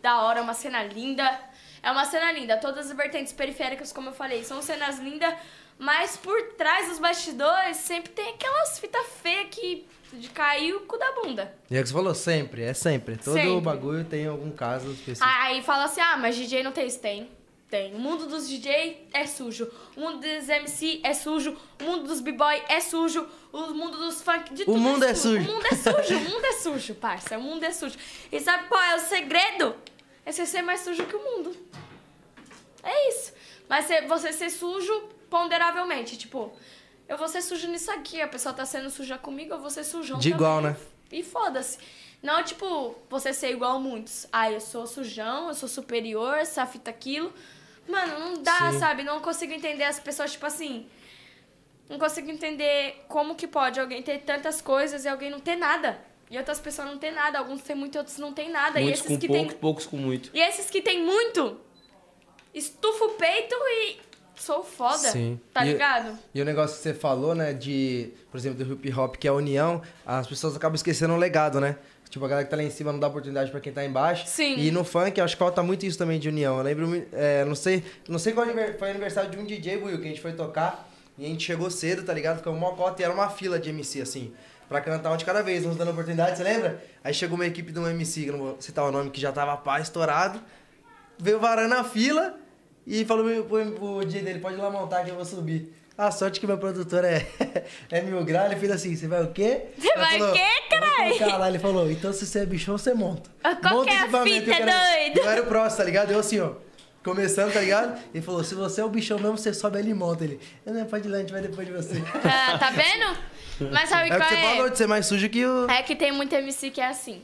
da hora, uma cena linda. É uma cena linda. Todas as vertentes periféricas, como eu falei, são cenas lindas. Mas por trás dos bastidores sempre tem aquelas fitas feias que de cair o cu da bunda. E é que você falou, sempre, é sempre. Todo Sempre. bagulho tem algum caso específico. Aí fala assim: ah, mas DJ não tem isso. Tem. Tem. O mundo dos DJ é sujo. O mundo dos MC é sujo. O mundo dos b-boy é sujo. O mundo dos funk de tudo mundo é sujo. O mundo é sujo. O mundo é sujo, parça. O mundo é sujo. E sabe qual é o segredo? É você ser mais sujo que o mundo. É isso. Mas você- você ser sujo ponderavelmente. Tipo, eu vou ser sujo nisso aqui. A pessoa tá sendo suja comigo, eu vou ser sujão De igual, também. né? E foda-se. Não, tipo, você ser igual a muitos. Ah, eu sou sujão, eu sou superior, essa fita aquilo. Mano, não dá, Sim. sabe? Não consigo entender as pessoas, tipo assim. Não consigo entender como que pode alguém ter tantas coisas e alguém não ter nada. E outras pessoas não ter nada. Alguns têm muito, outros não têm nada. e Muitos esses com que pouco, têm. poucos com muito. E esses que têm muito, estufa o peito e sou foda. Sim. Tá E- ligado? E o negócio que você falou, né, de, por exemplo, do hip hop, que é a união, as pessoas acabam esquecendo o legado, né? Tipo, a galera que tá lá em cima não dá oportunidade pra quem tá embaixo. Sim. E no funk, acho que falta muito isso também de união. Eu lembro, é, não sei, não sei qual foi o aniversário de um DJ, Will, que a gente foi tocar. E a gente chegou cedo, tá ligado? Ficou uma cota e era uma fila de MC, assim. Pra cantar um de cada vez, uns dando oportunidade, você lembra? Aí chegou uma equipe de um MC, que eu não vou citar o nome, que já tava pá, estourado. Veio varando a fila e falou pro, pro, pro DJ dele, pode ir lá montar que eu vou subir. A sorte que meu produtor é, é mil graus, ele fez assim, você vai o quê? Você vai o quê, "Eu vou caralho?" lá, ele falou, então se você é bichão, você monta. Qual Monta que é a fita, eu quero- doido? Eu era o próximo, tá ligado? Eu assim, ó, começando, tá ligado? Ele falou, se você é o bichão mesmo, você sobe ali e monta. Ele, eu não, pode ir lá, a gente vai depois de você. Ah, tá vendo? Mas sabe É qual que você é? falou, de ser mais sujo que o... É que tem muito MC que é assim.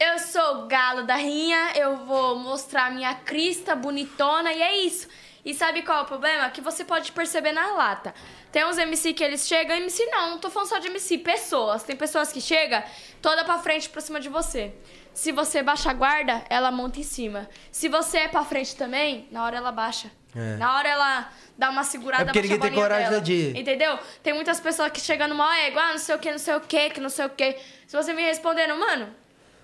Eu sou o galo da rinha, eu vou mostrar minha crista bonitona e é isso. E sabe qual é o problema? Que você pode perceber na lata. Tem uns MC que eles chegam, MC não, não tô falando só de MC, pessoas. Tem pessoas que chegam toda pra frente, pra cima de você. Se você baixa a guarda, ela monta em cima. Se você é pra frente também, na hora ela baixa. É. Na hora ela dá uma segurada, É porque ninguém tem coragem dela. de- Entendeu? Tem muitas pessoas que chegam no maior ego, ah, não sei o que, não sei o que, que não sei o que. Se você me respondendo, mano,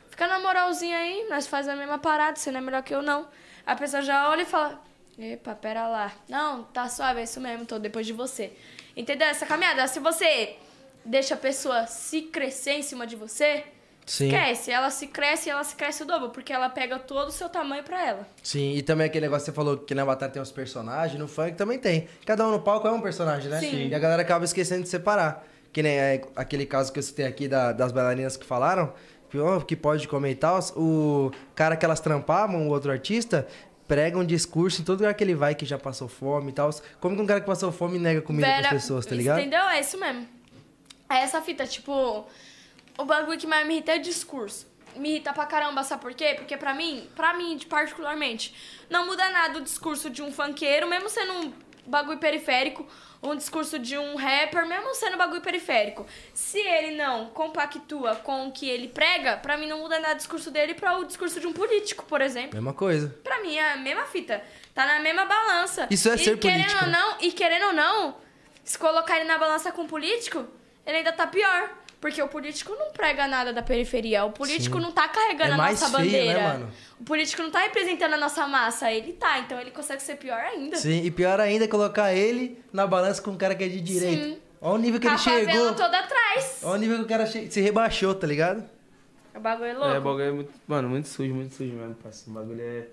fica na moralzinha aí, nós faz a mesma parada, você não é melhor que eu, não. A pessoa já olha e fala, epa, pera lá. Não, tá suave, é isso mesmo, tô depois de você. Entendeu? Essa caminhada, se você deixa a pessoa se crescer em cima de você, Sim. esquece. Ela se cresce e ela se cresce o dobro, porque ela pega todo o seu tamanho pra ela. Sim, e também aquele negócio que você falou que na batalha tem os personagens, no funk também tem. Cada um no palco é um personagem, né? Sim. E a galera acaba esquecendo de separar. Que nem é, aquele caso que eu citei aqui da- das bailarinas que falaram, que, pode comer e tal. O cara que elas trampavam, o outro artista, prega um discurso em todo lugar que ele vai que já passou fome e tal. Como que um cara que passou fome nega comida Vera- pras pessoas, tá ligado? Entendeu? É isso mesmo. É essa fita, tipo, o bagulho que mais me irrita é o discurso. me irrita pra caramba, sabe por quê? Porque pra mim, pra mim particularmente, não muda nada o discurso de um funkeiro, mesmo sendo um bagulho periférico, um discurso de um rapper, mesmo sendo bagulho periférico. Se ele não compactua com o que ele prega, pra mim não muda nada o discurso dele pra o discurso de um político, por exemplo. Mesma coisa. Pra mim é a mesma fita. Tá na mesma balança. Isso é e ser querendo político, Ou não, e querendo ou não, se colocar ele na balança com o político, ele ainda tá pior. Porque o político não prega nada da periferia. O político Sim. não tá carregando É a mais nossa feio, né, bandeira. mano? O político não tá representando a nossa massa. Ele tá, então ele consegue ser pior ainda. Sim, e pior ainda é colocar ele na balança com um cara que é de direita. Sim. Olha o nível que a ele chegou. favela toda atrás. Olha o nível que o cara che- se rebaixou, tá ligado? O bagulho é louco. É, o bagulho é muito, mano, muito sujo, muito sujo mesmo, parceiro. O bagulho é.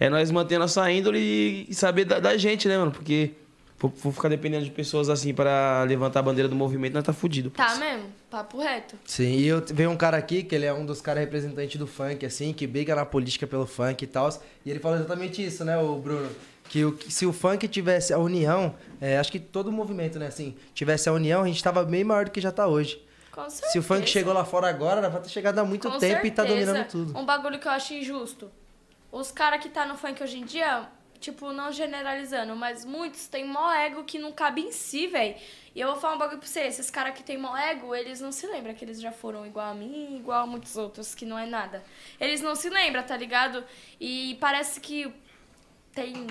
É nós manter a nossa índole e saber da, da gente, né, mano? Porque for, for ficar dependendo de pessoas assim pra levantar a bandeira do movimento, nós tá fudido. Tá parceiro. mesmo? Papo reto. Sim, e eu veio um cara aqui, que ele é um dos caras representantes do funk, assim, que briga na política pelo funk e tal. E ele falou exatamente isso, né, o Bruno? Que, o, se o funk tivesse a união, é, acho que todo o movimento, né, assim, tivesse a união, a gente tava bem maior do que já tá hoje. Com certeza. Se o funk chegou lá fora agora, era pra ter chegado há muito Com tempo e tá certeza. dominando tudo. Um bagulho que eu acho injusto. Os caras que tá no funk hoje em dia, tipo, não generalizando, mas muitos têm mó ego que não cabe em si, velho. E eu vou falar um bagulho pra você, esses caras que têm mó ego, eles não se lembram que eles já foram igual a mim, igual a muitos outros, que não é nada. Eles não se lembram, tá ligado? E parece que tem...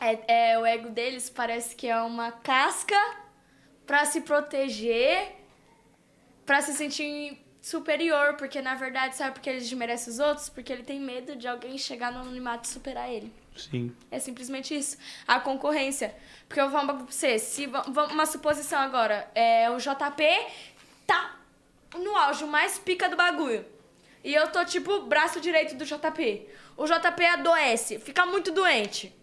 É, é, o ego deles parece que é uma casca pra se proteger pra se sentir superior, porque na verdade, sabe por que ele desmerece os outros? Porque ele tem medo de alguém chegar no anonimato e superar ele. Sim. É simplesmente isso. A concorrência. Porque eu vou falar um bagulho pra você. Se, va- va- uma suposição agora. É, o JP tá no auge, mais pica do bagulho. E eu tô, tipo, braço direito do JP. O JP adoece, fica muito doente.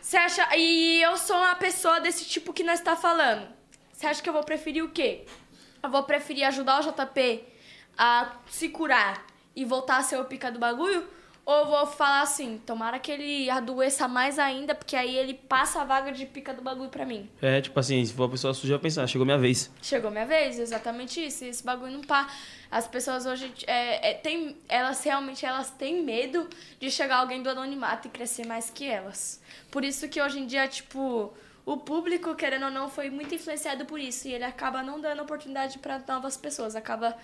Você acha. E eu sou uma pessoa desse tipo que nós tá falando. Você acha que eu vou preferir o quê? Eu vou preferir ajudar o JP a se curar e voltar a ser o pica do bagulho? Ou vou falar assim, tomara que ele adoeça mais ainda, porque aí ele passa a vaga de pica do bagulho pra mim. É, tipo assim, se for uma pessoa suja, vai pensar, chegou minha vez. Chegou minha vez, exatamente isso. E esse bagulho não pá. As pessoas hoje, é, é, tem, elas realmente elas têm medo de chegar alguém do anonimato e crescer mais que elas. Por isso que hoje em dia, tipo, o público, querendo ou não, foi muito influenciado por isso. E ele acaba não dando oportunidade pra novas pessoas. Acaba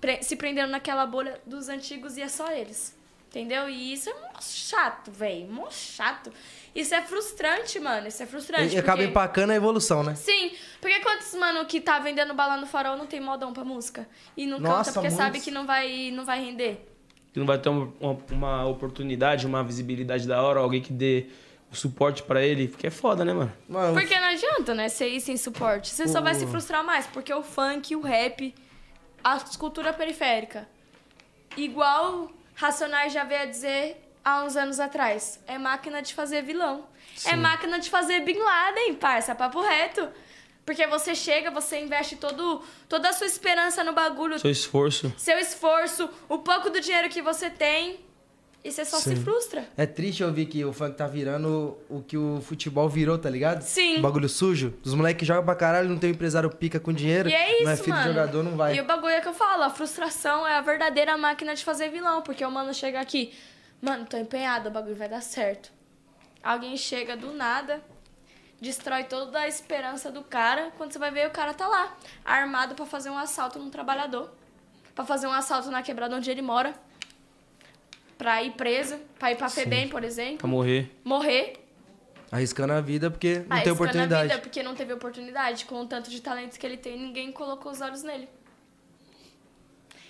pre- se prendendo naquela bolha dos antigos e é só eles. Entendeu? E isso é mó chato, velho. Mó chato. Isso é frustrante, mano. Isso é frustrante. E acaba porque- empacando a evolução, né? Sim, porque quantos mano que tá vendendo bala no farol não tem modão pra música? E não Nossa, canta porque muitos. sabe que não vai, não vai render. Que não vai ter uma, uma, oportunidade, uma visibilidade da hora, alguém que dê o suporte pra ele, porque é foda, né, mano? Mano, Porque não adianta, né, ser ir sem suporte. Você só vai se frustrar mais, porque o funk, o rap, a cultura periférica, igual Racionais já veio a dizer há uns anos atrás, é máquina de fazer vilão. É máquina de fazer Bin Laden, parça, papo reto. Porque você chega, você investe todo, toda a sua esperança no bagulho, Seu esforço. seu esforço, o pouco do dinheiro que você tem, e você só se Sim. frustra. É triste ouvir que o funk tá virando o que o futebol virou, tá ligado? Sim. Um bagulho sujo. Os moleques jogam pra caralho, não tem um empresário pica com dinheiro. E é isso, não é filho mano. de jogador, não vai. E o bagulho é que eu falo, a frustração é a verdadeira máquina de fazer vilão, porque o mano chega aqui, mano, tô empenhado, o bagulho vai dar certo. Alguém chega do nada, destrói toda a esperança do cara, quando você vai ver o cara tá lá, armado pra fazer um assalto num trabalhador, pra fazer um assalto na quebrada onde ele mora, pra ir preso, pra ir pra FEBEM, por exemplo, Pra morrer. morrer, Arriscando a vida porque não tem arriscando a oportunidade. vida, porque não teve oportunidade, com o tanto de talentos que ele tem, ninguém colocou os olhos nele.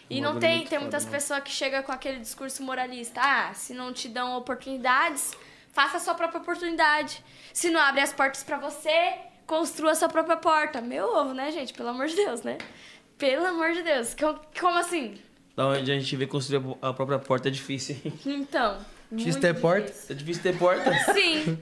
E não tem, tem muitas mano. pessoas que chegam com aquele discurso moralista. Ah, se não te dão oportunidades, faça a sua própria oportunidade. Se não abre as portas pra você, construa a sua própria porta. Meu ovo, né, gente? Pelo amor de Deus, né? Pelo amor de Deus. Com- Como assim? Da onde a gente vê construir a própria porta é difícil, hein? Então. Difícil ter porta? difícil. É difícil ter porta. Sim.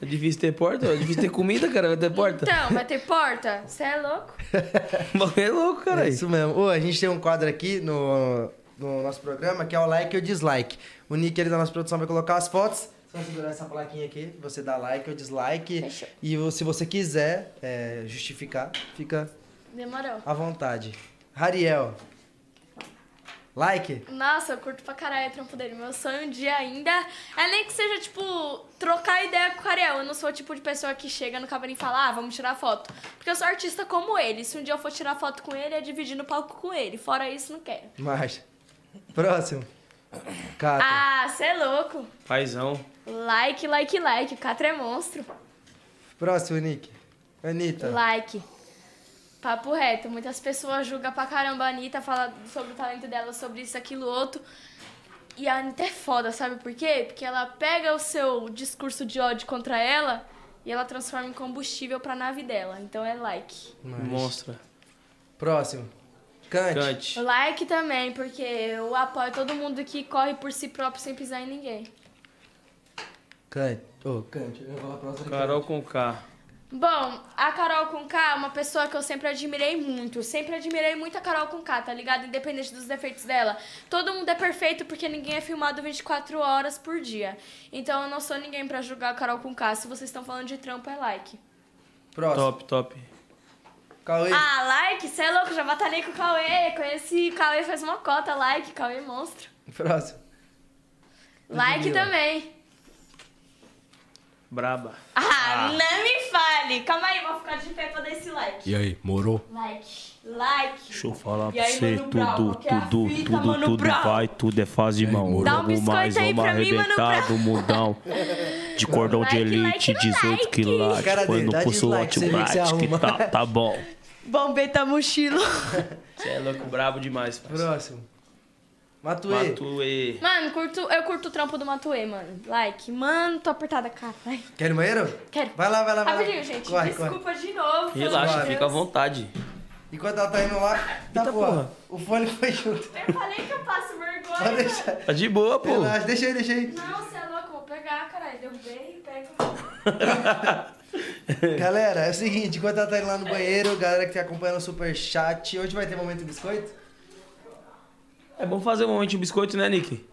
É difícil ter porta, é difícil ter comida, cara. Vai ter porta. Então, vai ter porta? Você é louco? O bagulho é louco, cara. É isso mesmo. Ô, a gente tem um quadro aqui no, no nosso programa que é o like ou dislike. O Nick ali da nossa produção vai colocar as fotos. Só segurar essa plaquinha aqui, você dá like ou dislike. Fechou. E o- se você quiser é, justificar, fica Demorou. à vontade. Rariel. Like? Nossa, eu curto pra caralho o trampo dele. Meu sonho um dia ainda é nem que seja, tipo, trocar ideia com o Ariel. Eu não sou o tipo de pessoa que chega no camarim e fala, ah, vamos tirar foto. Porque eu sou artista como ele. Se um dia eu for tirar foto com ele, é dividir no palco com ele. Fora isso, não quero. Marcha. Próximo. Catra. Ah, cê é louco. Paizão. Like, like, like. O Catra é monstro. Próximo, Nick. Anitta. Like. Papo reto. Muitas pessoas julgam pra caramba a Anitta, falam sobre o talento dela, sobre isso, aquilo, outro. E a Anitta é foda, sabe por quê? Porque ela pega o seu discurso de ódio contra ela e ela transforma em combustível pra nave dela. Então é like. Monstra. Próximo. Cante. Cante. Like também, porque eu apoio todo mundo que corre por si próprio sem pisar em ninguém. Cante. Ô, cante. Eu vou falar próximo. Carol com K. Bom, a Carol com K é uma pessoa que eu sempre admirei muito. Sempre admirei muito a Carol com K, tá ligado? Independente dos defeitos dela. Todo mundo é perfeito porque ninguém é filmado 24 horas por dia. Então eu não sou ninguém pra julgar a Carol com K. Se vocês estão falando de trampo, é like. Próximo. Top, top. Cauê. Ah, like? Cê é louco? Já batalhei com o Cauê. Conheci o Cauê faz uma cota. Like, Cauê monstro. Próximo. Like Ludmilla. também. Braba. Ah, não me fale. Calma aí, vou ficar de pé pra dar esse like. E aí, morou? Like, like. Deixa eu falar E pra aí, você, Brown, tudo, que é tudo, fita, tudo, Mano tudo Brown? vai, tudo é faz de mão. Dá um Vamos biscoito mais, aí vamos pra mim, Mano arrebentar Brown. do mudão. De cordão de Like, elite, like, 18 like. quilates. No dá pulso você vê que tá, tá bom. Bombeta mochilo. Você é louco, brabo demais, parceiro. Próximo. Matuê. Matuê. Mano, curto, eu curto o trampo do Matuê, mano. Like. Mano, tô apertada, cara. Vai. Quer ir no banheiro? Quero. Vai lá, vai lá, vai lá. Rapidinho, gente. Corre, Desculpa de novo. Relaxa, fica à vontade. Enquanto ela tá indo lá, tá porra. O fone foi junto. Eu falei que eu passo Pode vergonha. deixar. Tá de boa, pô. Relaxa, deixa aí, deixa aí. Não, você é louco. Vou pegar, caralho. Derrubei, pego. Galera, é o seguinte, enquanto ela tá indo lá no banheiro, galera que tá acompanhando o super chat, hoje vai ter momento biscoito? É bom fazer um momento de biscoito, né, Nick?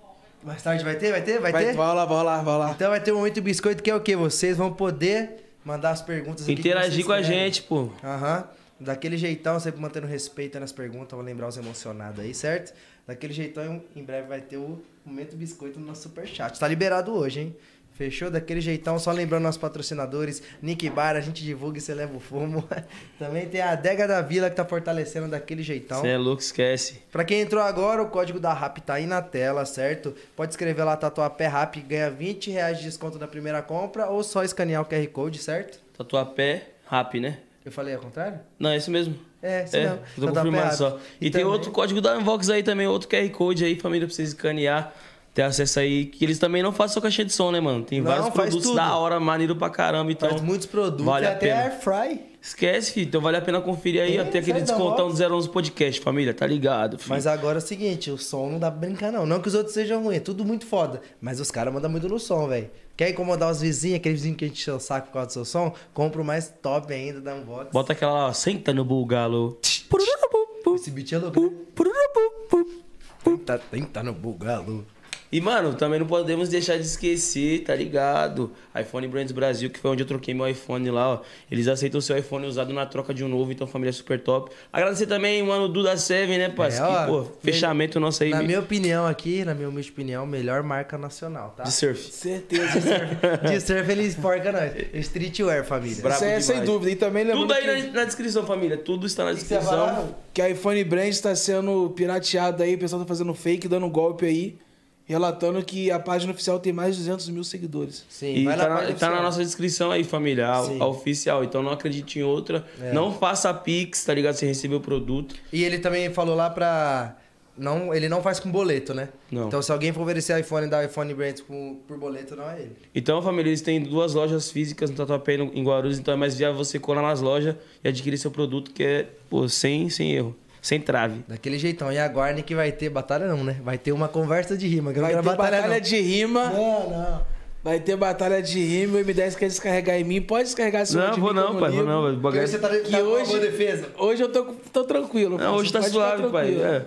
Mais tarde vai ter? Vai ter? Vai, Vai, ter? vai lá, vai lá, vai lá. Então vai ter um momento biscoito que é o quê? Vocês vão poder mandar as perguntas Interagir com a querem. gente, pô. Aham. Daquele jeitão, sempre mantendo respeito nas perguntas, vou lembrar os emocionados aí, certo? Daquele jeitão, em breve vai ter o momento biscoito no nosso superchat. Tá liberado hoje, hein? Fechou? Daquele jeitão, só lembrando nossos patrocinadores, Nick Bar, a gente divulga e você leva o fumo. Também tem a Adega da Vila que tá fortalecendo daquele jeitão. Você é louco, esquece. Pra quem entrou agora, o código da RAP tá aí na tela, certo? Pode escrever lá Tatuapé RAP, ganha 20 reais de desconto na primeira compra ou só escanear o QR Code, certo? Tatuapé, rap, né? Eu falei ao contrário? Não, é isso mesmo. É, isso É, mesmo. tô Tatuapé confirmando RAP. só. E, tem também- outro código da Unvox aí também, outro QR Code aí, família, pra vocês escanear. Ter acesso aí, que eles também não fazem só caixinha de som, né, mano? Tem Não, vários produtos tudo. da hora, maneiro pra caramba, então... Faz muitos produtos vale a até pena. air fry. Esquece, filho. Então vale a pena conferir aí, É. Tem aquele descontão do 011 Podcast, família, tá ligado, filho. Mas agora é o seguinte, o som não dá pra brincar não. Não que os outros sejam ruins, é tudo muito foda. Mas os caras mandam muito no som, velho. Quer incomodar os vizinhos, aqueles vizinhos que a gente encheu o saco por causa do seu som? Compra o mais top ainda da Unbox. Bota aquela lá, ó, senta no bugalo. Esse beat é louco, né? Tenta, tenta no bugalo. E, mano, também não podemos deixar de esquecer, tá ligado? iPhone Brands Brasil, que foi onde eu troquei meu iPhone lá, ó. Eles aceitam o seu iPhone usado na troca de um novo, então família super top. Agradecer também, mano, o Duda Seven, né, parceiro? É, que, ó, pô, fechamento nosso aí Na de minha opinião aqui, na minha humilde opinião, melhor marca nacional, tá? surf. Certeza. De surf eles porca nós. Streetwear, família. Brabo Isso é sem dúvida. E também Tudo aí que, na, na descrição, família. Tudo está na descrição. que a iPhone Brand está sendo pirateado aí. O pessoal tá fazendo fake, dando golpe aí. Relatando que a página oficial tem mais de 200 mil seguidores. Sim, E vai tá, na tá na nossa descrição aí, família, a, a oficial. Então não acredite em outra. É. Não faça Pix, tá ligado? Você recebeu o produto. E ele também falou lá pra. Não, ele não faz com boleto, né? Não. Então se alguém for oferecer iPhone da iPhone Brands com, por boleto, não é ele. Então, família, eles têm duas lojas físicas no Tatuapé e no- em Guarulhos. Então é mais viável você colar nas lojas e adquirir seu produto, que é, pô, sem, sem erro. Sem trave. Daquele jeitão. E agora que vai ter batalha não, né? Vai ter uma conversa de rima. Vai ter batalha, não. de rima. Não, não. Vai ter batalha de rima. O M10 quer descarregar em mim. Pode descarregar se Não, vou não, pai. Vou não. Bagulho- você tá, Que tá hoje- boa defesa. Hoje eu tô, tô tranquilo. Não, hoje tá suave, pai. É.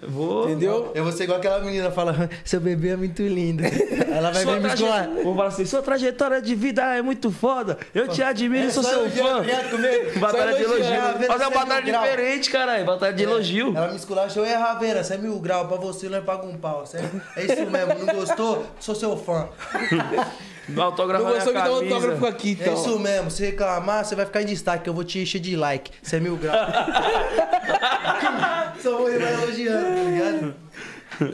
Eu Vou. Entendeu? Eu vou ser igual aquela menina fala, seu bebê é muito lindo. Ela vai Sua vir me escolar. Vou falar assim, sua trajetória de vida é muito foda. Eu te admiro, É, sou seu fã. Batalha de elogio. Ravena, Fazer uma é batalha diferente, caralho. Batalha de elogio. Ela me esculachou, e Ravena, você é mil grau, pra você não é paga um pau. É, é isso mesmo, não gostou? Sou seu fã. Meu autógrafo Não gostou que dá um autógrafo aqui, É então. isso mesmo, se reclamar, você vai ficar em destaque, eu vou te encher de like. Você é mil grau. Só vou ir vai elogiando, tá ligado?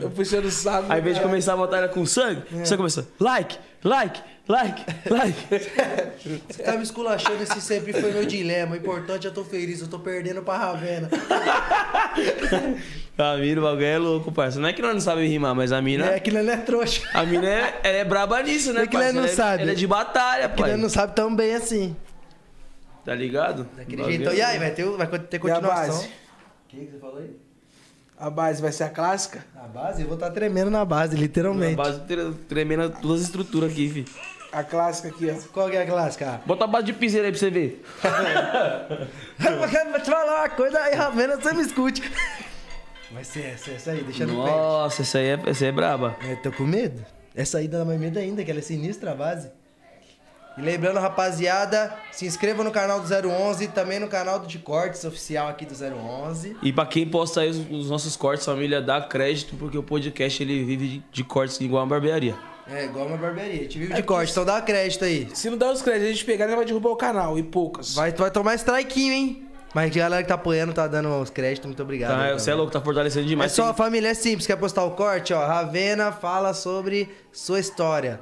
Eu puxando o saco. Aí, ao invés de começar a batalha com sangue, você começa like, like, like, like. Você tá me esculachando, esse sempre foi meu dilema. O importante é eu tô feliz, eu tô perdendo pra Ravena. A mina, o bagulho é louco, parça. Não é que nós não sabemos rimar, mas a mina. É que não é trouxa. A mina é, ela é braba nisso, né, É que nós parça? não ela, é, sabe. ela é de batalha, Que pai. nós não sabe tão bem assim. Tá ligado? Daquele jeitão. é E aí, vai ter, vai ter continuação. O que, que você falou aí? A base vai ser a clássica? A base? Eu vou estar tremendo na base, A literalmente. base tre- tremendo todas as estruturas aqui, fi. A clássica aqui, ó. Qual que é a clássica? Bota a base de piseira aí pra você ver. Eu quero te falar uma coisa aí, Ravena, você me escute. Vai ser essa, essa aí, deixa no pé. Nossa, essa aí é, essa aí é braba. Eu tô com medo. Essa aí dá mais medo ainda, que ela é sinistra a base. E lembrando, rapaziada, se inscreva no canal do 011 e também no canal do de cortes oficial aqui do 011. E pra quem posta aí os, os nossos cortes, família, dá crédito, porque o podcast ele vive de, de cortes igual uma barbearia. É, igual uma barbearia. A gente vive de corte, então dá crédito aí. Se não der os créditos, a gente pegar, ele vai derrubar o canal. E poucas. Vai, vai tomar strikezinho, hein? Mas a galera que tá apoiando tá dando os créditos, muito obrigado. Tá, você é louco, tá fortalecendo É demais. só a Tem- família, é simples. Quer postar o corte? Ó, Ravena fala sobre sua história.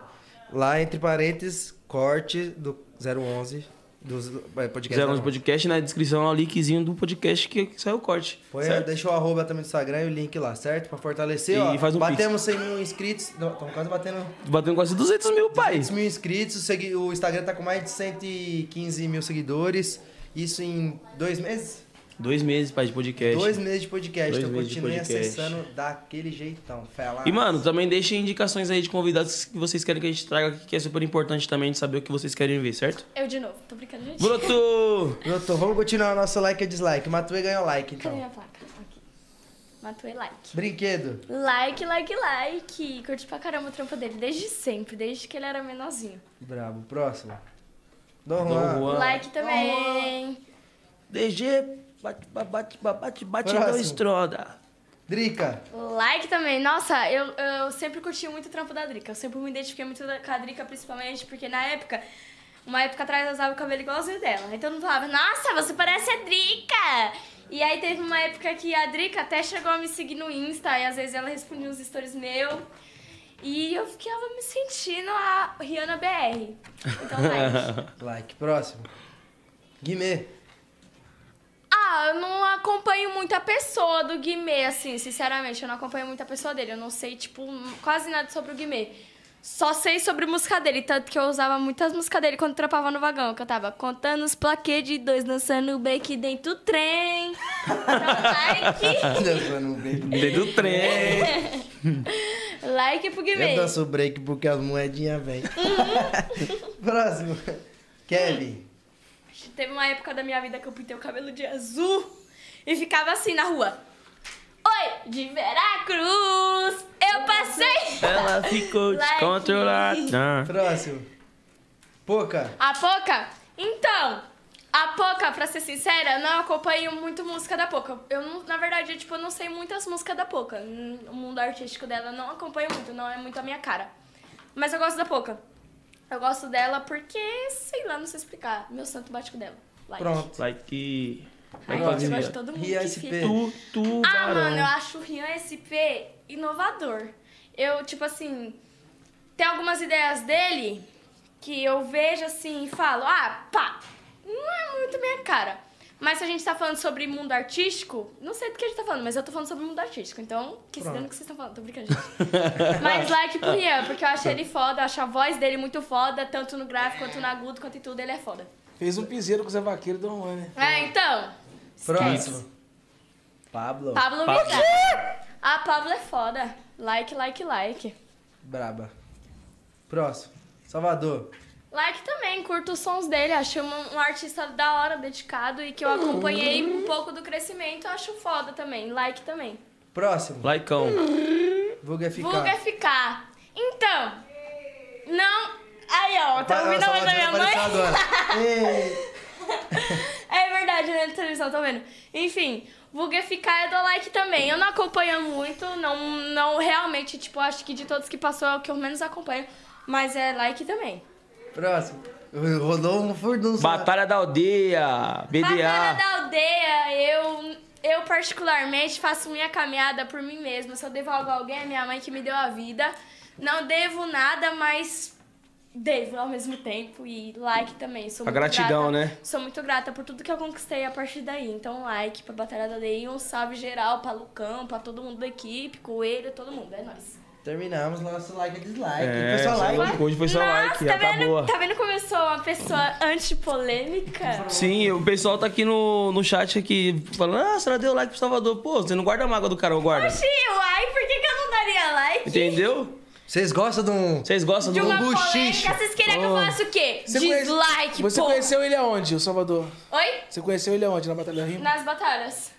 Lá, entre parênteses, corte do 011 dos é, podcast. Fizeram uns 011. podcast na descrição lá o linkzinho do podcast que, que saiu o corte. Põe, certo? deixa o arroba também do Instagram e o link lá, certo? Pra fortalecer, E ó. faz um batemos 100 mil inscritos. Estamos quase batendo Batendo quase 200 mil, pai. 200 mil inscritos. Segui- o Instagram tá com mais de 115 mil seguidores. Isso em dois meses? Dois meses, pai, de podcast. Dois meses de podcast. Dois então meses de continue podcast. acessando daquele jeitão. Fela. E, mano, também deixem indicações aí de convidados que vocês querem que a gente traga aqui, que é super importante também de saber o que vocês querem ver, certo? Eu de novo, tô brincando, gente. Broto! Pronto, vamos continuar o nosso like e dislike. Matue ganhou like, Cadê então. minha placa? Aqui. Matuei like. Brinquedo. Like, like, like. Curti pra caramba o trampo dele, desde sempre, desde que ele era menorzinho. Brabo. Próximo. Dom Dom Juan. Juan. Like também. DG, bate, bate, bate, bate, Próximo. dois troda. Drica. Like também. Nossa, eu, eu sempre curti muito o trampo da Drica. Eu sempre me identifiquei muito com a Drica, principalmente porque na época, uma época atrás eu usava o cabelo igualzinho dela. Então não falava, nossa, você parece a Drica! E aí teve uma época que a Drica até chegou a me seguir no Insta e às vezes ela respondia uns stories meu. E eu ficava me sentindo a Rihanna BR. Então, like. Like. Próximo. Guimê. Ah, eu não acompanho muito a pessoa do Guimê, assim, sinceramente. Eu não acompanho muito a pessoa dele. Eu não sei, tipo, quase nada sobre o Guimê. Só sei sobre música dele, tanto que eu usava muitas músicas dele quando trampava no vagão. Que eu tava contando os plaquês de dois, dançando o bake dentro do trem. Like. Dançando um break. Dentro do trem. like pro Guimê. Eu danço o break porque as moedinhas vêm. Próximo. Kevin. Teve uma época da minha vida que eu pintei o cabelo de azul e ficava assim na rua. Oi, de Veracruz, eu passei. Ela ficou descontrolada. Próximo. Poca. A Poca? Então, a Poca, pra ser sincera, não acompanho muito música da Poca. Eu, não- na verdade, eu, tipo, eu não sei muitas músicas da Poca. O mundo artístico dela não acompanho muito, não é muito a minha cara. Mas eu gosto da Poca. Eu gosto dela porque, sei lá, não sei explicar. Meu santo bate com dela. Like. Pronto. Like. Ai, Like eu pra gosto de todo mundo Ria que SP. fica. Tu, tu, Ah, barão. mano, eu acho o Rian SP inovador. Eu, tipo assim, tem algumas ideias dele que eu vejo assim e falo, ah, pá, não é muito minha cara. Mas se a gente tá falando sobre mundo artístico, não sei do que a gente tá falando, mas eu tô falando sobre mundo artístico. Então, que se Pronto. dane o que vocês estão falando, tô brincando, gente. mas like pro Rian, porque eu acho ele foda, eu acho a voz dele muito foda, tanto no gráfico quanto no agudo, quanto em tudo, ele é foda. Fez um piseiro com o Zé Vaqueiro do Juan, né? É, então, Próximo. Pablo. Pablo Pablo. Vittar. A Pablo é foda. Like, like, like. Braba. Próximo. Salvador. Like também, curto os sons dele, acho um, um artista da hora, dedicado e que eu acompanhei um pouco do crescimento, acho foda também. Like também. Próximo. Laicão. Vulga ficar. Vulga ficar. Então, não. Aí, ó, tá ouvindo a voz da minha mãe? É verdade, né? Televisão, tá vendo? Enfim, vulga ficar eu dou like também. Eu não acompanho muito, não, não realmente, tipo, acho que de todos que passou é o que eu menos acompanho. Mas é like também. Próximo. Rodou um furdunço. Batalha da Aldeia. Batalha BDA. da aldeia, eu, eu particularmente faço minha caminhada por mim mesma. Se eu devo algo a alguém, é minha mãe que me deu a vida. Não devo nada, mas devo ao mesmo tempo. E like também. Sou A muito gratidão, grata. né? Sou muito grata por tudo que eu conquistei a partir daí. Então, like pra Batalha da Aldeia e um salve geral pra Lucão, pra todo mundo da equipe, Coelho, todo mundo. É nóis. Terminamos nosso like e dislike. É, foi só like. hoje- hoje foi só Nossa, like, tá tá vendo, tá vendo como eu sou uma pessoa antipolêmica? Sim, o pessoal tá aqui no, no chat aqui falando, ah, você deu like pro Salvador. Pô, você não guarda a mágoa do cara, ou guarda? Oxi, uai, por que, que eu não daria like? Entendeu? Vocês gostam de um... Vocês gostam De do... uma buchiche. polêmica, vocês queriam que eu Oh. falasse o quê? Você conhece- Dislike, Você pô. conheceu ele aonde, o Salvador? Oi? Você conheceu ele aonde, na Batalha Rima? Nas batalhas.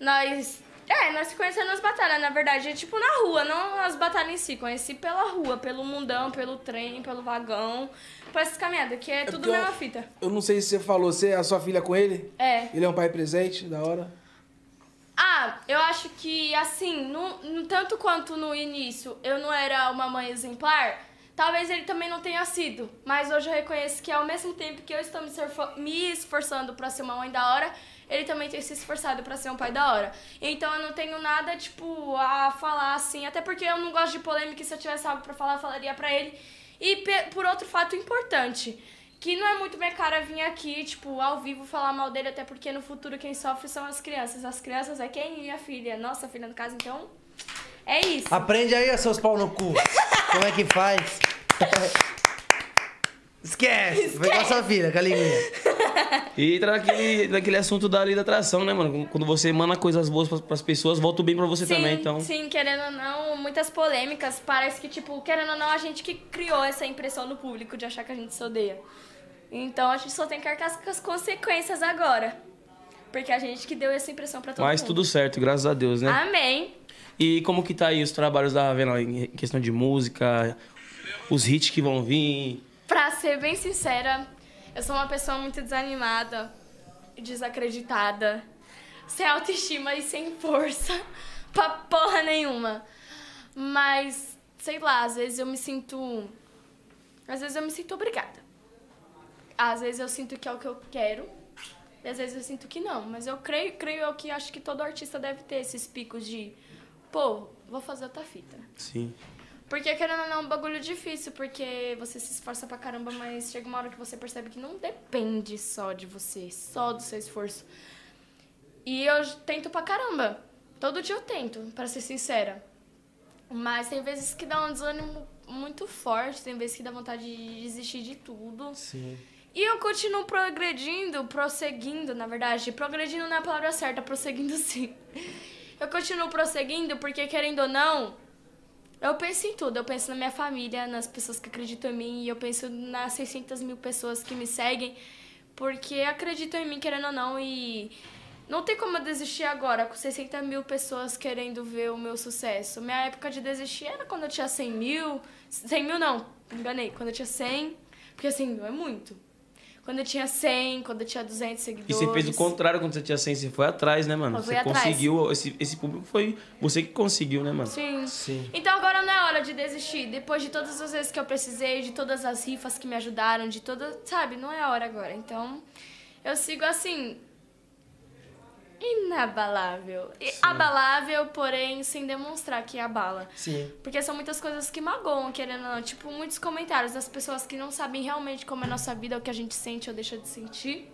Nós... É, nós se conhecemos nas batalhas, na verdade. É tipo na rua, não as batalhas em si. Conheci pela rua, pelo mundão, pelo trem, pelo vagão. Por essas caminhadas, que é, tudo porque eu- mesma fita. Eu não sei se você falou, você é a sua filha com ele? É. Ele é um pai presente, da hora. Ah, eu acho que assim, no, no- tanto quanto no início eu não era uma mãe exemplar, talvez ele também não tenha sido. Mas hoje eu reconheço que ao mesmo tempo que eu estou me, esforçando pra ser uma mãe da hora, ele também tem se esforçado pra ser um pai da hora. Então eu não tenho nada, tipo, a falar assim, até porque eu não gosto de polêmica e se eu tivesse algo pra falar, eu falaria pra ele. E por outro fato importante, que não é muito minha cara vir aqui, tipo, ao vivo falar mal dele, até porque no futuro quem sofre são as crianças. As crianças é quem? Minha filha, nossa filha no caso, então. É isso. Aprende aí, seus pau no cu. Como é que faz? Esquece. Foi com a sua filha, com a linguinha. E entra naquele, naquele assunto da lei da atração, né, mano? Quando você manda coisas boas pras, pras pessoas, volta o bem pra você sim, também, então... sim, querendo ou não, muitas polêmicas. Parece que, tipo, querendo ou não, a gente que criou essa impressão no público de achar que a gente se odeia. Então a gente só tem que arcar com as consequências agora. Porque a gente que deu essa impressão pra todo Mas mundo. tudo certo, graças a Deus, né? Amém. E como que tá aí os trabalhos da Ravena em questão de música, os hits que vão vir? Pra ser bem sincera, eu sou uma pessoa muito desanimada, desacreditada, sem autoestima e sem força pra porra nenhuma. Mas, sei lá, às vezes eu me sinto. Às vezes eu me sinto obrigada. Às vezes eu sinto que é o que eu quero. E às vezes eu sinto que não. Mas eu creio, creio eu que acho que todo artista deve ter esses picos de. Pô, vou fazer outra fita. Sim. Porque querendo ou não é um bagulho difícil, porque você se esforça pra caramba, mas chega uma hora que você percebe que não depende só de você, só do seu esforço. E eu tento pra caramba. Todo dia eu tento, pra ser sincera. Mas tem vezes que dá um desânimo muito forte, tem vezes que dá vontade de desistir de tudo. Sim. E eu continuo progredindo, prosseguindo, na verdade. Progredindo não é a palavra certa, prosseguindo sim. Eu continuo prosseguindo porque, querendo ou não, eu penso em tudo. Eu penso na minha família, nas pessoas que acreditam em mim, e eu penso nas 600 mil pessoas que me seguem, porque acreditam em mim, querendo ou não, e não tem como eu desistir agora, com 60 mil pessoas querendo ver o meu sucesso. Minha época de desistir era quando eu tinha 100 mil. 100 mil não, enganei. Quando eu tinha 100, porque 100 mil é muito. Quando eu tinha 100, quando eu tinha 200 E seguidores. você fez o contrário quando você tinha 100, você foi atrás, né, mano? Eu fui você atrás. conseguiu, esse, esse público foi você que conseguiu, né, mano? Sim. Sim. Então agora não é hora de desistir. Depois de todas as vezes que eu precisei, de todas as rifas que me ajudaram, de todas. Sabe, não é a hora agora. Então, eu sigo assim. Inabalável. Abalável, porém, sem demonstrar que abala. Sim. Porque são muitas coisas que magoam, querendo ou não. Tipo, muitos comentários das pessoas que não sabem realmente como é a nossa vida, o que a gente sente ou deixa de sentir.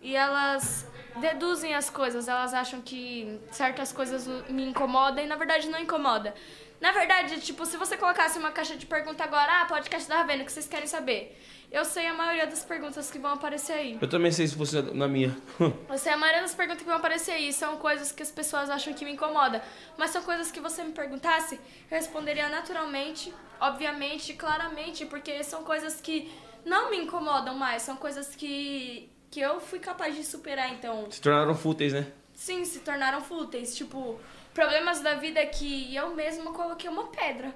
E elas deduzem as coisas, elas acham que certas coisas me incomodam e na verdade não incomoda. Na verdade, tipo, se você colocasse uma caixa de pergunta agora, ah, podcast da Ravena, o que vocês querem saber? Eu sei a maioria das perguntas que vão aparecer aí. Eu também sei se fosse na minha. Eu sei a maioria das perguntas que vão aparecer aí são coisas que as pessoas acham que me incomoda. Mas são coisas que você me perguntasse, eu responderia naturalmente, obviamente, claramente, porque são coisas que não me incomodam mais, são coisas que, que eu fui capaz de superar, então. Se tornaram fúteis, né? sim, se tornaram fúteis. Tipo, problemas da vida que eu mesma coloquei uma pedra.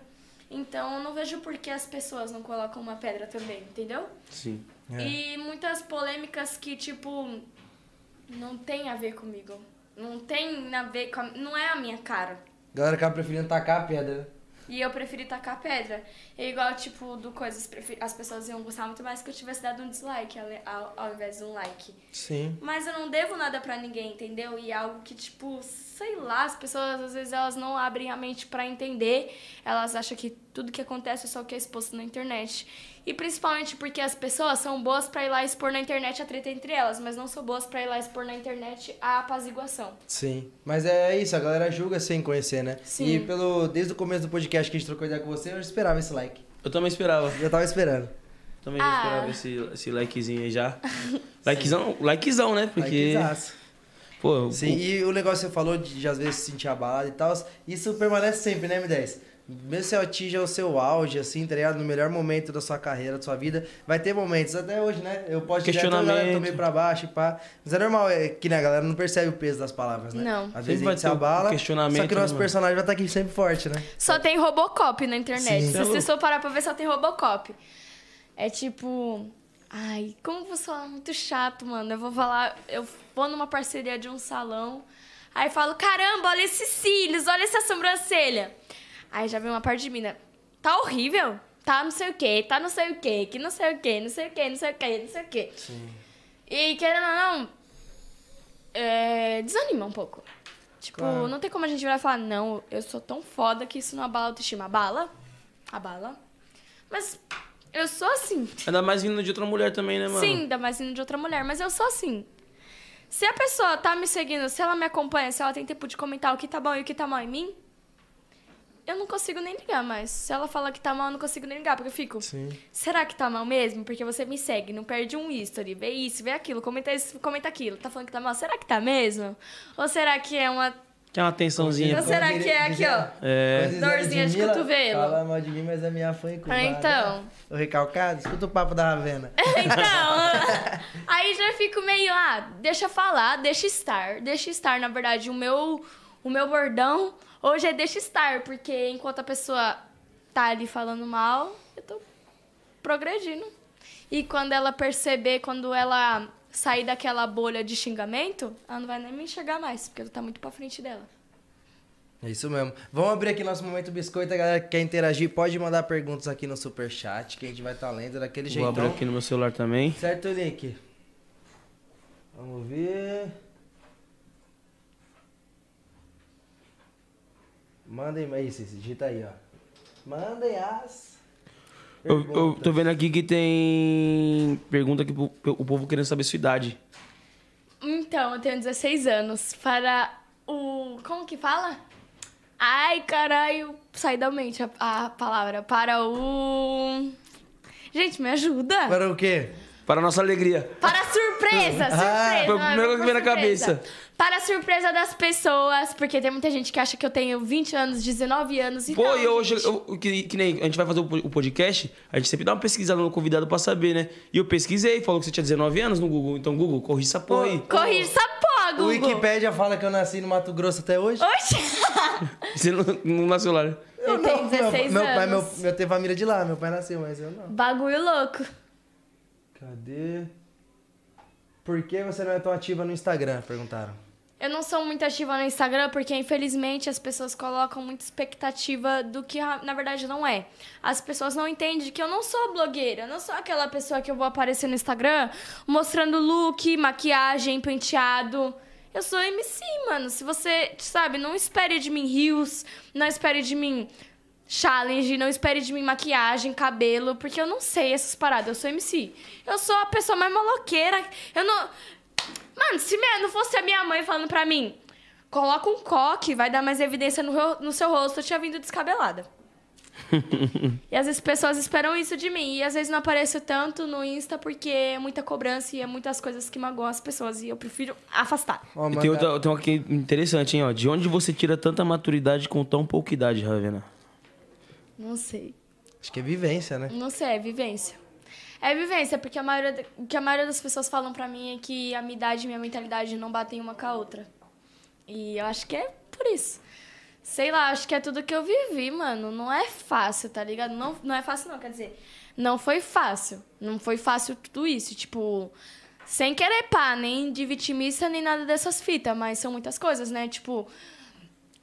Então eu não vejo por que as pessoas não colocam uma pedra também, entendeu? Sim. E muitas polêmicas que, tipo, não tem a ver comigo. Não tem a ver com. A, não é a minha cara. Galera acaba preferindo tacar a pedra. E eu preferi tacar pedra. É igual, tipo, do coisas. As pessoas iam gostar muito mais que eu tivesse dado um dislike ao, ao invés de um like. Sim. Mas eu não devo nada pra ninguém, entendeu? E é algo que, tipo, sei lá, as pessoas às vezes elas não abrem a mente pra entender. Elas acham que tudo que acontece é só o que é exposto na internet. E principalmente porque as pessoas são boas pra ir lá expor na internet a treta entre elas, mas não são boas pra ir lá expor na internet a apaziguação. Sim. Mas é isso, a galera julga sem conhecer, né? Sim. E pelo, desde o começo do podcast que a gente trocou ideia com você, eu esperava esse like. Eu também esperava. Eu tava esperando. Também Ah. esperava esse, esse likezinho aí já. likezão, likezão, né? Porque. Likezaço. Pô, Sim, o- e o negócio que você falou de, de às vezes se sentir abalado e tal, isso permanece sempre, né, M10? Mesmo se atinja o seu auge, assim, tá ligado? No melhor momento da sua carreira, da sua vida, vai ter momentos, até hoje, né? Eu posso dizer, Questionamento. "Ah, eu meio pra baixo e pá. Mas é normal, é que né, a galera não percebe o peso das palavras, né? Não. Às vezes a vai gente se abala, questionamento, só que o né, nosso mano? personagem vai estar aqui sempre forte, né? Só tem Robocop na internet. Sim. Se você for parar pra ver, só tem Robocop. É tipo. Ai, como você fala muito chato, mano. Eu vou falar. Eu vou numa parceria de um salão. Aí falo: caramba, olha esses cílios, olha essa sobrancelha. Aí já vem uma parte de mina. Tá horrível? Tá não sei o quê, tá não sei o quê, que não sei o quê, não sei o quê, não sei o quê, não sei o quê. E querendo ou não, é, desanima um pouco. Tipo, Claro. não tem como a gente virar e falar, não, eu sou tão foda que isso não abala a autoestima. Abala, abala. Mas eu sou assim. Ainda mais vindo de outra mulher também, né, mano? Sim, ainda mais vindo de outra mulher, mas eu sou assim. Se a pessoa tá me seguindo, se ela me acompanha, se ela tem tempo de comentar o que tá bom e o que tá mal em mim, eu não consigo nem ligar mais. Se ela fala que tá mal, eu não consigo nem ligar, porque eu fico. Sim. Será que tá mal mesmo? Porque você me segue, não perde um history, vê isso, vê aquilo, comenta isso, comenta aquilo. Tá falando que tá mal? Será que tá mesmo? Ou será que é uma. Quer uma atençãozinha. Ou será que é aqui, ó? É. Dorzinha de Ludmilla, cotovelo. Fala mal de mim, mas a minha fã incubada. Então. O recalcado, escuta o papo da Ravena. Então, aí já fico meio, ah, deixa falar, deixa estar, deixa estar. Na verdade, o meu, o meu bordão hoje é deixa estar, porque enquanto a pessoa tá ali falando mal, eu tô progredindo. E quando ela perceber, quando ela sair daquela bolha de xingamento, ela não vai nem me enxergar mais, porque eu tá muito pra frente dela. É isso mesmo. Vamos abrir aqui nosso momento biscoito. A galera que quer interagir pode mandar perguntas aqui no superchat, que a gente vai estar lendo daquele Vou jeitão. abrir aqui no meu celular também. Certo, Nick? Vamos ver. Mandem aí, Cici, digita aí, ó. Mandem as. Eu, eu tô vendo aqui que tem pergunta aqui pro, o povo querendo saber sua idade. Então, eu tenho 16 anos. Para o. Como que fala? Ai, caralho. Sai da mente a, a palavra. Para o. Gente, me ajuda. Para o quê? Para a nossa alegria. Para a surpresa, surpresa. Ah, foi o primeiro que veio na surpresa. cabeça. Para a surpresa das pessoas, porque tem muita gente que acha que eu tenho 20 anos, 19 anos e Pô, não, e hoje, gente. eu, que, que nem a gente vai fazer o po- o podcast, a gente sempre dá uma pesquisada no convidado pra saber, né? E eu pesquisei, falou que você tinha 19 anos no Google. Então, Google, corri essa porra aí. Corrige essa porra, O Google. Wikipédia fala que eu nasci no Mato Grosso até hoje. Oxi! Você não, não nasceu lá. né? Eu tenho 16 meu, meu pai, meu, anos. eu tenho família de lá, meu pai nasceu, mas eu não. Bagulho louco. Cadê? Por que você não é tão ativa no Instagram? Perguntaram. Eu não sou muito ativa no Instagram porque, infelizmente, as pessoas colocam muita expectativa do que na verdade não é. As pessoas não entendem que eu não sou blogueira, eu não sou aquela pessoa que eu vou aparecer no Instagram mostrando look, maquiagem, penteado. Eu sou MC, mano. Se você, sabe, não espere de mim rios, não espere de mim challenge, não espere de mim maquiagem, cabelo, porque eu não sei essas paradas. Eu sou MC. Eu sou a pessoa mais maloqueira. Eu não. Mano, se minha- não fosse a minha mãe falando pra mim, coloca um coque, vai dar mais evidência no, no seu rosto, eu tinha vindo descabelada. e às vezes pessoas esperam isso de mim. E às vezes não apareço tanto no Insta porque é muita cobrança e é muitas coisas que magoam as pessoas. E eu prefiro afastar. E tem, outra, tem uma aqui interessante, hein, ó. De onde você tira tanta maturidade com tão pouca idade, Ravena? Não sei. Acho que é vivência, né? Não sei, é vivência. É vivência, porque a maioria, o que a maioria das pessoas falam pra mim é que a minha idade e minha mentalidade não batem uma com a outra. E eu acho que é por isso. Sei lá, acho que é tudo que eu vivi, mano. Não é fácil, tá ligado? Não, não é fácil, não, quer dizer. Não foi fácil. Não foi fácil tudo isso. Tipo, sem querer pá, nem de vitimista, nem nada dessas fitas, mas são muitas coisas, né? Tipo,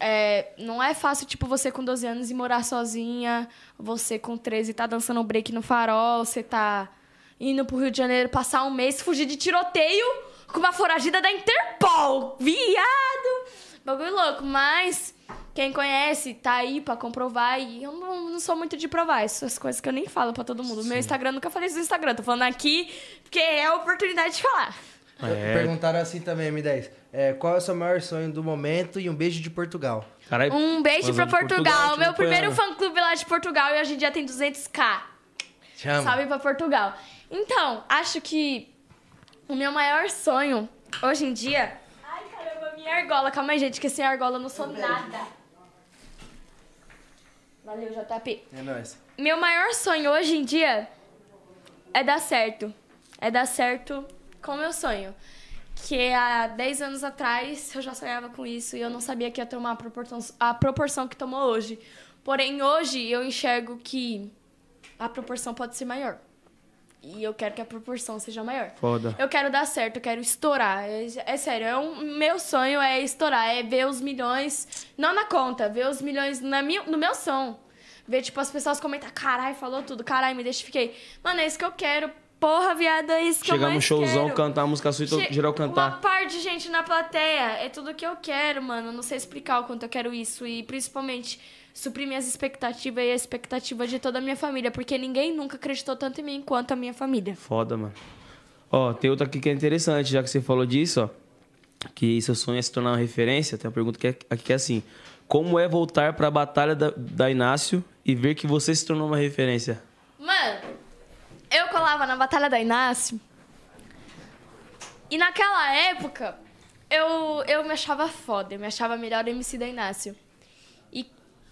é, não é fácil, tipo, você com 12 anos e morar sozinha, você com 13 tá dançando um break no farol, você tá indo pro Rio de Janeiro passar um mês, fugir de tiroteio com uma foragida da Interpol. Viado! Bagulho louco, mas quem conhece tá aí pra comprovar e eu não, não sou muito de provar essas coisas que eu nem falo pra todo mundo. Meu Instagram, nunca falei isso no Instagram, tô falando aqui porque é a oportunidade de falar. É. Perguntaram assim também, M10. É, qual é o seu maior sonho do momento e um beijo de Portugal? Caralho, Um beijo pra é Portugal, Portugal, te meu acompanhando. primeiro fã-clube lá de Portugal e hoje em dia tem 200k. Chama. Salve pra Portugal. Então, acho que o meu maior sonho hoje em dia. Ai, caramba, minha argola. Calma aí, gente, que sem argola eu não sou nada. Valeu, JP. É nóis. Meu maior sonho hoje em dia é dar certo. É dar certo com o meu sonho. Que há 10 anos atrás eu já sonhava com isso e eu não sabia que ia tomar a proporção, a proporção que tomou hoje. Porém, hoje eu enxergo que a proporção pode ser maior. E eu quero que a proporção seja maior. Foda. Eu quero dar certo, eu quero estourar. É, é sério, é um, meu sonho é estourar, é ver os milhões, não na conta, ver os milhões na minha, no meu som. Ver, tipo, as pessoas comentar, carai, falou tudo, carai, me identifiquei. Mano, é isso que eu quero. Porra, viado, é isso que Chegar eu mais no showzão, quero. cantar a música sua e to- Che- geral Uma cantar. parte de gente na plateia. É tudo que eu quero, mano. Não sei explicar o quanto eu quero isso. E principalmente suprir minhas expectativas e a expectativa de toda a minha família. Porque ninguém nunca acreditou tanto em mim quanto a minha família. Foda, mano. Ó, tem outra aqui que é interessante, já que você falou disso, ó. Que seu sonho é se tornar uma referência. Tem uma pergunta que é, aqui que é assim: Como é voltar pra batalha da, da Inácio e ver que você se tornou uma referência? Mano, eu colava na Batalha da Inácio. E naquela época, eu, eu me achava foda. Eu me achava melhor MC da Inácio. E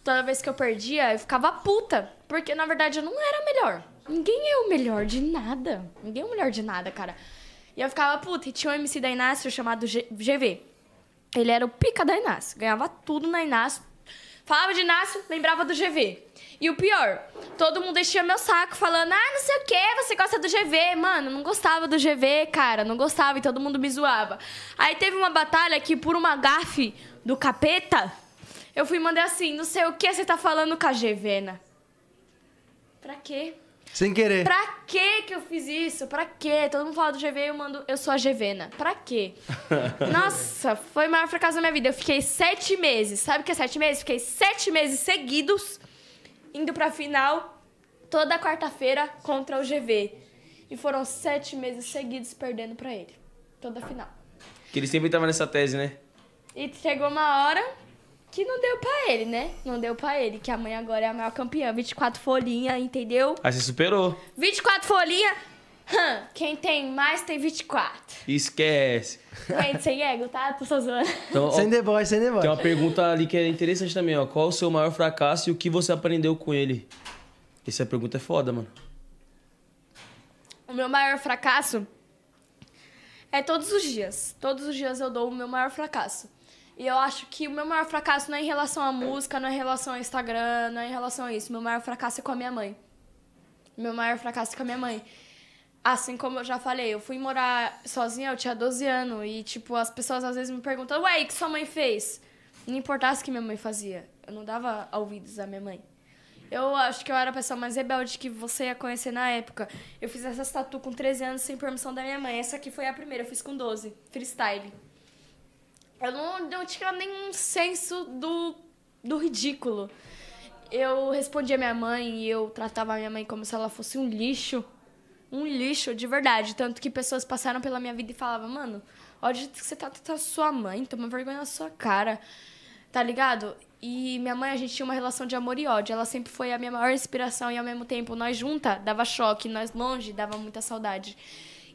toda vez que eu perdia, eu ficava puta. Porque, na verdade, eu não era melhor. Ninguém é o melhor de nada. Ninguém é o melhor de nada, cara. E eu ficava puta. E tinha um MC da Inácio chamado G- GV. Ele era o pica da Inácio. Ganhava tudo na Inácio. Falava de Inácio, lembrava do GV. E o pior, todo mundo enchia meu saco falando, ah, não sei o que, você gosta do GV. Mano, não gostava do GV, cara, não gostava e todo mundo me zoava. Aí teve uma batalha que, por uma gafe do capeta, eu fui e mandei assim, não sei o que você tá falando com a Gevena. Pra quê? Sem querer. Pra que que eu fiz isso? Pra quê? Todo mundo fala do GV e eu mando, eu sou a Gevena. Pra quê? Nossa, foi o maior fracasso da minha vida. Eu fiquei sete meses. Sabe o que é sete meses? Fiquei sete meses seguidos indo pra final toda quarta-feira contra o GV. E foram sete meses seguidos perdendo pra ele. Toda final. Que ele sempre tava nessa tese, né? E chegou uma hora que não deu pra ele, né? Não deu pra ele, que a mãe agora é a maior campeã. 24 folhinha, entendeu? Aí você superou. 24 folhinha. Hum, Quem tem mais tem 24. Esquece. Gente, sem ego, tá? Tô só zoando. Então, Sem The Boy, sem The Boy. tem uma pergunta ali que é interessante também, ó. Qual o seu maior fracasso e o que você aprendeu com ele? Essa pergunta é foda, mano. O meu maior fracasso é todos os dias. Todos os dias eu dou o meu maior fracasso. E eu acho que o meu maior fracasso não é em relação à música, não é em relação ao Instagram, não é em relação a isso. O meu maior fracasso é com a minha mãe. O meu maior fracasso é com a minha mãe. Assim como eu já falei, eu fui morar sozinha, eu tinha 12 anos. E, tipo, as pessoas às vezes me perguntam, ué, o que sua mãe fez? Não importasse o que minha mãe fazia. Eu não dava ouvidos à minha mãe. Eu acho que eu era a pessoa mais rebelde que você ia conhecer na época. Eu fiz essa tatu com 13 anos sem permissão da minha mãe. Essa aqui foi a primeira, eu fiz com 12, freestyle. Eu não, não tinha nenhum senso do, do ridículo. Eu respondia minha mãe e eu tratava minha mãe como se ela fosse um lixo. Um lixo, de verdade. Tanto que pessoas passaram pela minha vida e falavam, mano, olha que você tá tratando sua mãe, toma vergonha na sua cara. Tá ligado? E minha mãe, a gente tinha uma relação de amor e ódio. Ela sempre foi a minha maior inspiração e ao mesmo tempo nós junta dava choque, nós longe dava muita saudade.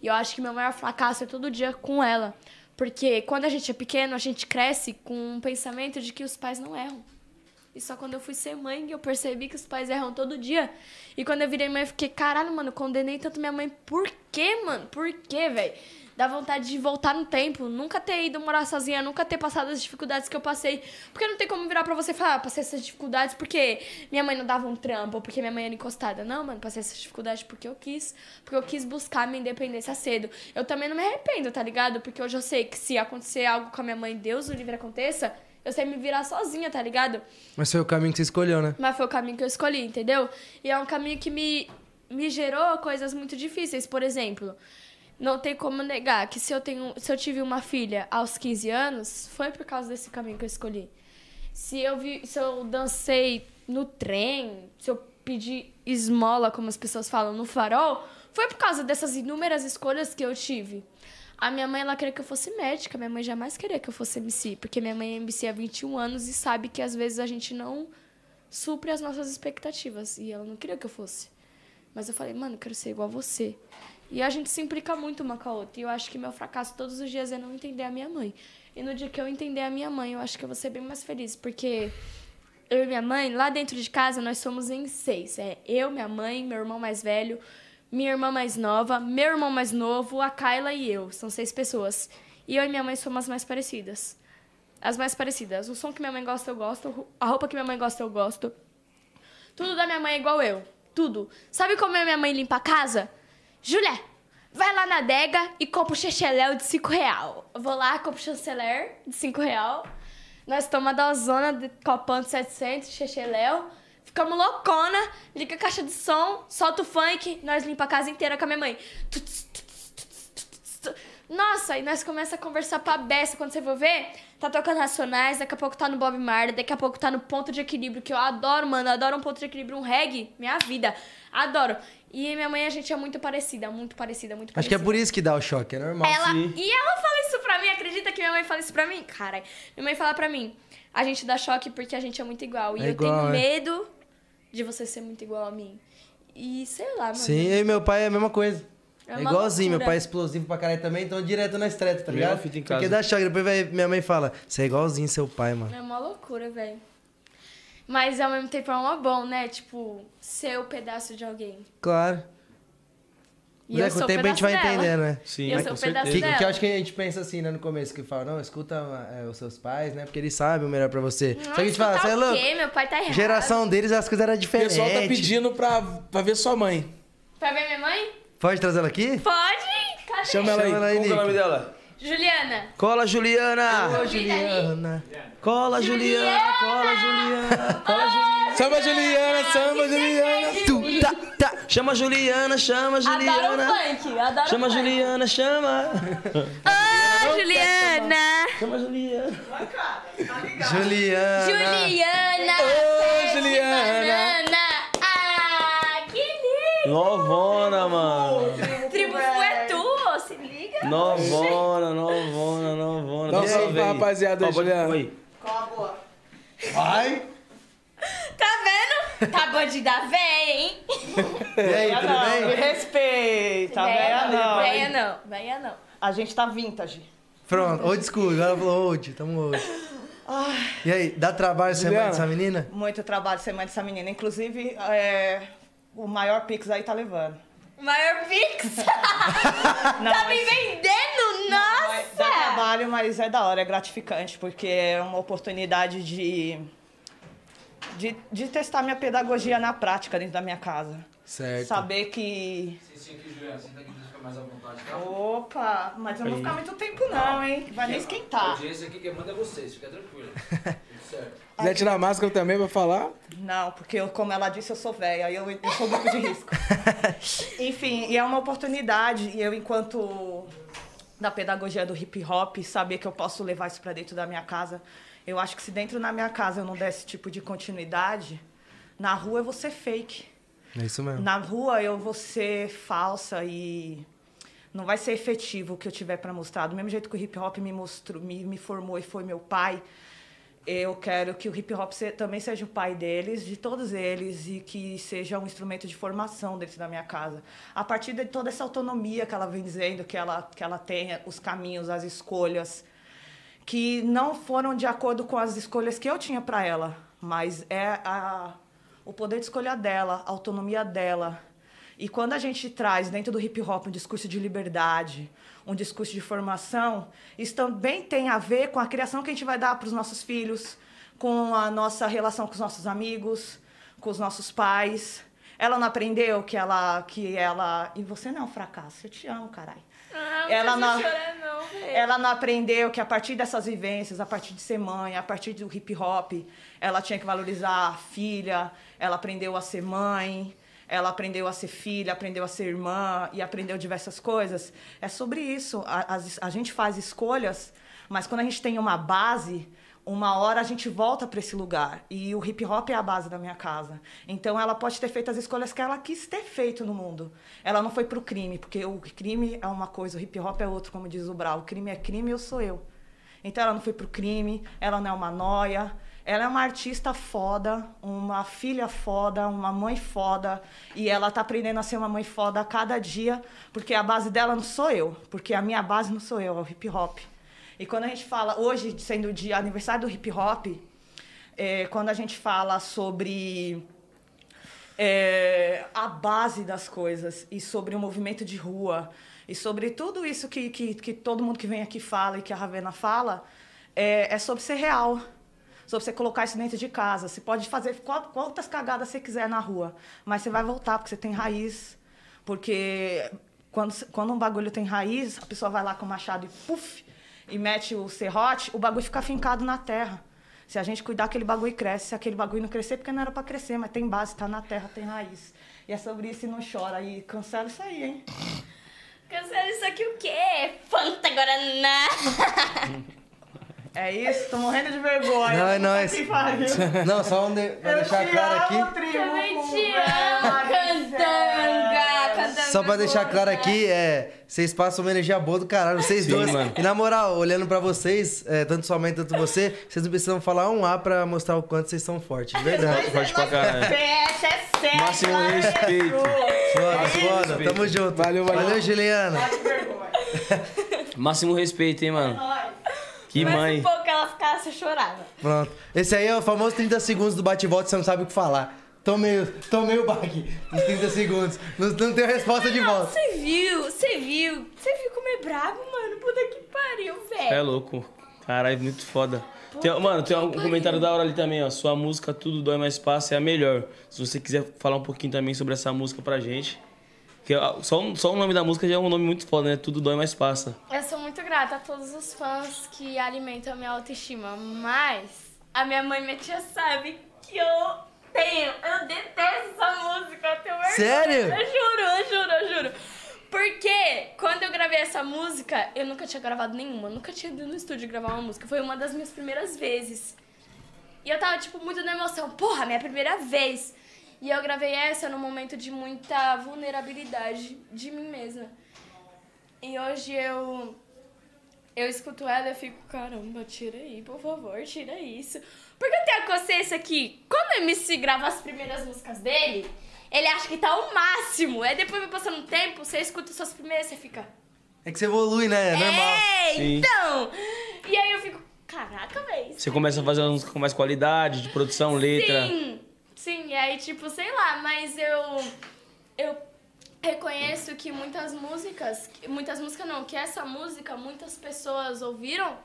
E eu acho que meu maior fracasso é todo dia com ela. Porque quando a gente é pequeno, a gente cresce com um pensamento de que os pais não erram. E só quando eu fui ser mãe que eu percebi que os pais erram todo dia. E quando eu virei mãe, eu fiquei, caralho, mano, condenei tanto minha mãe. Por quê, mano? Por quê, velho? Dá vontade de voltar no tempo, nunca ter ido morar sozinha, nunca ter passado as dificuldades que eu passei. Porque não tem como virar pra você e falar, ah, passei essas dificuldades porque minha mãe não dava um trampo, ou porque minha mãe era encostada. Não, mano, passei essas dificuldades porque eu quis. Porque eu quis buscar minha independência cedo. Eu também não me arrependo, tá ligado? Porque hoje eu sei que se acontecer algo com a minha mãe, Deus o livre aconteça, eu sei me virar sozinha, tá ligado? Mas foi o caminho que você escolheu, né? Mas foi o caminho que eu escolhi, entendeu? E é um caminho que me, me gerou coisas muito difíceis. Por exemplo, não tem como negar que se eu, tenho, se eu tive uma filha aos 15 anos, foi por causa desse caminho que eu escolhi. Se eu, vi, se eu dancei no trem, se eu pedi esmola, como as pessoas falam, no farol, foi por causa dessas inúmeras escolhas que eu tive. A minha mãe, ela queria que eu fosse médica. Minha mãe jamais queria que eu fosse MC. Porque minha mãe é MC há 21 anos e sabe que às vezes a gente não supre as nossas expectativas. E ela não queria que eu fosse. Mas eu falei, mano, eu quero ser igual a você. E a gente se implica muito uma com a outra. E eu acho que meu fracasso todos os dias é não entender a minha mãe. E no dia que eu entender a minha mãe, eu acho que eu vou ser bem mais feliz. Porque eu e minha mãe, lá dentro de casa, nós somos em seis. É eu, minha mãe, meu irmão mais velho, minha irmã mais nova, meu irmão mais novo, a Kyla e eu. São seis pessoas. E eu e minha mãe somos as mais parecidas. As mais parecidas. O som que minha mãe gosta, eu gosto. A roupa que minha mãe gosta, eu gosto. Tudo da minha mãe é igual eu. Tudo. Sabe como a minha mãe limpa a casa? Júlia, vai lá na adega e compra o de 5 real. Eu vou lá, compro o chanceler de 5 real. Nós tomamos a dozona de copão de 700, chanceler. Ficamos loucona, liga a caixa de som, solta o funk, nós limpa a casa inteira com a minha mãe. Nossa, e nós começa a conversar pra beça. Quando você for ver, tá tocando Racionais, daqui a pouco tá no Bob Marley, daqui a pouco tá no Ponto de Equilíbrio, que eu adoro, mano. Adoro um ponto de equilíbrio, um reggae. Minha vida. Adoro. E minha mãe, a gente é muito parecida, muito parecida, muito Acho que parecida. é por isso que dá o choque, é normal. Ela, e ela fala isso pra mim, acredita que minha mãe fala isso pra mim? Cara, minha mãe fala pra mim, a gente dá choque porque a gente é muito igual. E É eu igual, tenho é. medo de você ser muito igual a mim. E sei lá, mano. Sim, eu e meu pai é a mesma coisa. É É, igualzinho, meu loucura. pai é explosivo pra caralho também, então direto na treta, tá ligado? fita em Porque casa. dá choque, depois vai- minha mãe fala, você é igualzinho seu pai, mano. É uma loucura, velho. Mas ao mesmo tempo é uma bom, né? Tipo, ser o pedaço de alguém. Claro. E é, com sou o tempo a gente vai dela. entendendo, né? Sim, eu com sou o certeza. pedaço Que, que eu acho que a gente pensa assim, né, no começo, que fala, não, escuta é, os seus pais, né? Porque eles sabem o melhor pra você. Só que a gente fala, você é o louco? quê? Meu pai tá errado. Geração deles, as coisas eram O diferentes. pessoal tá pedindo pra, pra ver sua mãe. Pra ver minha mãe? Pode trazer ela aqui? Pode! Cadê? Chama ela aí. Chama ela aí, Como é o nome dela? Juliana. Cola, Juliana! Ô, Juliana. Cola, Juliana! Cola, Juliana! Cola, Juliana! Samba Juliana, samba Juliana. Tu, tá, tá. Chama Juliana, chama Adoro Juliana! funk, adoro Chama funk. Juliana, chama! Ô, Juliana! Chama Juliana! Juliana. Juliana! Ô, Juliana. Ah, que lindo! Novona, mano! Tribo é tu, se liga. Novona, novona, novona. Dá um salve pra rapaziada, Ó, pode- Juliana. Aí. Vai. Tá vendo? Tá bandida véia, hein? E aí, tudo não, me bem? respeita, Véia véia não. Véia não, véia não. A gente tá vintage. Pronto, old school. Agora ela falou old, tamo old. E aí, dá trabalho ser mãe Juliana. dessa menina? Muito trabalho ser mãe dessa menina. Inclusive, é, o maior Pix aí tá levando. Maior Pix. Tá me vendendo? Dá Nossa! trabalho, mas é da hora, é gratificante, porque é uma oportunidade de, de, de testar minha pedagogia na prática dentro da minha casa. Certo. Saber que. Opa, mas eu não vou ficar muito tempo não, hein? Vai nem esquentar. audiência aqui quem manda é vocês, fica tranquilo. Quiser tirar a máscara também pra falar? Não, porque eu, como ela disse, eu sou velha, eu, eu sou grupo de risco. Enfim, e é uma oportunidade, e eu, enquanto da pedagogia do hip hop, saber que eu posso levar isso pra dentro da minha casa. Eu acho que se dentro da minha casa eu não der esse tipo de continuidade, na rua eu vou ser fake. É isso mesmo. Na rua eu vou ser falsa e não vai ser efetivo o que eu tiver para mostrar. Do mesmo jeito que o hip hop me mostrou, me, me formou e foi meu pai, eu quero que o hip hop também seja o pai deles, de todos eles, e que seja um instrumento de formação dentro da minha casa. A partir de toda essa autonomia que ela vem dizendo que ela, que ela tenha, os caminhos, as escolhas, que não foram de acordo com as escolhas que eu tinha para ela, mas é a, o poder de escolha dela, a autonomia dela. E quando a gente traz dentro do hip hop um discurso de liberdade, um discurso de formação, isso também tem a ver com a criação que a gente vai dar para os nossos filhos, com a nossa relação com os nossos amigos, com os nossos pais. Ela não aprendeu que ela que ela e você não é um fracasso. Eu te amo, caralho. Ah, Ela não chorar não. Ela não aprendeu que a partir dessas vivências, a partir de ser mãe, a partir do hip hop, ela tinha que valorizar a filha, ela aprendeu a ser mãe, ela aprendeu a ser filha, aprendeu a ser irmã e aprendeu diversas coisas. É sobre isso. A, as- a gente faz escolhas, mas quando a gente tem uma base, uma hora a gente volta para esse lugar. E o hip hop é a base da minha casa. Então ela pode ter feito as escolhas que ela quis ter feito no mundo. Ela não foi pro crime, porque o crime é uma coisa, o hip hop é outro, como diz o Brau. O crime é crime, eu sou eu. Então ela não foi pro crime, ela não é uma noia. Ela é uma artista foda, uma filha foda, uma mãe foda. E ela tá aprendendo a ser uma mãe foda a cada dia, porque a base dela não sou eu. Porque a minha base não sou eu, é o hip hop. E quando a gente fala, hoje, sendo dia aniversário do hip hop, é, quando a gente fala sobre é, a base das coisas e sobre o movimento de rua e sobre tudo isso que, que, que todo mundo que vem aqui fala e que a Ravena fala, é, é sobre ser real. Sobre você colocar isso dentro de casa. Você pode fazer qua- quantas cagadas você quiser na rua, mas você vai voltar, porque você tem raiz. Porque quando, quando um bagulho tem raiz, a pessoa vai lá com o machado e puf, e mete o serrote, o bagulho fica fincado na terra. Se a gente cuidar, aquele bagulho cresce. Se aquele bagulho não crescer, porque não era pra crescer, mas tem base, tá na terra, tem raiz. E é sobre isso e não chora. E cancela isso aí, hein? Cancela isso aqui o quê? Fanta Guaraná. É isso, tô morrendo de vergonha. Não, é nóis. Não, só um de... pra Eu deixar claro aqui. Também te amo, cantanga. Cantanga. Só pra deixar claro aqui, é, vocês passam uma energia boa do caralho, vocês Sim, dois. mano. E na moral, olhando pra vocês, é, tanto sua mãe, tanto você, vocês não precisam falar um A pra mostrar o quanto vocês são fortes, de verdade. Forte pra caralho. Fecha, é sério. Máximo respeito. Foda, foda, tamo junto. Valeu, valeu. Valeu, Juliana. Máximo respeito, hein, mano. Que Mas mãe. um pouco ela ficasse, chorava. Pronto. Esse aí é o famoso 30 segundos do bate-volta, você não sabe o que falar. Tomei, o- tomei o baque nos 30 segundos. Não, não tenho resposta de volta. Você viu, você viu. Você viu como é brabo, mano? Puta que pariu, É velho. louco. Caralho, muito foda. Tem- mano, tem um comentário da hora ali também, ó. Sua música Tudo Dói Mais Passa é a melhor. Se você quiser falar um pouquinho também sobre essa música pra gente. Que, só, um- só o nome da música já é um nome muito foda, né? Tudo Dói Mais Passa. Eu sou muito grata a todos os fãs que alimentam a minha autoestima, mas a minha mãe e minha tia sabe que eu tenho, eu detesto essa música, eu tenho vergonha. Sério? Eu juro, eu juro, eu juro. Porque quando eu gravei essa música, eu nunca tinha gravado nenhuma, nunca tinha ido no estúdio gravar uma música. Foi uma das minhas primeiras vezes. E eu tava, tipo, muito na emoção. Porra, minha primeira vez. E eu gravei essa num momento de muita vulnerabilidade de mim mesma. E hoje eu eu escuto ela e eu fico, caramba, tira aí, por favor, tira isso. Porque eu tenho a consciência que quando o MC grava as primeiras músicas dele, ele acha que tá o máximo. Aí depois vai passando um tempo, você escuta suas primeiras, você fica. É que você evolui, né? É normal. É, Sim. então! E aí eu fico, caraca, véi. Você começa a fazer uma música com mais qualidade, de produção, letra. Sim, sim, e aí, tipo, sei lá, mas eu. Eu reconheço que muitas músicas. Muitas músicas não, que essa música muitas pessoas ouviram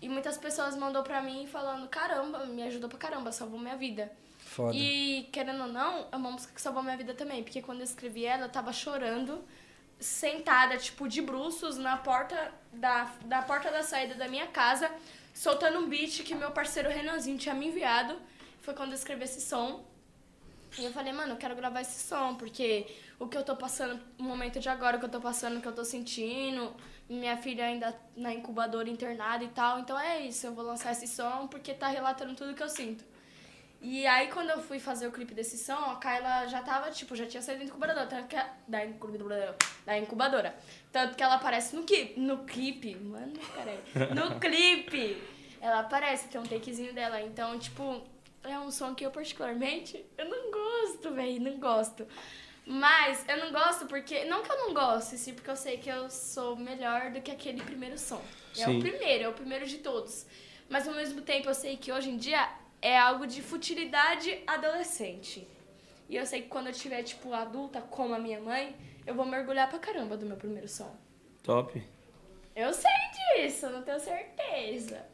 e muitas pessoas mandou pra mim falando: caramba, me ajudou pra caramba, salvou minha vida. Foda. E, querendo ou não, é uma música que salvou minha vida também, porque quando eu escrevi ela, eu tava chorando, sentada, tipo, de bruços na porta da, da porta da saída da minha casa, soltando um beat que meu parceiro Renanzinho tinha me enviado. Foi quando eu escrevi esse som. E eu falei, mano, eu quero gravar esse som, porque o que eu tô passando, o momento de agora, o que eu tô passando, o que eu tô sentindo, minha filha ainda na incubadora internada e tal. Então é isso, eu vou lançar esse som porque tá relatando tudo que eu sinto. E aí, quando eu fui fazer o clipe desse som, a Kyla já tava, tipo, já tinha saído da incubadora, tanto que a- da incubadora, da incubadora. Tanto que ela aparece no clipe, no clipe, mano, peraí, no clipe, ela aparece, tem um takezinho dela, então, tipo, é um som que eu particularmente, eu não gosto, velho, não gosto. Mas eu não gosto porque. Não que eu não goste, sim, porque eu sei que eu sou melhor do que aquele primeiro som. É Sim. o primeiro, é o primeiro de todos. Mas ao mesmo tempo eu sei que hoje em dia é algo de futilidade adolescente. E eu sei que quando eu tiver, tipo, adulta, como a minha mãe, eu vou mergulhar pra caramba do meu primeiro som. Top. Eu sei disso, não tenho certeza.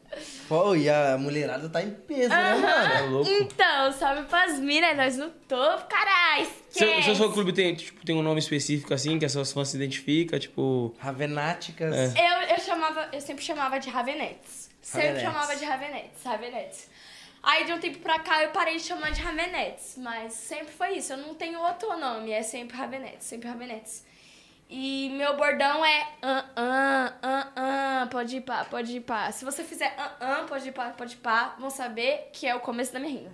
Pô, e a mulherada tá em peso, né, Aham. mano? É louco. Então, salve pras minas, nós no topo, caralho. Seu, seu, seu clube tem, tipo, tem um nome específico assim, que as suas fãs se identificam, tipo. Ravenáticas. É. Eu, eu chamava, eu sempre chamava de Ravenetes. Sempre chamava de Ravenetes, Ravenetes. Aí de um tempo pra cá eu parei de chamar de Ravenetes, mas sempre foi isso. Eu não tenho outro nome, é sempre Ravenetes, sempre Ravenetes. E meu bordão é ah, ah, ah, ah, pode ir pá, pode ir pá. Se você fizer ah, ah, pode ir pá, pode ir pá, vão saber que é o começo da minha rima.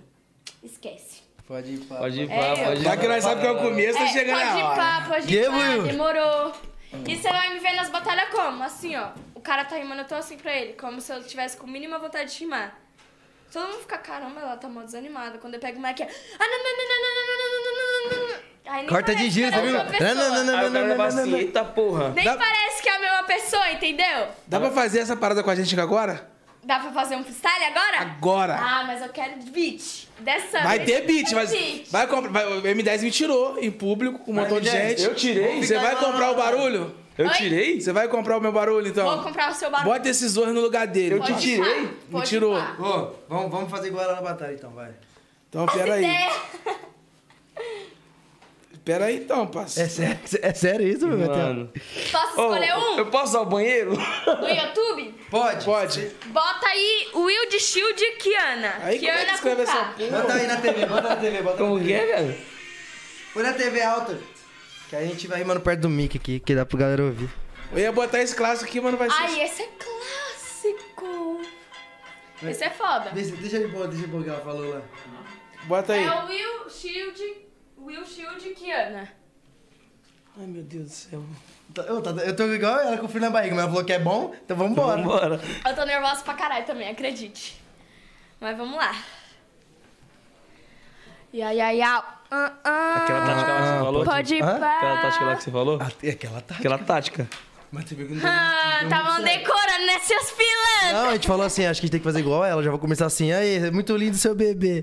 Esquece. Pode ir pra... Pode ir É pá, eu. pode ir Já que nós sabemos que é o começo, tá É, chegando pode ir a hora. pá, pode Que, ir pá, demorou. E você vai me ver nas batalhas como? Assim, ó. O cara tá rimando, eu tô assim pra ele. Como se eu tivesse com mínima vontade de rimar. Todo mundo fica, caramba, ela tá mó desanimada. Quando eu pego o mic, é... Ah, não, não, não, não, não, não, não, não, não, não, não. Aí nem Corta de giro, que é viu? Não, não, não, Aí o cara leva assim, eita porra. Nem Dá- parece que é a mesma pessoa, entendeu? Dá pra fazer essa parada com a gente agora? Dá pra fazer um freestyle agora? Agora. Ah, mas eu quero beat. Dessa Vai vez ter eu beat, quero mas beat. vai comprar. vai- O M10 me tirou em público com um montão de M10, gente. eu tirei? Você vai comprar o barulho? Eu Oi? tirei? Você vai comprar o meu barulho, então? Vou comprar o seu barulho. Bota esses dois no lugar dele. Eu te Pode tirei? pá, Me pode tirou. pá. Ô, vamos, vamos fazer igual ela na batalha, então, vai. Então, pera aí. É. Pera aí, então, É parceiro. sério, é sério isso, meu Deus? Mano. Posso Ô, escolher um? Eu posso usar o banheiro? Do YouTube? Pode? Pode. Bota aí Will de Shield e Kiana. Aí como é que Kiana escreve com essa K. porra? Bota aí na TV, bota na TV, bota Como na que TV. é, velho? Põe na TV alta. Que aí a gente vai rimando perto do mic aqui, que dá pro galera ouvir. Eu ia botar esse clássico aqui, mas não vai ser. Ai, esse é clássico. Esse é foda. Deixa, deixa ele pôr, deixa ele pôr o que ela falou lá. Bota aí. É o Will Shield, Will Shield e Kiana. Ai, meu Deus do céu. Tá- Eu, tá- eu tô igual ela com o frio na barriga, mas ela falou que é bom, então vambora. Bora. Eu tô nervosa pra caralho também, acredite. Mas vamos lá. Ia, ia, ia. Ah, ah. Aquela tática lá que você falou? Pode ir pá. Aquela tática lá que você falou? Aquela tá. Aquela tática. Mas você viu que não deu Ah, não deu tava muito certo. decorando, né, seus pilantras? Não, a gente falou assim, acho que a gente tem que fazer igual ela. Já vou começar assim, aí, é muito lindo seu bebê.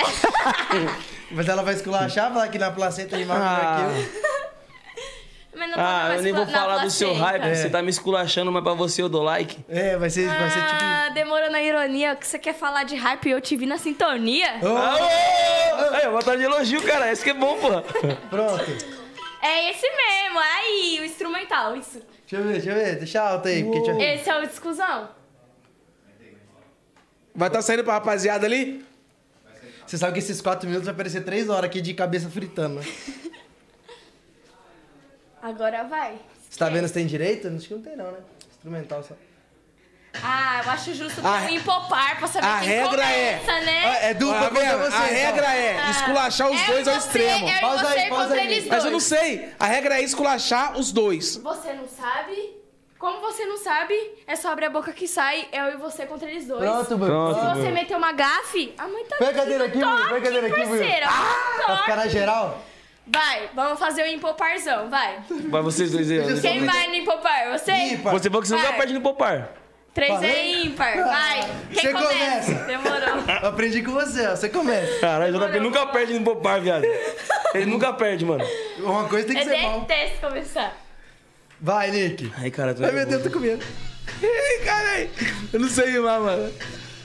Mas ela vai esculachar, falar que na placenta rimar Ah. que eu. Mas não tô Ah, mais eu nem vou na falar do seu placenta. hype. Você tá me esculachando, mas pra você eu dou like. É, vai ser, vai ser tipo... Ah, demorou na ironia. que você quer falar de hype e eu te vi na sintonia? Aô! Aí, botar de elogio, cara. Esse que é bom, porra. Pronto. É esse mesmo, aí, o instrumental, isso. Deixa eu ver, deixa eu ver. Deixa alto aí. Porque tinha... Esse é o discussão. Vai estar saindo pra rapaziada ali? Você sabe que esses 4 minutos vai parecer 3 horas aqui de cabeça fritando, né? Agora vai. Você tá vendo se tem direito? Acho que não tem não, né? Instrumental só. Ah, eu acho justo A- um empopar pra saber a quem regra começa, né? Ah, é dupla vendo? você. A regra é esculachar os É dois ao extremo. Eu Pausa e você aí, pausa contra aí. eles Mas eu não dois. sei. A regra é esculachar os dois. Você não sabe? Como você não sabe, é só abrir a boca que sai, eu e você contra eles dois. Pronto. Pronto. Se você meter uma gafe, a mãe tá Põe a cadeira aqui, Will. Põe a cadeira aqui, Will. parceira. Pra ficar na geral? Vai, vamos fazer o empoparzão, vai. Vai vocês dois aí. Quem vai no empopar? Você? Você falou que você nunca Vai. perde no popar. Três é Falei? ímpar, vai. Quem Você começa? começa. Demorou. Eu aprendi com você, ó. Você começa. Caralho, o JP nunca perde no popar, viado. Ele nunca perde, mano. Uma coisa tem que Eu ser bom. detesto começar. Vai, Nick. Ai, cara, tu Ai, meu Deus, tô com medo. Ih, Caralho. Eu não sei rimar, mano.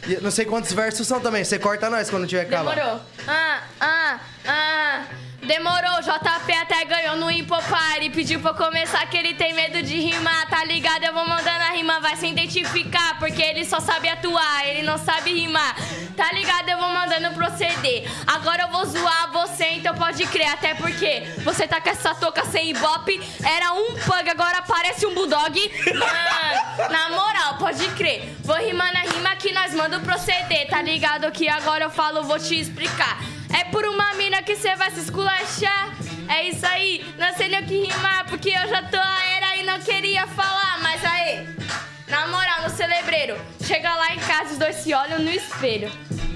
E eu não sei quantos versos são também. Você corta nós quando tiver calado. Demorou. Ah, ah, ah. Demorou, JP até ganhou no Impopar e pediu pra começar que ele tem medo de rimar, tá ligado? Eu vou mandando a rima, vai se identificar, porque ele só sabe atuar, ele não sabe rimar, tá ligado? Eu vou mandando proceder. Agora eu vou zoar você, então pode crer, até porque você tá com essa touca sem ibope, era um pug, agora parece um bulldog. Mano, na moral, pode crer. Vou rimando a rima que nós manda proceder, tá ligado? Que agora eu falo, vou te explicar. É por uma mina que cê vai se esculachar. É isso aí, não sei nem o que rimar, porque eu já tô a era e não queria falar, mas aí. Na moral, no celebreiro, chega lá em casa, os dois se olham no espelho.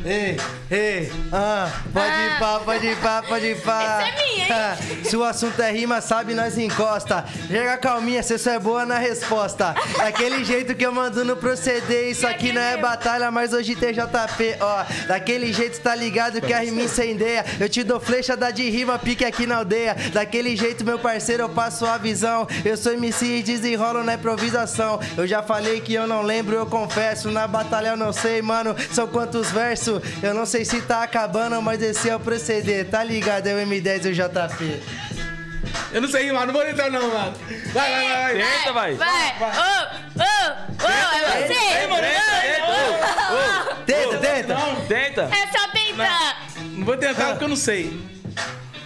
Ei, ei, ah, pode ir pá, pode ir pá, pode ir pá. Essa é minha, hein? Ah, Se o assunto é rima, sabe, nós encosta. Chega calminha, cê só é boa na resposta. Daquele jeito que eu mando no proceder. Isso aqui não é batalha, mas hoje tem JP, ó. Daquele jeito, tá ligado que a rima incendeia. Eu te dou flecha, dá de rima, pique aqui na aldeia. Daquele jeito, meu parceiro, eu passo a visão. Eu sou MC e desenrolo na improvisação. Eu já falei que eu não lembro, eu confesso. Na batalha eu não sei, mano, são quantos versos. Eu não sei se tá acabando, mas esse é o proceder. Tá ligado? É o M10 e o JP. Eu não sei rimar, não vou entrar não, mano. Vai, vai, vai. vai. Tenta, vai. Vai! Ô, ô, ô, é você! mano, Tenta, tenta. Tenta. É só tentar! Não vou tentar porque eu não sei.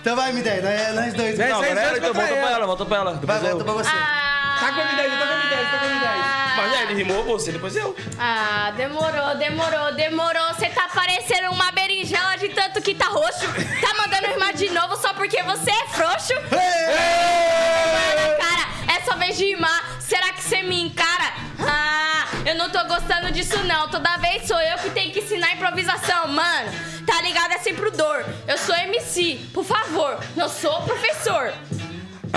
Então vai, M10, nós, nós dois. Vem, Não, agora anos então, volta pra ela. volta pra ela. Vai, volta pra você. Tá com a M10, tá com a M10, tá com a M10. Mas é, ele rimou você, depois eu. Ah, demorou, demorou, demorou. Você tá parecendo uma berinjela de tanto que tá roxo. Tá mandando rimar de novo só porque você é frouxo? Mano, cara, é sua vez de rimar. Será que você me encara? Ah, eu não tô gostando disso não. Toda vez sou eu que tenho que ensinar improvisação, mano. Tá ligado? É sempre o dor. Eu sou MC, por favor. Não sou professor.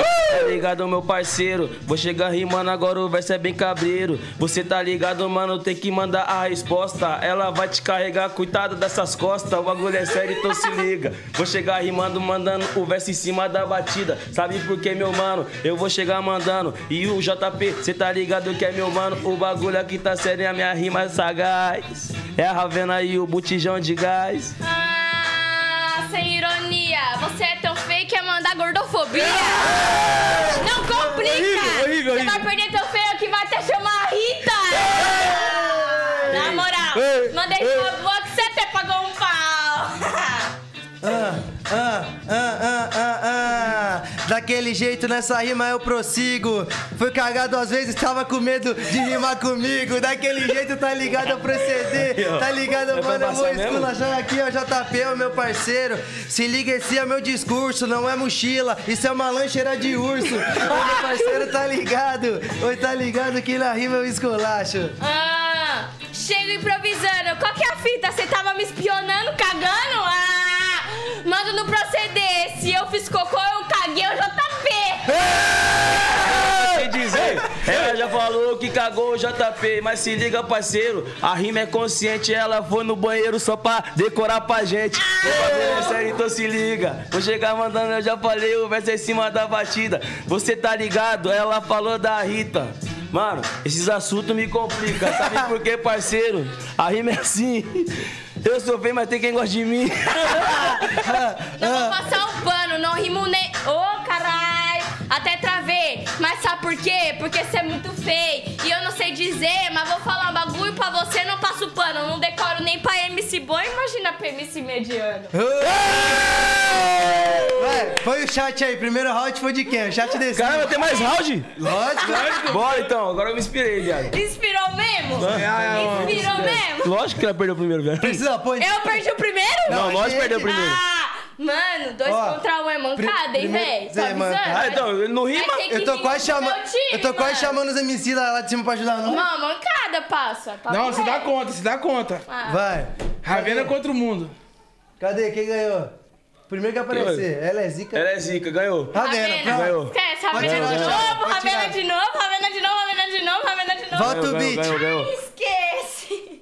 Tá ligado, meu parceiro? Vou chegar rimando agora, o verso é bem cabreiro. Você tá ligado, mano? Tem que mandar a resposta. Ela vai te carregar, cuidado dessas costas. O bagulho é sério, então se liga. Vou chegar rimando, mandando o verso em cima da batida. Sabe por quê, meu mano? Eu vou chegar mandando. E o JP, cê tá ligado que é meu mano? O bagulho aqui tá sério e a minha rima é sagaz. É a Ravena e o botijão de gás. Ah, sem ironia. Você é tão gordofobia. Não complica. Horrível, Você vai perder teu feio que vai até chamar a Rita. Na moral, Ei, mandei sua boa que você até pagou um pau. Daquele jeito nessa rima eu prossigo. Fui cagado às vezes, tava com medo de rimar comigo. Daquele jeito tá ligado a proceder. Tá ligado, mano? Eu vou esculachar aqui, ó, JP, o meu parceiro. Se liga, esse é meu discurso, não é mochila. Isso é uma lancheira de urso. Ô, meu parceiro, tá ligado? Oi, tá ligado que na rima eu esculacho. Ah, chego improvisando. Qual que é a fita? Você tava me espionando, cagando? Ah, mando no proceder. Se eu fiz cocô, eu caguei o JP. Sem dizer, ela já falou que cagou o JP, mas se liga, parceiro, a rima é consciente, ela foi no banheiro só pra decorar pra gente. Bagulho é sério, então se liga. Vou chegar mandando, eu já falei, o verso é em cima da batida. Você tá ligado? Ela falou da Rita. Mano, esses assuntos me complicam, sabe por quê, parceiro? A rima é assim. Eu sou feio, mas tem quem gosta de mim. Não vou passar o nem. Ô, caralho! Até travei. Mas sabe por quê? Porque você é muito feio. E eu não sei dizer, mas vou falar um bagulho pra você, não passo pano. Não decoro nem pra MC bom, imagina pra MC mediano. Vai, foi o chat aí. Primeiro round foi de quem? O chat desse. Caramba, tem mais round? Lógico, lógico. Bora então, agora eu me inspirei, viado. Inspirou mesmo? Inspirou mesmo? Lógico que ela perdeu primeiro, velho. Precisa, põe. Eu perdi o primeiro? Não, nós perdeu primeiro. Ah, mano, dois Ó, contra um é mancada, hein, avisando. mancada. Ah, então, não rima? Vai ter que Eu tô vir quase chamando. meu time, Eu tô quase mano. chamando os MC lá, lá de cima pra ajudar, não? Não, mancada passa. Papo Não, você dá reto. conta, você dá conta. Ah. Vai. Ravena contra o mundo. Cadê? Quem ganhou? Primeiro que aparecer. Ela é zica. Ela é zica, ganhou. Ravena, Ravena. pronto. Ganhou. Esquece, Ravena de novo, tirar. Ravena de novo, Ravena de novo, Ravena de novo, Ravena de novo. Volta o Ganhou, beat. ganhou, ganhou. Esquece.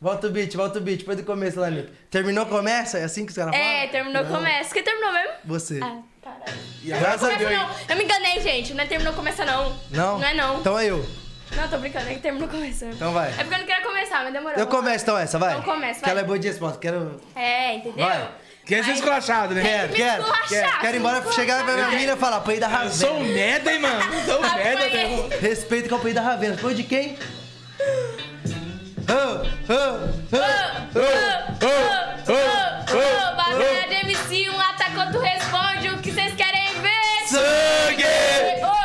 Volta o beat, volta o beat. Depois do começo lá, Nick. Terminou, começa? É assim que os caras falam? É, terminou, começa. Quem terminou mesmo? Você. Ah, caralho. Graças a Começa Deus. não. Eu me enganei, gente. Não é terminou, começa não. Não? Não é não. Então é eu. Não, tô brincando. É que terminou, começando. Então vai. É porque eu não queria começar, mas demorou. Eu começo então essa, vai. Então começa, Que vai. ela é boa de resposta. Quero. É, entendeu? Vai. Quer ser Vai. esculachado, né? Quero, quero. Quero, quero ir embora, chegar pra minha mina e falar, põe da Eu sou um Ravena. merda, hein, mano? Eu sou um merda, meu irmão. Respeito com o põe da Ravena. Põe de quem? Bagulho de MC, um lata quando responde o que vocês querem ver. Sangue!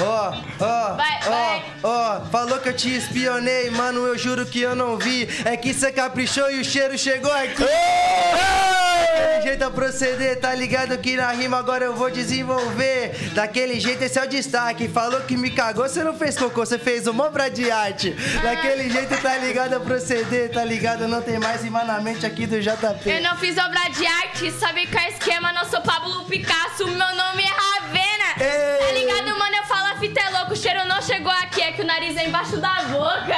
Ó, ó, ó, ó, falou que eu te espionei, mano, eu juro que eu não vi. É que cê caprichou e o cheiro chegou aqui. Daquele jeito a proceder, tá ligado que na rima agora eu vou desenvolver. Daquele jeito esse é o destaque. Falou que me cagou, você não fez cocô, você fez uma obra de arte. Daquele jeito tá ligado a proceder, tá ligado? Não tem mais rima na mente aqui do JP. Eu não fiz obra de arte, sabe qual é o esquema? Não sou Pablo Picasso, meu nome é Ravena. Ei. Tá ligado, mano? Eu falo fita é louco, o cheiro não chegou aqui, é que o nariz é embaixo da boca.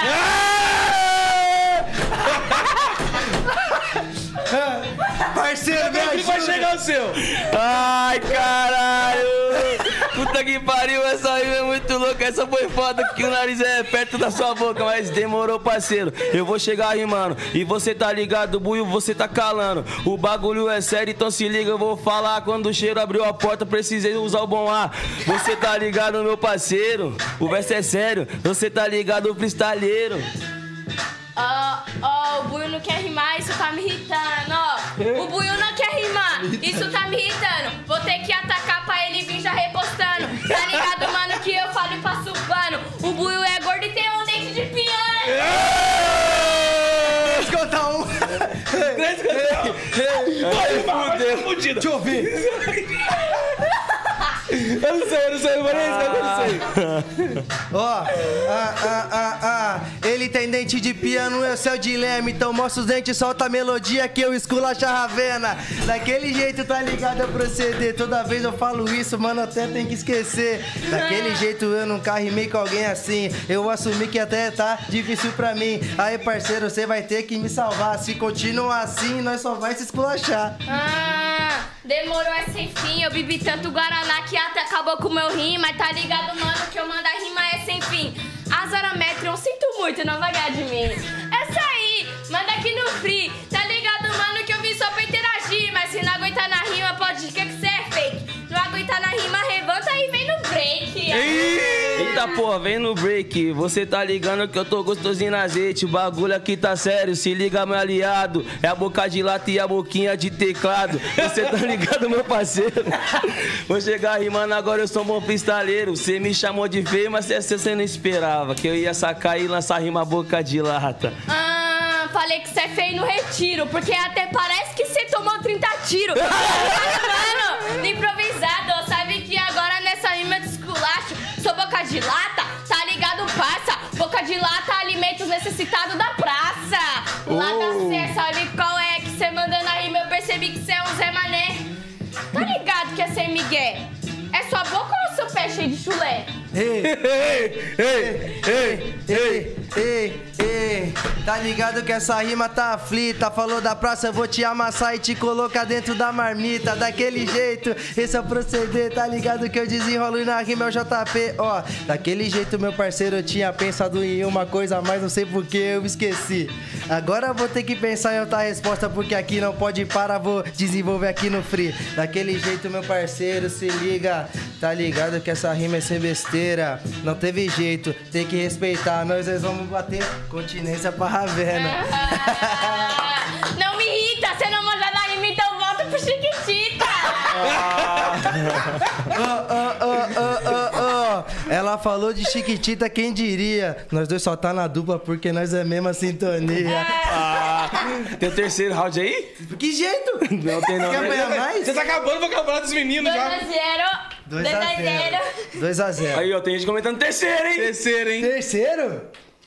Parceiro, me Quando que vai chegar o seu? Ai, caralho! Puta que pariu, essa rima é muito louca. Essa foi foda, que o nariz é perto da sua boca, mas demorou, parceiro. Eu vou chegar rimando. E você tá ligado, buio, você tá calando. O bagulho é sério, então se liga, eu vou falar. Quando o cheiro abriu a porta, precisei usar o bom ar. Você tá ligado, meu parceiro? O verso é sério, você tá ligado, freestyleiro. Ó, ó, o Buio não quer rimar, isso tá me irritando, ó. O Buio não quer rimar, isso tá me irritando. Vou ter que atacar pra ele vir já repostando. Tá ligado, mano, que eu falo e passo pano. O Buio é gordo e tem um dente de piano. Deixa eu contar um. Vai, fudeu. Deixa eu ouvir. Eu não sei, eu não sei, eu não sei, eu não sei. Ó, ah, ah, ah, ah. Ele tem dente de piano, é o dilema. Então mostra os dentes, solta a melodia que eu esculacho a Ravena. Daquele jeito, tá ligado a proceder. Toda vez eu falo isso, mano, até tem que esquecer. Daquele jeito eu nunca rimei com alguém assim. Eu assumi que até tá difícil pra mim. Aí, parceiro, você vai ter que me salvar. Se continuar assim, nós só vai se esculachar. Ah, demorou é sem fim. Eu bebi tanto Guaraná que acabou com o meu rim. Mas tá ligado, mano, que eu mando a rima é sem fim. Azara Metron, sinto muito, não vai ganhar de mim. Essa aí, manda aqui no free. Tá ligado, mano, que eu vim só pra Eita porra, vem no break. Você tá ligando que eu tô gostosinho no azeite. O bagulho aqui tá sério, se liga, meu aliado. É a boca de lata e a boquinha de teclado. Você tá ligado, meu parceiro? Vou chegar rimando agora, eu sou um bom pistaleiro. Você me chamou de feio, mas você, não esperava que eu ia sacar e lançar rima boca de lata. Ah, falei que você é feio no retiro, porque até parece que você tomou 30 tiros. Mano, no improvisado, boca de lata, tá ligado, passa. Boca de lata, alimentos necessitados da praça. Lata cê, sabe qual é que você mandando a rima, eu percebi que você é um Zé Mané. Tá ligado que é sem migué? É sua boca ou seu pé cheio de chulé? Ei, Ei, ei, ei, ei, ei, ei. Tá ligado que essa rima tá aflita. Falou da praça, eu vou te amassar e te colocar dentro da marmita. Daquele jeito, esse é o proceder. Tá ligado que eu desenrolo e na rima é o JP. Ó, daquele jeito, meu parceiro, eu tinha pensado em uma coisa a mais, não sei por que eu esqueci. Agora vou ter que pensar em outra resposta, porque aqui não pode parar, vou desenvolver aqui no free. Daquele jeito, meu parceiro, se liga. Tá ligado que essa rima é sem besteira. Não teve jeito, tem que respeitar. Nós, vamos bater continência pra Ravena. Não me irrita, você não manja da rima, então volta pro Chiquitita. Ô, ô, ô, ô, ô, Ela falou de Chiquitita, quem diria? Nós dois só tá na dupla porque nós é a mesma sintonia. Ah, tem o terceiro round aí? Que jeito? Não tem não. Quer né? apanhar mais? Você tá acabando com o campeonato dos meninos 2 já. a 0. 2 a 0. 2 a 0. Aí, ó, tem gente comentando terceiro, hein? Terceiro, hein? Terceiro?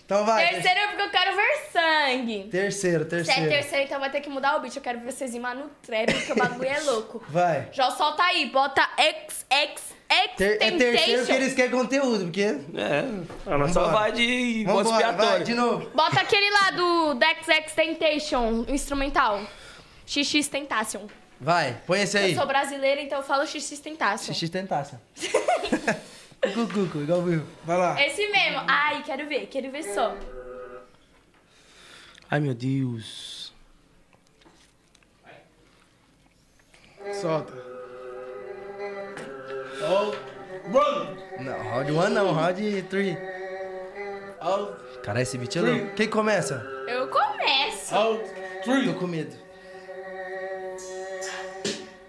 Então vai. Terceiro é porque eu quero ver sangue. Terceiro, Se é terceiro. terceiro, então vai ter que mudar o beat. Eu quero ver vocês rimar no trap, porque o bagulho é louco. Vai. Já solta aí, bota X, X, X, Ter- é terceiro que eles querem conteúdo, porque. É, a nossa Vambora. vai de voz expiatória. de novo. Bota aquele lá do Dex X Temptation, instrumental. XX Tentation. Vai, põe esse aí. Eu sou brasileira, então eu falo XX Tentation. Xixi tentaça. Cucu, igual o Will. Vai lá. Esse mesmo. Ai, quero ver, quero ver só. Ai, meu Deus. Solta. Não, round 1 não, round 3. Cara, esse beat é louco. Quem começa? Eu começo. Tô com medo.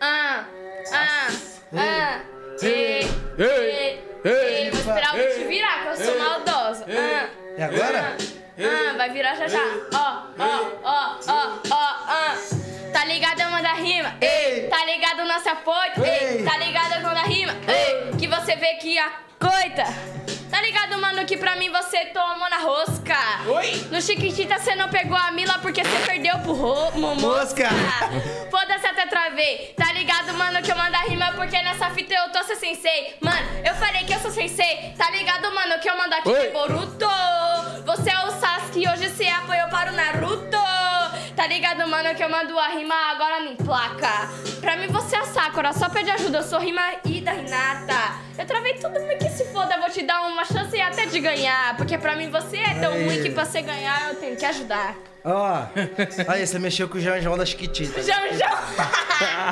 Ah, ah, ah. Ei, Ei, ei. Vou esperar o ei, beat virar, que eu sou maldosa. Ah. É agora? Ah, ah, vai virar já já. Ó, ó, ó, ó, ó, ah. Tá ligado a rima? Ei. Tá ligado o nosso apoio? Ei. Tá ligado quando a rima? Ei. Que você vê que a coita. Tá ligado, mano, que pra mim você tomou na rosca. Oi? No Chiquitita você não pegou a Mila porque você perdeu pro ro mo- Mosca. Foda-se até travei. Tá ligado, mano, que eu mando a rima porque nessa fita eu tô ser sensei. Mano, eu falei que eu sou sensei. Tá ligado, mano, que eu mando aqui Oi. Boruto. Você é o Sasuke e hoje você apoiou para o Naruto. Tá ligado, mano, que eu mando a rima agora em placa. Pra mim você é a Sakura, só pede ajuda. Eu sou rima e da Renata. Eu travei tudo, mas que se foda, vou te dar uma chance até de ganhar. Porque pra mim você é tão Aí. ruim que pra você ganhar eu tenho que ajudar. Ó, aí você mexeu com o Janjão da Chiquitita. Janjão!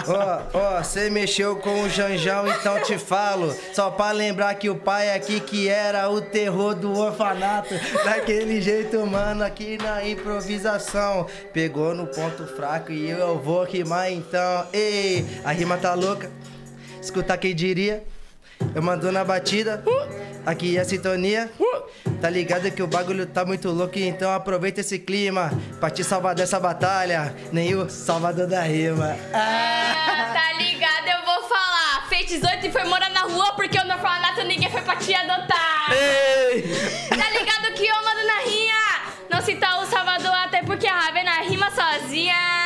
Ó, ó, você mexeu com o Janjão, então te falo. Só pra lembrar que o pai aqui que era o terror do orfanato. Daquele jeito, mano, aqui na improvisação. Pegou no ponto fraco e eu vou rimar então. Ei, a rima tá louca. Escutar quem diria. Eu mando na batida. Aqui é a sintonia. Tá ligado que o bagulho tá muito louco, então aproveita esse clima pra te salvar dessa batalha. Nem o salvador da rima. Ah, tá ligado, eu vou falar. Fez 18 e foi morar na rua porque eu no orfanato ninguém foi pra te adotar. Tá ligado que eu mando na rinha. Não citar o Salvador até porque a Ravena rima sozinha.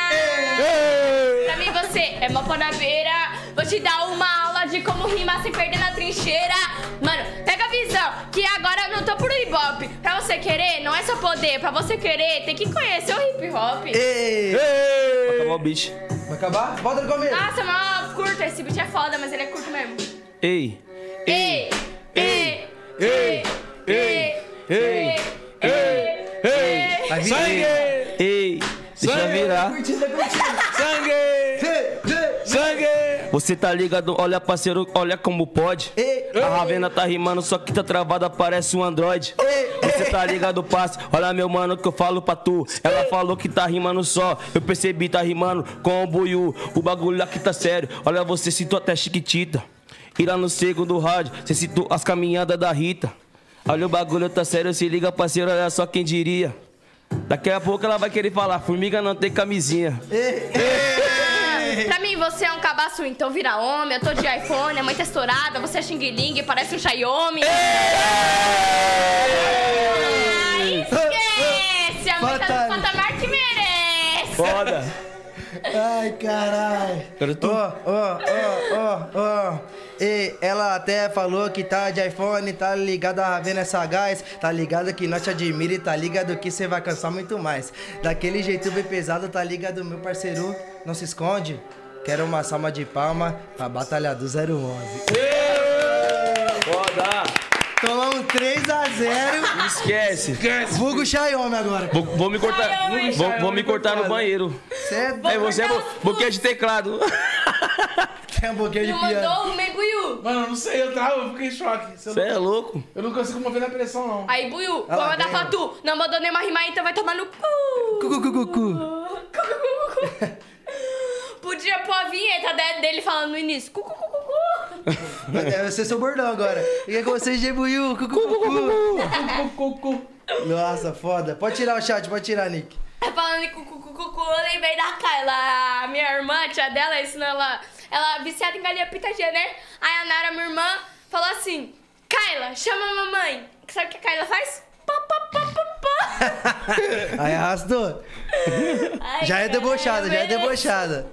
Pra mim você é uma beira. Vou te dar uma aula de como rimar sem perder na trincheira. Mano, pega a visão que agora eu não tô pro hip hop. Pra você querer, não é só poder. Pra você querer, tem que conhecer o hip hop. Ei! Acabou o beat. Vai acabar? Volta no começo. Nossa, mas curto. Esse beat é foda, mas ele é curto mesmo. Ei, Ei, ei, ei, ei, ei, ei, ei. Vai vir. Sangue! Ei, deixa eu virar. Sangue! Sangue! Você tá ligado? Olha, parceiro, olha como pode. Ei, A Ravena tá rimando, só que tá travada, parece um Android. Você tá ligado, passe? Olha, meu mano, que eu falo pra tu. Ela falou que tá rimando só. Eu percebi, tá rimando com o buiú. O bagulho aqui tá sério. Olha, você citou até Chiquitita. E lá no segundo rádio, você citou as caminhadas da Rita. Olha, o bagulho tá sério, se liga, parceiro, olha só quem diria. Daqui a pouco ela vai querer falar, formiga não tem camisinha. Pra mim, você é um cabaço, então vira homem. Eu tô de iPhone, é muito estourada. Você é xing-ling, parece um Xiaomi. Ai, esquece! A muita Fatal. patamar que merece. Foda! Ai, caralho. Ó, ó, ó, ó, ó. E ela até falou que tá de iPhone, tá ligada a Ravena Sagaz, tá ligado que nós te admira e tá ligado que você vai cansar muito mais. Daquele jeito bem pesado, tá ligado, meu parceiro, não se esconde. Quero uma salva de palma pra Batalha do 011. Foda! Tomamos 3x0. Esquece! Vulgo Xiaomi agora. Vou, vou me cortar. Xiaomi. Vou, vou me cortar no banheiro. Você é É, você é bo- boquinha de teclado. tem um pouquinho de piano. mandou o Meguiu. Mano, eu não sei, eu tava, eu fiquei em choque. Você é louco? Eu não consigo mover na pressão, não. Aí, Buiu, Ah, vou mandar vem. pra tu. Não mandou nenhuma rima, então vai tomar no cu. Cucu, cucu, cucu. Podia pôr a vinheta de- dele falando no início. Cu, cu, cu, cu, cu. Deve ser seu bordão agora. E é com vocês, Jebuiu. Cucu, cucu. Cocô. Nossa, foda. Pode tirar o chat, pode tirar, Nick. Falando em cu, cu, cu, cu, cu, eu lembrei da Kyla. A minha irmã, a tia dela, ensinou ela. Ela é viciada em galinha pitadinha, né? Aí a Nara, minha irmã, falou assim: Kyla, chama a mamãe. Sabe o que a Kyla faz? Pá, pá, pá, pá, pá. Aí arrastou. Ai, Já é debochada, já é debochada.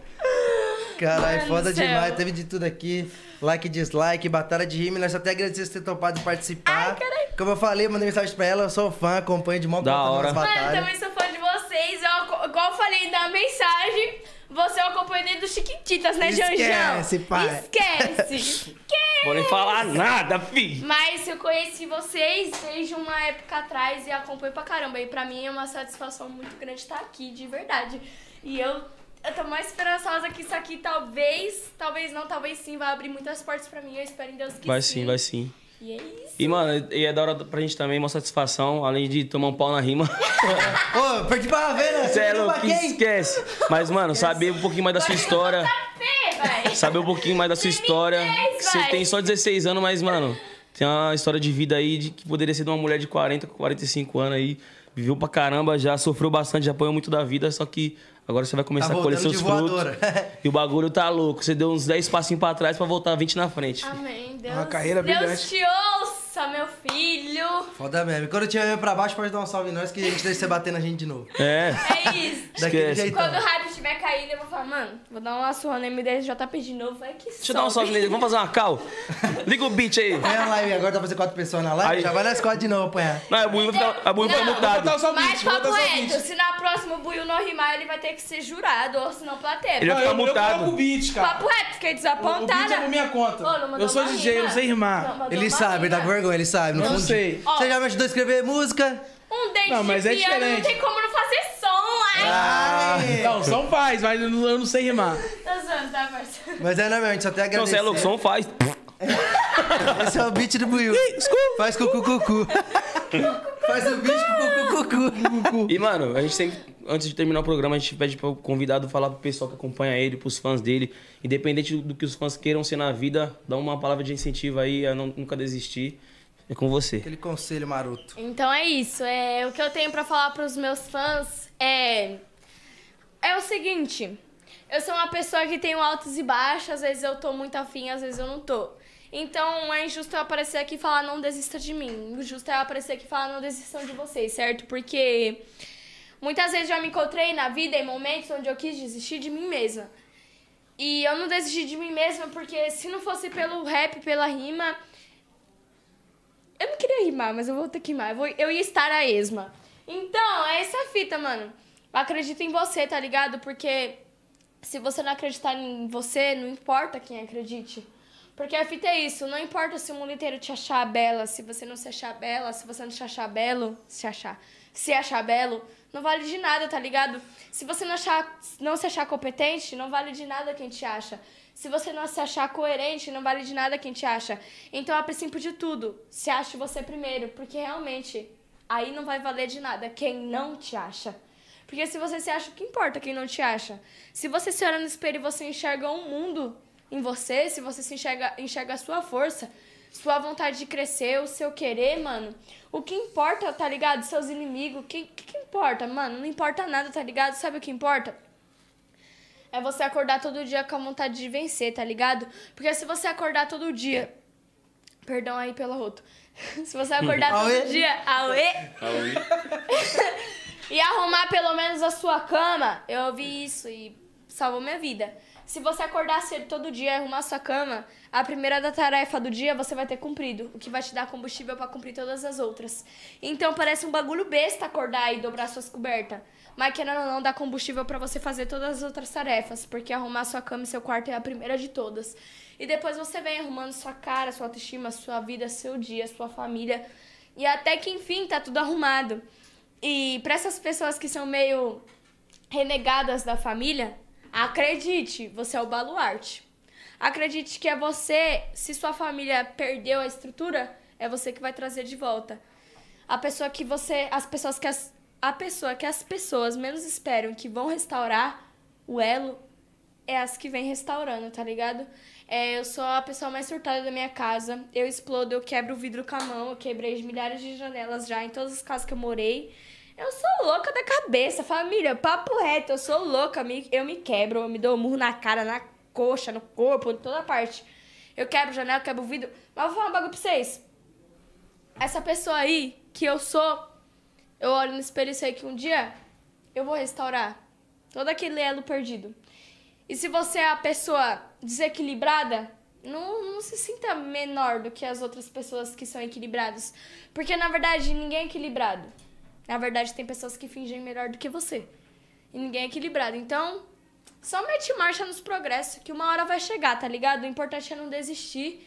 Caralho, foda demais. Teve de tudo aqui. Like, dislike, batalha de rima. Nós até agradecemos por ter topado participar. Ai, caralho. Como eu falei, mandei mensagem pra ela. Eu sou fã, acompanho de mão Da hora. Mano, eu batalhas. também sou fã de vocês. Eu, igual eu falei na mensagem, você eu acompanho desde os Chiquititas, né, Janjão? Esquece, pai. Esquece. Esquece. Vou nem falar nada, fi. Mas eu conheci vocês desde uma época atrás e acompanho pra caramba. E pra mim é uma satisfação muito grande estar aqui, de verdade. E eu, eu tô mais esperançosa que isso aqui talvez, talvez não, talvez sim, vai abrir muitas portas pra mim. Eu espero em Deus que Vai sim. sim, vai sim. E é isso. E, mano, e é da hora pra gente também, uma satisfação, além de tomar um pau na rima. Ô, perdi pra Ravena. Você é perdeu pra louco, quem? esquece. Mas, mano, saber um pouquinho mais da sua história. Saber um pouquinho mais da sua história. 2010, Você tem só 16 anos, mas, mano, tem uma história de vida aí de que poderia ser de uma mulher de 40, 45 anos aí. Viveu pra caramba, já sofreu bastante, já apanhou muito da vida, só que Agora você vai começar Tá a colher seus frutos. e o bagulho tá louco. Você deu uns 10 passinhos pra trás pra voltar 20 na frente. Amém. Deus, Uma carreira Deus brilhante. te ouça, meu filho. Foda mesmo. E quando tiver meio pra baixo, pode dar um salve em nós que a gente deixa você bater na gente de novo. É. É isso. Daquele Esquece. jeitão. Quando o hype estiver caindo, eu vou falar, mano, vou dar uma surra no MDJP de novo. Vai que Deixa eu dar um salve nele. Vamos fazer uma cal? Liga o beat aí. É a live agora, tá fazendo quatro pessoas na live, Aí. já vai nas quatro de novo apanhar. Não, a Buiu vai ficar, a Buiu vai Não, mutado. Mas papo beat. se na próxima o Buiu não rimar, ele vai ter que ser jurado, ou se não plateia. Ele vai ficar eu, eu mutado. coloco o beat, cara. Papo reto, fiquei O, o beat desapontada. é por minha conta. Eu sou DJ, eu sei rimar. Ele sabe, ele tá rima. Ele sabe. No não fundo. sei. Ó. Você já me ajudou a escrever música? Um dente Não, mas de é piano diferente. não tem como não fazer som, ai. Ai. Não, som faz, mas eu não, eu não sei rimar. Tá zoando, tá? Mas é, não, meu, a gente só tem a Não, você é louco, som faz. Esse é o beat do Buiu. Faz cucu cucu. Faz o beat cucu cucu. E, mano, a gente sempre, antes de terminar o programa, a gente pede pro convidado falar pro pessoal que acompanha ele, pros fãs dele, independente do que os fãs queiram ser na vida, dá uma palavra de incentivo aí a não, nunca desistir. É com você. Aquele conselho maroto. Então é isso. É, o que eu tenho pra falar pros meus fãs é. É o seguinte. Eu sou uma pessoa que tem altos e baixos, às vezes eu tô muito afim, às vezes eu não tô. Então é injusto eu aparecer aqui e falar não desista de mim. O justo é eu aparecer aqui e falar não desistam de vocês, certo? Porque muitas vezes já me encontrei na vida em momentos onde eu quis desistir de mim mesma. E eu não desisti de mim mesma porque se não fosse pelo rap, pela rima, eu não queria rimar, mas eu vou ter que rimar. Eu, vou, eu ia estar a esma. Então, é essa fita, mano. Acredito em você, tá ligado? Porque se você não acreditar em você, não importa quem acredite. Porque a fita é isso, não importa se o mundo inteiro te achar bela, se você não se achar bela, se você não se achar belo, se achar, se achar belo, não vale de nada, tá ligado? Se você não, achar, não se achar competente, não vale de nada quem te acha. Se você não se achar coerente, não vale de nada quem te acha. Então, a princípio de tudo, se ache você primeiro, porque realmente aí não vai valer de nada quem não te acha. Porque se você se acha, o que importa quem não te acha? Se você se olha no espelho e você enxerga um mundo em você, se você se enxerga, enxerga a sua força, sua vontade de crescer, o seu querer, mano, o que importa, tá ligado? Seus inimigos, o que, que, que importa, mano? Não importa nada, tá ligado? Sabe o que importa? É você acordar todo dia com a vontade de vencer, tá ligado? Porque se você acordar todo dia. Perdão aí pelo roto. Se você acordar todo dia. Auê! e arrumar pelo menos a sua cama, eu ouvi isso e salvou minha vida. Se você acordar cedo todo dia e arrumar a sua cama, a primeira da tarefa do dia você vai ter cumprido, o que vai te dar combustível pra cumprir todas as outras. Então parece um bagulho besta acordar e dobrar suas cobertas. Mas querendo ou não, dá combustível pra você fazer todas as outras tarefas, porque arrumar sua cama e seu quarto é a primeira de todas. E depois você vem arrumando sua cara, sua autoestima, sua vida, seu dia, sua família. E até que enfim tá tudo arrumado. E pra essas pessoas que são meio renegadas da família, acredite, você é o baluarte. Acredite que é você, se sua família perdeu a estrutura, é você que vai trazer de volta. A pessoa que você, as pessoas que as, a pessoa que as pessoas menos esperam que vão restaurar o elo é as que vem restaurando, tá ligado? É, eu sou a pessoa mais surtada da minha casa. Eu explodo, eu quebro o vidro com a mão. Eu quebrei milhares de janelas já em todas as casas que eu morei. Eu sou louca da cabeça, família. Papo reto, eu sou louca. me- Eu me quebro, eu me dou um murro na cara, na coxa, no corpo, em toda parte. Eu quebro janela, eu quebro vidro. Mas vou falar um bagulho pra vocês. Essa pessoa aí, que eu sou, eu olho no espelho e sei que um dia eu vou restaurar todo aquele elo perdido. E se você é a pessoa desequilibrada, não, não se sinta menor do que as outras pessoas que são equilibradas. Porque na verdade ninguém é equilibrado. Na verdade tem pessoas que fingem melhor do que você. E ninguém é equilibrado. Então, só mete marcha nos progressos, que uma hora vai chegar, tá ligado? O importante é não desistir.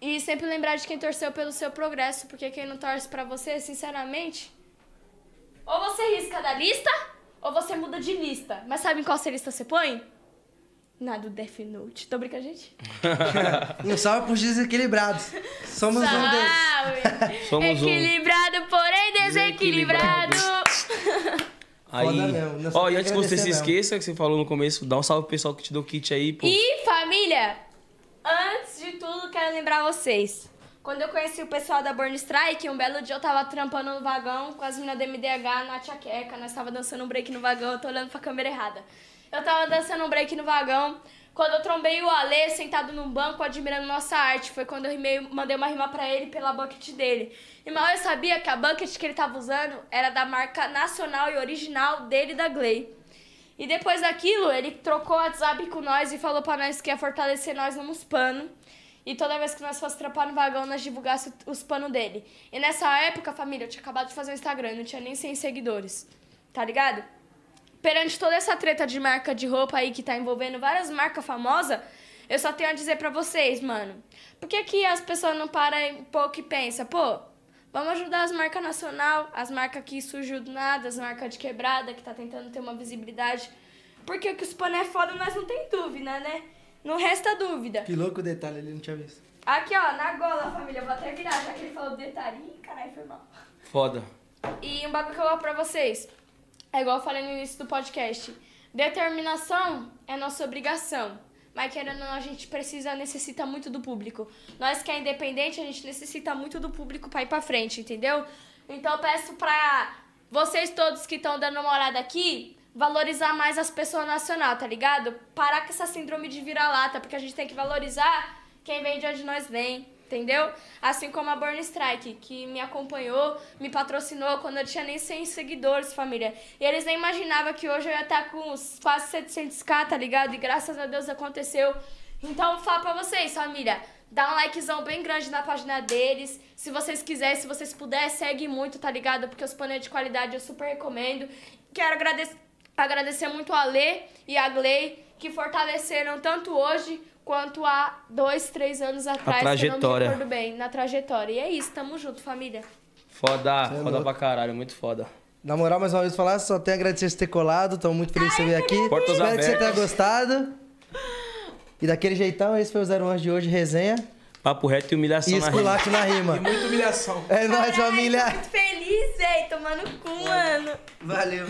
E sempre lembrar de quem torceu pelo seu progresso, porque quem não torce pra você, sinceramente, ou você risca da lista, ou você muda de lista. Mas sabe em qual lista você põe? Na do Death Note. Tô brincando, gente? Um salve pros desequilibrados. Somos um deles. Salve! Somos um. Equilibrado, porém desequilibrado. Aí, só ó, e tem antes que você se mesmo. esqueça, que você falou no começo, dá um salve pro pessoal que te deu kit aí, pô. E família, antes de tudo, quero lembrar vocês. Quando eu conheci o pessoal da Burn Strike, um belo dia eu tava trampando no vagão com as meninas da MDH na tchaqueca. Nós tava dançando um break no vagão, eu tô olhando pra câmera errada. Eu tava dançando um break no vagão. Quando eu trombei o Ale sentado num banco admirando nossa arte, foi quando eu rimei, mandei uma rima pra ele pela bucket dele. E mal eu sabia que a bucket que ele tava usando era da marca nacional e original dele da Glay. E depois daquilo, ele trocou o WhatsApp com nós e falou pra nós que ia fortalecer nós nos panos. E toda vez que nós fosse trapar no vagão, nós divulgasse os panos dele. E nessa época, família, eu tinha acabado de fazer um Instagram, não tinha nem 100 seguidores. Tá ligado? Perante toda essa treta de marca de roupa aí que tá envolvendo várias marcas famosas, eu só tenho a dizer pra vocês, mano. Por que, que as pessoas não param um pouco e pensam, pô, vamos ajudar as marcas nacional, as marcas que surgiu do nada, as marcas de quebrada, que tá tentando ter uma visibilidade. Porque o que os panos é foda, nós não tem dúvida, né? Não resta dúvida. Que louco o detalhe, ele não tinha visto. Aqui, ó, na gola, família, vou até virar, já que ele falou detalhe. Ih, caralho, foi mal. Foda. E um bagulho que eu vou pra vocês. É igual eu falei no início do podcast. Determinação é nossa obrigação. Mas querendo ou não, a gente precisa, necessita muito do público. Nós que é independente, a gente necessita muito do público pra ir pra frente, entendeu? Então eu peço pra vocês todos que estão dando uma olhada aqui, valorizar mais as pessoas nacional, tá ligado? Parar com essa síndrome de vira-lata, porque a gente tem que valorizar quem vem de onde nós vem, entendeu? Assim como a Burn Strike, que me acompanhou, me patrocinou quando eu tinha nem 100 seguidores, família. E eles nem imaginavam que hoje eu ia estar com quase 700k, tá ligado? E graças a Deus aconteceu. Então, falar pra vocês, família. Dá um likezão bem grande na página deles. Se vocês quiserem, se vocês puderem, segue muito, tá ligado? Porque os pôneis de qualidade eu super recomendo. Quero agradecer, agradecer muito a Lê e a Gley, que fortaleceram tanto hoje quanto há dois, três anos atrás. trajetória. Que eu não me recordo bem, na trajetória. E é isso, tamo junto, família. Foda, é foda pra caralho, muito foda. Na moral, mais uma vez falar, só tenho a agradecer por ter colado. Tô muito feliz de você vir aqui. Portas Espero que você tenha gostado. E daquele jeitão, esse foi o 01 de hoje, resenha. Papo reto e humilhação E na rima. na rima. E muita humilhação. É nóis, família. Muito feliz, véi, tomando cu, mano. Valeu.